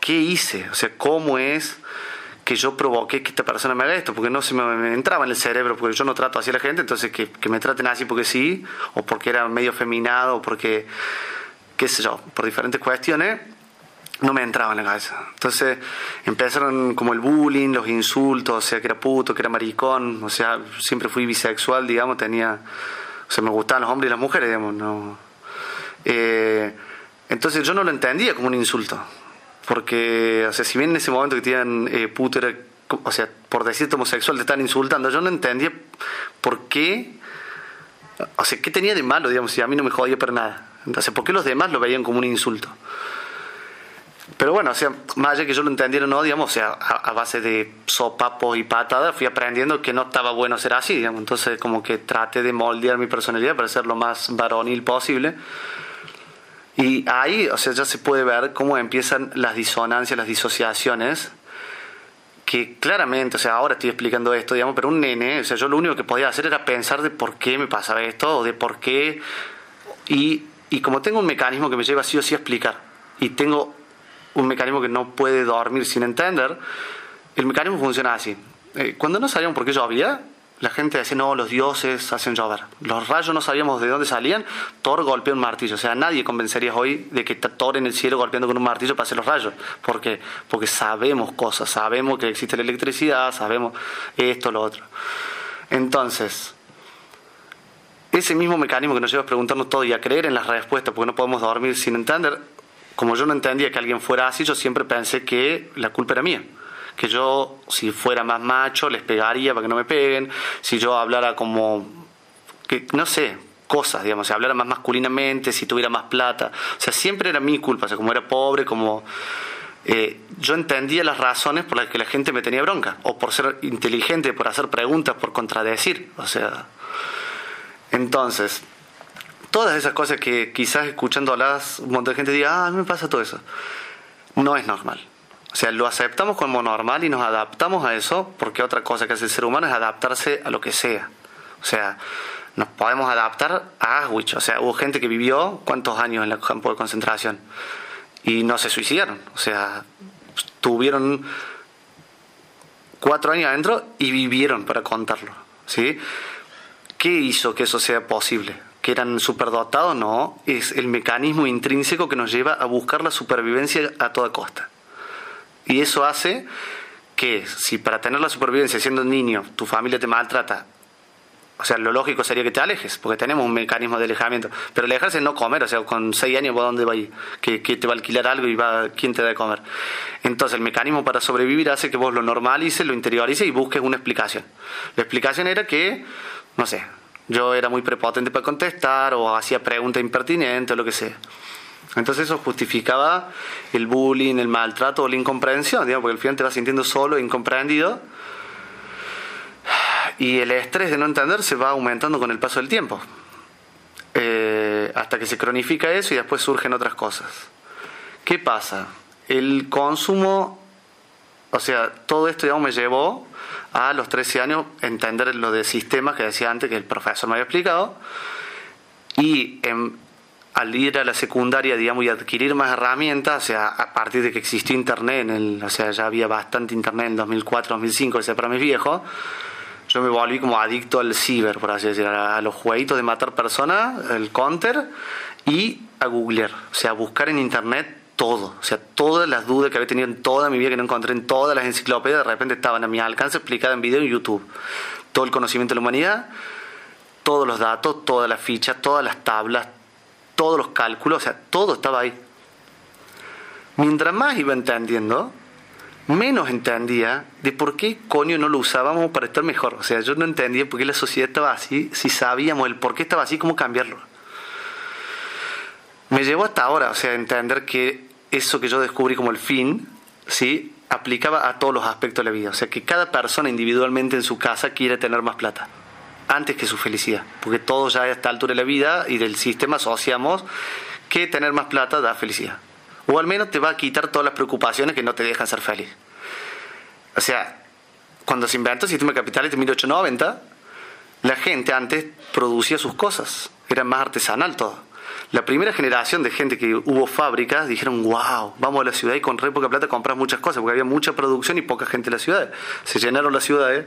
[SPEAKER 1] ¿qué hice? O sea, ¿cómo es que yo provoqué que esta persona me haga esto? Porque no se me, entraba en el cerebro, porque yo no trato así a la gente, entonces que, que me traten así porque sí, o porque era medio feminado, o porque, qué sé yo, por diferentes cuestiones no me entraba en la cabeza. Entonces empezaron como el bullying, los insultos, o sea, que era puto, que era maricón, o sea, siempre fui bisexual, digamos, tenía, o sea, me gustaban los hombres y las mujeres, digamos, no. Eh, entonces yo no lo entendía como un insulto, porque, o sea, si bien en ese momento que tenían eh, puto o sea, por decirte homosexual te están insultando, yo no entendía por qué, o sea, qué tenía de malo, digamos, si a mí no me jodía para nada. Entonces, ¿por qué los demás lo veían como un insulto? Pero bueno, o sea, más allá que yo lo entendiera no, digamos, o sea, a, base de sopapos y patadas, fui aprendiendo que no estaba bueno ser así, digamos. Entonces, como que traté de moldear mi personalidad para ser lo más varonil posible. Y ahí, o sea, ya se puede ver cómo empiezan las disonancias, las disociaciones, que claramente, o sea, ahora estoy explicando esto, digamos, pero un nene, o sea, yo lo único que podía hacer era pensar de por qué me pasaba esto, o de por qué, y, y como tengo un mecanismo que me lleva así o sí a explicar, y tengo un mecanismo que no puede dormir sin entender, el mecanismo funciona así. Eh, cuando no sabíamos por qué llovía, la gente decía, no, los dioses hacen llover. Los rayos no sabíamos de dónde salían, Thor golpeó un martillo. O sea, nadie convencería hoy de que está Thor en el cielo golpeando con un martillo para hacer los rayos. ¿Por qué? Porque sabemos cosas, sabemos que existe la electricidad, sabemos esto, lo otro. Entonces, ese mismo mecanismo que nos lleva a preguntarnos todo y a creer en las respuestas, porque no podemos dormir sin entender, como yo no entendía que alguien fuera así, yo siempre pensé que la culpa era mía. Que yo, si fuera más macho, les pegaría para que no me peguen. Si yo hablara como, que no sé, cosas, digamos, si hablara más masculinamente, si tuviera más plata. O sea, siempre era mi culpa. O sea, como era pobre, como... Eh, yo entendía las razones por las que la gente me tenía bronca. O por ser inteligente, por hacer preguntas, por contradecir. O sea... Entonces, todas esas cosas que quizás escuchándolas un montón de gente diga, ah, a mí me pasa todo eso. No es normal. O sea, lo aceptamos como normal y nos adaptamos a eso porque otra cosa que hace el ser humano es adaptarse a lo que sea. O sea, nos podemos adaptar a Auschwitz. O sea, hubo gente que vivió cuántos años en el campo de concentración y no se suicidaron. O sea, tuvieron cuatro años adentro y vivieron para contarlo. ¿sí? ¿Qué hizo que eso sea posible? Que eran superdotados, no, es el mecanismo intrínseco que nos lleva a buscar la supervivencia a toda costa. Y eso hace que si para tener la supervivencia siendo niño tu familia te maltrata, o sea, lo lógico sería que te alejes, porque tenemos un mecanismo de alejamiento. Pero alejarse no comer, o sea, con seis años, ¿vos dónde va a ir? ¿Que, te va a alquilar algo y va, quién te da de comer? Entonces, el mecanismo para sobrevivir hace que vos lo normalices, lo interiorices y busques una explicación. La explicación era que, no sé, yo era muy prepotente para contestar o hacía preguntas impertinentes o lo que sea. Entonces eso justificaba el bullying, el maltrato o la incomprensión, digamos, porque el final te va sintiendo solo, incomprendido. Y el estrés de no entender se va aumentando con el paso del tiempo. Eh, hasta que se cronifica eso y después surgen otras cosas. ¿Qué pasa? El consumo, o sea, todo esto digamos, me llevó a los 13 años entender lo de sistemas que decía antes que el profesor me había explicado y al ir a la secundaria digamos y adquirir más herramientas o sea a partir de que existió internet en el, o sea ya había bastante internet en 2004 2005 ese para mis viejos yo me volví como adicto al ciber por así decirlo a los jueguitos de matar personas el counter y a googlear, o sea, a buscar en internet todo, o sea, todas las dudas que había tenido en toda mi vida que no encontré en todas las enciclopedias, de repente estaban a mi alcance explicadas en video en YouTube. Todo el conocimiento de la humanidad, todos los datos, todas las fichas, todas las tablas, todos los cálculos, o sea, todo estaba ahí. Mientras más iba entendiendo, menos entendía de por qué coño no lo usábamos para estar mejor. O sea, yo no entendía por qué la sociedad estaba así, si sabíamos el por qué estaba así, cómo cambiarlo. Me llevó hasta ahora, o sea, entender que eso que yo descubrí como el fin, ¿sí? aplicaba a todos los aspectos de la vida. O sea, que cada persona individualmente en su casa quiere tener más plata, antes que su felicidad. Porque todos ya a esta altura de la vida y del sistema asociamos que tener más plata da felicidad. O al menos te va a quitar todas las preocupaciones que no te dejan ser feliz. O sea, cuando se inventó el sistema capital en 1890, la gente antes producía sus cosas. Era más artesanal todo. La primera generación de gente que hubo fábricas dijeron, wow, vamos a la ciudad y con re poca plata compras muchas cosas, porque había mucha producción y poca gente en la ciudad. Se llenaron las ciudades,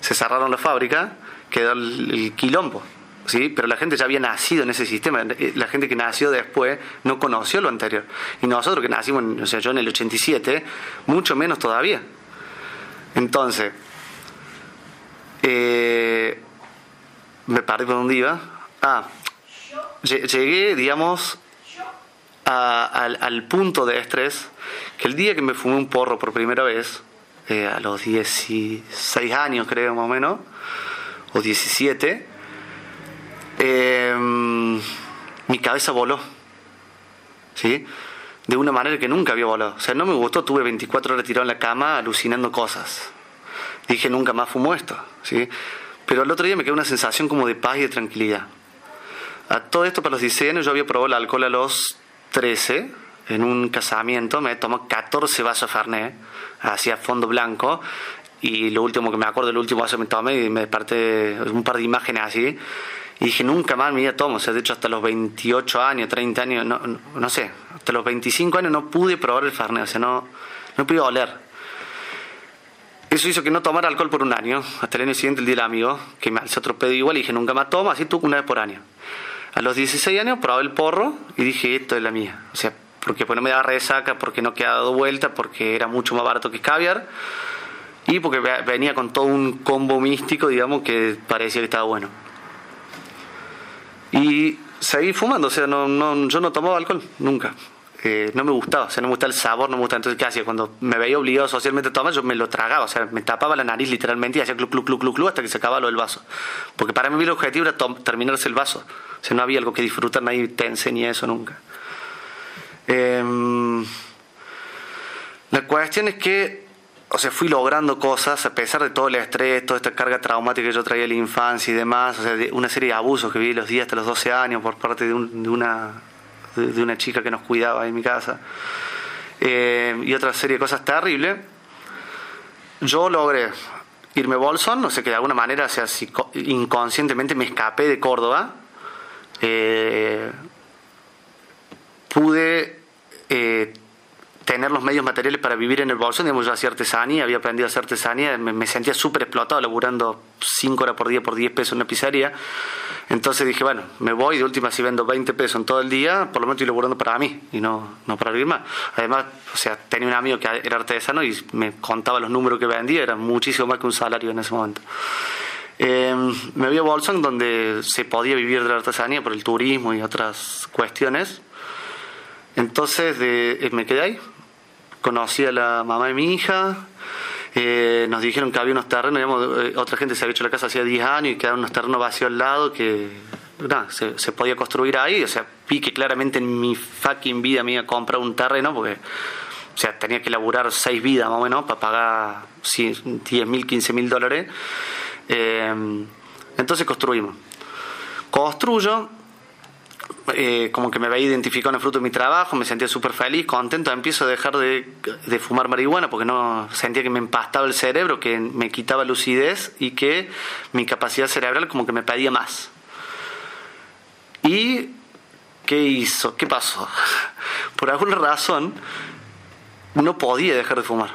[SPEAKER 1] se cerraron las fábricas, quedó el, quilombo. ¿Sí? Pero la gente ya había nacido en ese sistema. La gente que nació después no conoció lo anterior. Y nosotros que nacimos, o sea, yo en el 87, mucho menos todavía. Entonces, eh, me perdí por un iba. Ah, llegué, digamos, al, punto de estrés que el día que me fumé un porro por primera vez, eh, a los 16 años creo más o menos, o 17, em, mi cabeza voló. ¿Sí? De una manera que nunca había volado. O sea, no me gustó, tuve 24 horas tirado en la cama alucinando cosas. Dije, nunca más fumo esto. ¿sí? Pero al otro día me quedó una sensación como de paz y de tranquilidad. A todo esto para los 16 años yo había probado el alcohol a los 13 en un casamiento, me tomó 14 vasos de Fernet, hacía fondo blanco, y lo último que me acuerdo, el último vaso que me tomé, y me desperté un par de imágenes así, y dije, nunca más mi vida tomo, o sea, de hecho hasta los 28 años, 30 años, no, no, sé, hasta los 25 años no pude probar el Fernet, o sea, no, no pude oler. Eso hizo que no tomara alcohol por un año, hasta el año siguiente, el día del amigo, que me alzó otro pedo igual, y dije, nunca más tomo, así tú una vez por año. A los 16 años probé el porro y dije, esto es la mía. O sea, porque pues no me daba resaca, porque no quedaba dado vuelta, porque era mucho más barato que caviar y porque venía con todo un combo místico, digamos, que parecía que estaba bueno. Y seguí fumando, o sea, no, no, yo no tomaba alcohol, nunca. Eh, no me gustaba, o sea, no me gustaba el sabor, no me gustaba. Entonces, ¿qué hacía? Cuando me veía obligado socialmente a tomar, yo me lo tragaba, o sea, me tapaba la nariz literalmente y hacía cluc, cluc, cluc, cluc, hasta que se acababa lo del vaso. Porque para mí el objetivo era terminarse el vaso. O sea, no había algo que disfrutar, nadie te enseña eso nunca. Em, la cuestión es que, o sea, fui logrando cosas a pesar de todo el estrés, toda esta carga traumática que yo traía de la infancia y demás, o sea, de una serie de abusos que vi los días hasta los 12 años por parte de, una, de, una chica que nos cuidaba en mi casa, eh, y otra serie de cosas terribles. Yo logré irme a Bolson, no sé que de alguna manera, o sea, inconscientemente me escapé de Córdoba eh, pude eh, tener los medios materiales para vivir en el bolsón, digamos, yo hacía artesanía, había aprendido a hacer artesanía, me, sentía súper explotado laburando 5 horas por día por 10 pesos en una pizzería. Entonces dije, bueno, me voy, de última si vendo 20 pesos en todo el día, por lo menos estoy laburando para mí y no, no para vivir más. Además, o sea, tenía un amigo que era artesano y me contaba los números que vendía, era muchísimo más que un salario en ese momento. Eh, me vi a Bolson donde se podía vivir de la artesanía por el turismo y otras cuestiones. Entonces eh, me quedé ahí. Conocí a la mamá de mi hija. Eh, nos dijeron que había unos terrenos, digamos, otra gente se había hecho la casa hacía 10 años y quedaban unos terrenos vacíos al lado que se, se, podía construir ahí. O sea, vi que claramente en mi fucking vida me iba a comprar un terreno porque o sea, tenía que laburar seis vidas más o menos para pagar 10 mil, 15 mil dólares. Eh, entonces construimos. Construyo, eh, como que me veía identificado en el fruto de mi trabajo, me sentía súper feliz, contento, empiezo a dejar de, fumar marihuana porque no sentía que me empastaba el cerebro, que me quitaba lucidez y que mi capacidad cerebral como que me pedía más. ¿Y qué hizo? ¿Qué pasó? Por alguna razón no podía dejar de fumar.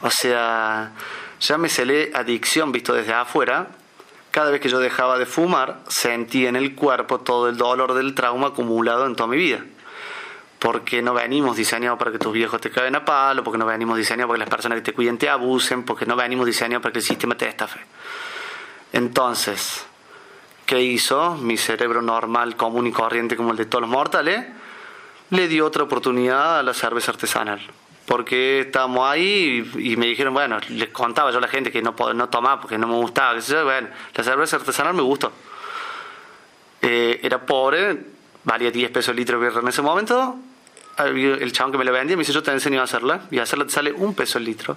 [SPEAKER 1] O sea, ya me llámesele adicción visto desde afuera, cada vez que yo dejaba de fumar, sentía en el cuerpo todo el dolor del trauma acumulado en toda mi vida. Porque no venimos diseñados para que tus viejos te caigan a palo, porque no venimos diseñados para que las personas que te cuiden te abusen, porque no venimos diseñados para que el sistema te estafe. Entonces, ¿qué hizo mi cerebro normal, común y corriente como el de todos los mortales? Le dio otra oportunidad a la cerveza artesanal porque estábamos ahí y, me dijeron, bueno, les contaba yo a la gente que no, no tomaba porque no me gustaba. Bueno, la cerveza artesanal me gustó. Eh, era pobre, valía 10 pesos el litro de birra en ese momento. El chabón que me la vendía me dice, yo te enseño a hacerla. Y hacerla te sale un peso el litro.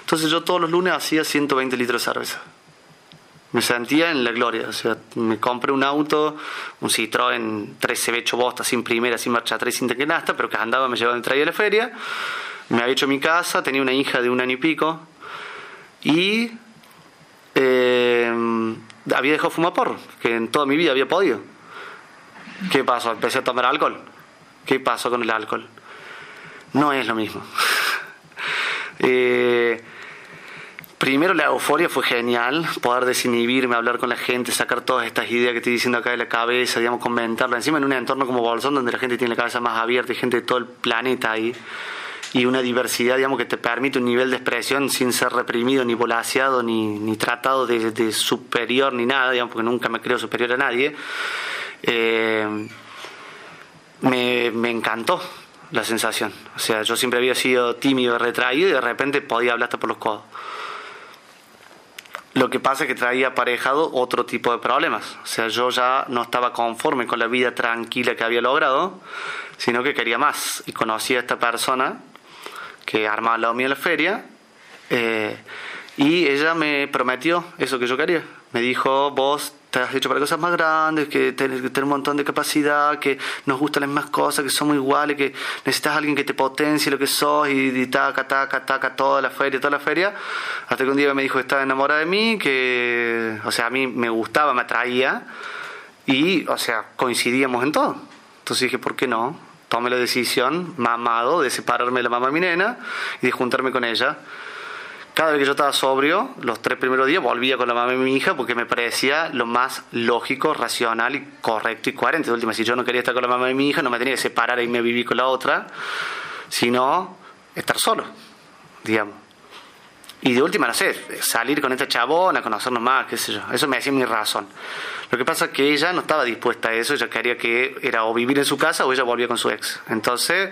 [SPEAKER 1] Entonces yo todos los lunes hacía 120 litros de cerveza. Me sentía en la gloria. O sea, me compré un auto, un Citroën 13 bosta, sin primera, sin marcha atrás, sin tequenasta, pero que andaba, me llevaba de traía a la feria me había hecho mi casa, tenía una hija de un año y pico y eh, había dejado fumar porro, que en toda mi vida había podido. ¿Qué pasó? Empecé a tomar alcohol. ¿Qué pasó con el alcohol? No es lo mismo. Eh, primero la euforia fue genial, poder desinhibirme, hablar con la gente, sacar todas estas ideas que estoy diciendo acá de la cabeza, digamos, comentarla. Encima en un entorno como Bolsón, donde la gente tiene la cabeza más abierta y gente de todo el planeta ahí y una diversidad, digamos, que te permite un nivel de expresión sin ser reprimido, ni volaseado, ni, ni tratado de, superior, ni nada, digamos, porque nunca me creo superior a nadie. Eh, me, me encantó la sensación. O sea, yo siempre había sido tímido, retraído y de repente podía hablar hasta por los codos. Lo que pasa es que traía aparejado otro tipo de problemas. O sea, yo ya no estaba conforme con la vida tranquila que había logrado, sino que quería más. Y conocí a esta persona que armaba al lado mío la feria, eh, y ella me prometió eso que yo quería. Me dijo, vos te has hecho para cosas más grandes, que tener un montón de capacidad, que nos gustan las mismas cosas, que somos iguales, que necesitas a alguien que te potencie lo que sos y, y taca, taca, taca, toda la feria, toda la feria. Hasta que un día me dijo que estaba enamorada de mí, que, o sea, a mí me gustaba, me atraía y, o sea, coincidíamos en todo. Entonces dije, ¿por qué no? Tomé la decisión, mamado, de separarme de la mamá de mi nena y de juntarme con ella. Cada vez que yo estaba sobrio, los tres primeros días volvía con la mamá de mi hija porque me parecía lo más lógico, racional y correcto y coherente. De última, si yo no quería estar con la mamá de mi hija, no me tenía que separar e irme a vivir con la otra, sino estar solo, digamos. Y de última, no sé, salir con esta chabona, conocernos más, qué sé yo. Eso me hacía mi razón. Lo que pasa es que ella no estaba dispuesta a eso, ella quería que era o vivir en su casa o ella volvía con su ex. Entonces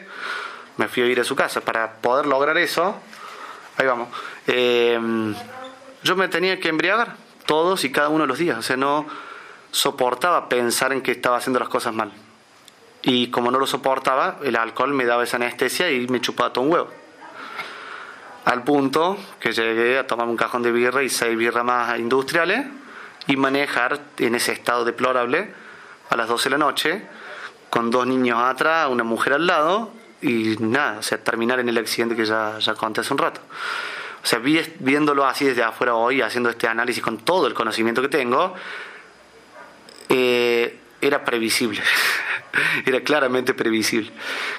[SPEAKER 1] me fui a vivir a su casa. Para poder lograr eso, ahí vamos, em, yo me tenía que embriagar todos y cada uno de los días. O sea, no soportaba pensar en que estaba haciendo las cosas mal. Y como no lo soportaba, el alcohol me daba esa anestesia y me chupaba todo un huevo. Al punto que llegué a tomar un cajón de birra y seis birras más industriales y manejar en ese estado deplorable a las 12 de la noche con dos niños atrás, una mujer al lado y nada, o sea, terminar en el accidente que ya, ya conté hace un rato. O sea, viéndolo así desde afuera hoy, haciendo este análisis con todo el conocimiento que tengo, eh, era previsible, era claramente previsible,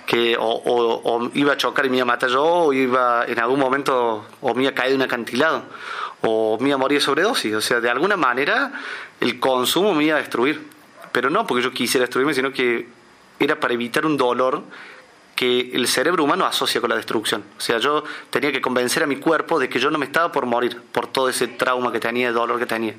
[SPEAKER 1] que o, iba a chocar y me iba a matar yo, o iba en algún momento, o me iba a caer de un acantilado, o me iba a morir de sobredosis. O sea, de alguna manera el consumo me iba a destruir. Pero no porque yo quisiera destruirme, sino que era para evitar un dolor que el cerebro humano asocia con la destrucción. O sea, yo tenía que convencer a mi cuerpo de que yo no me estaba por morir por todo ese trauma que tenía, el dolor que tenía.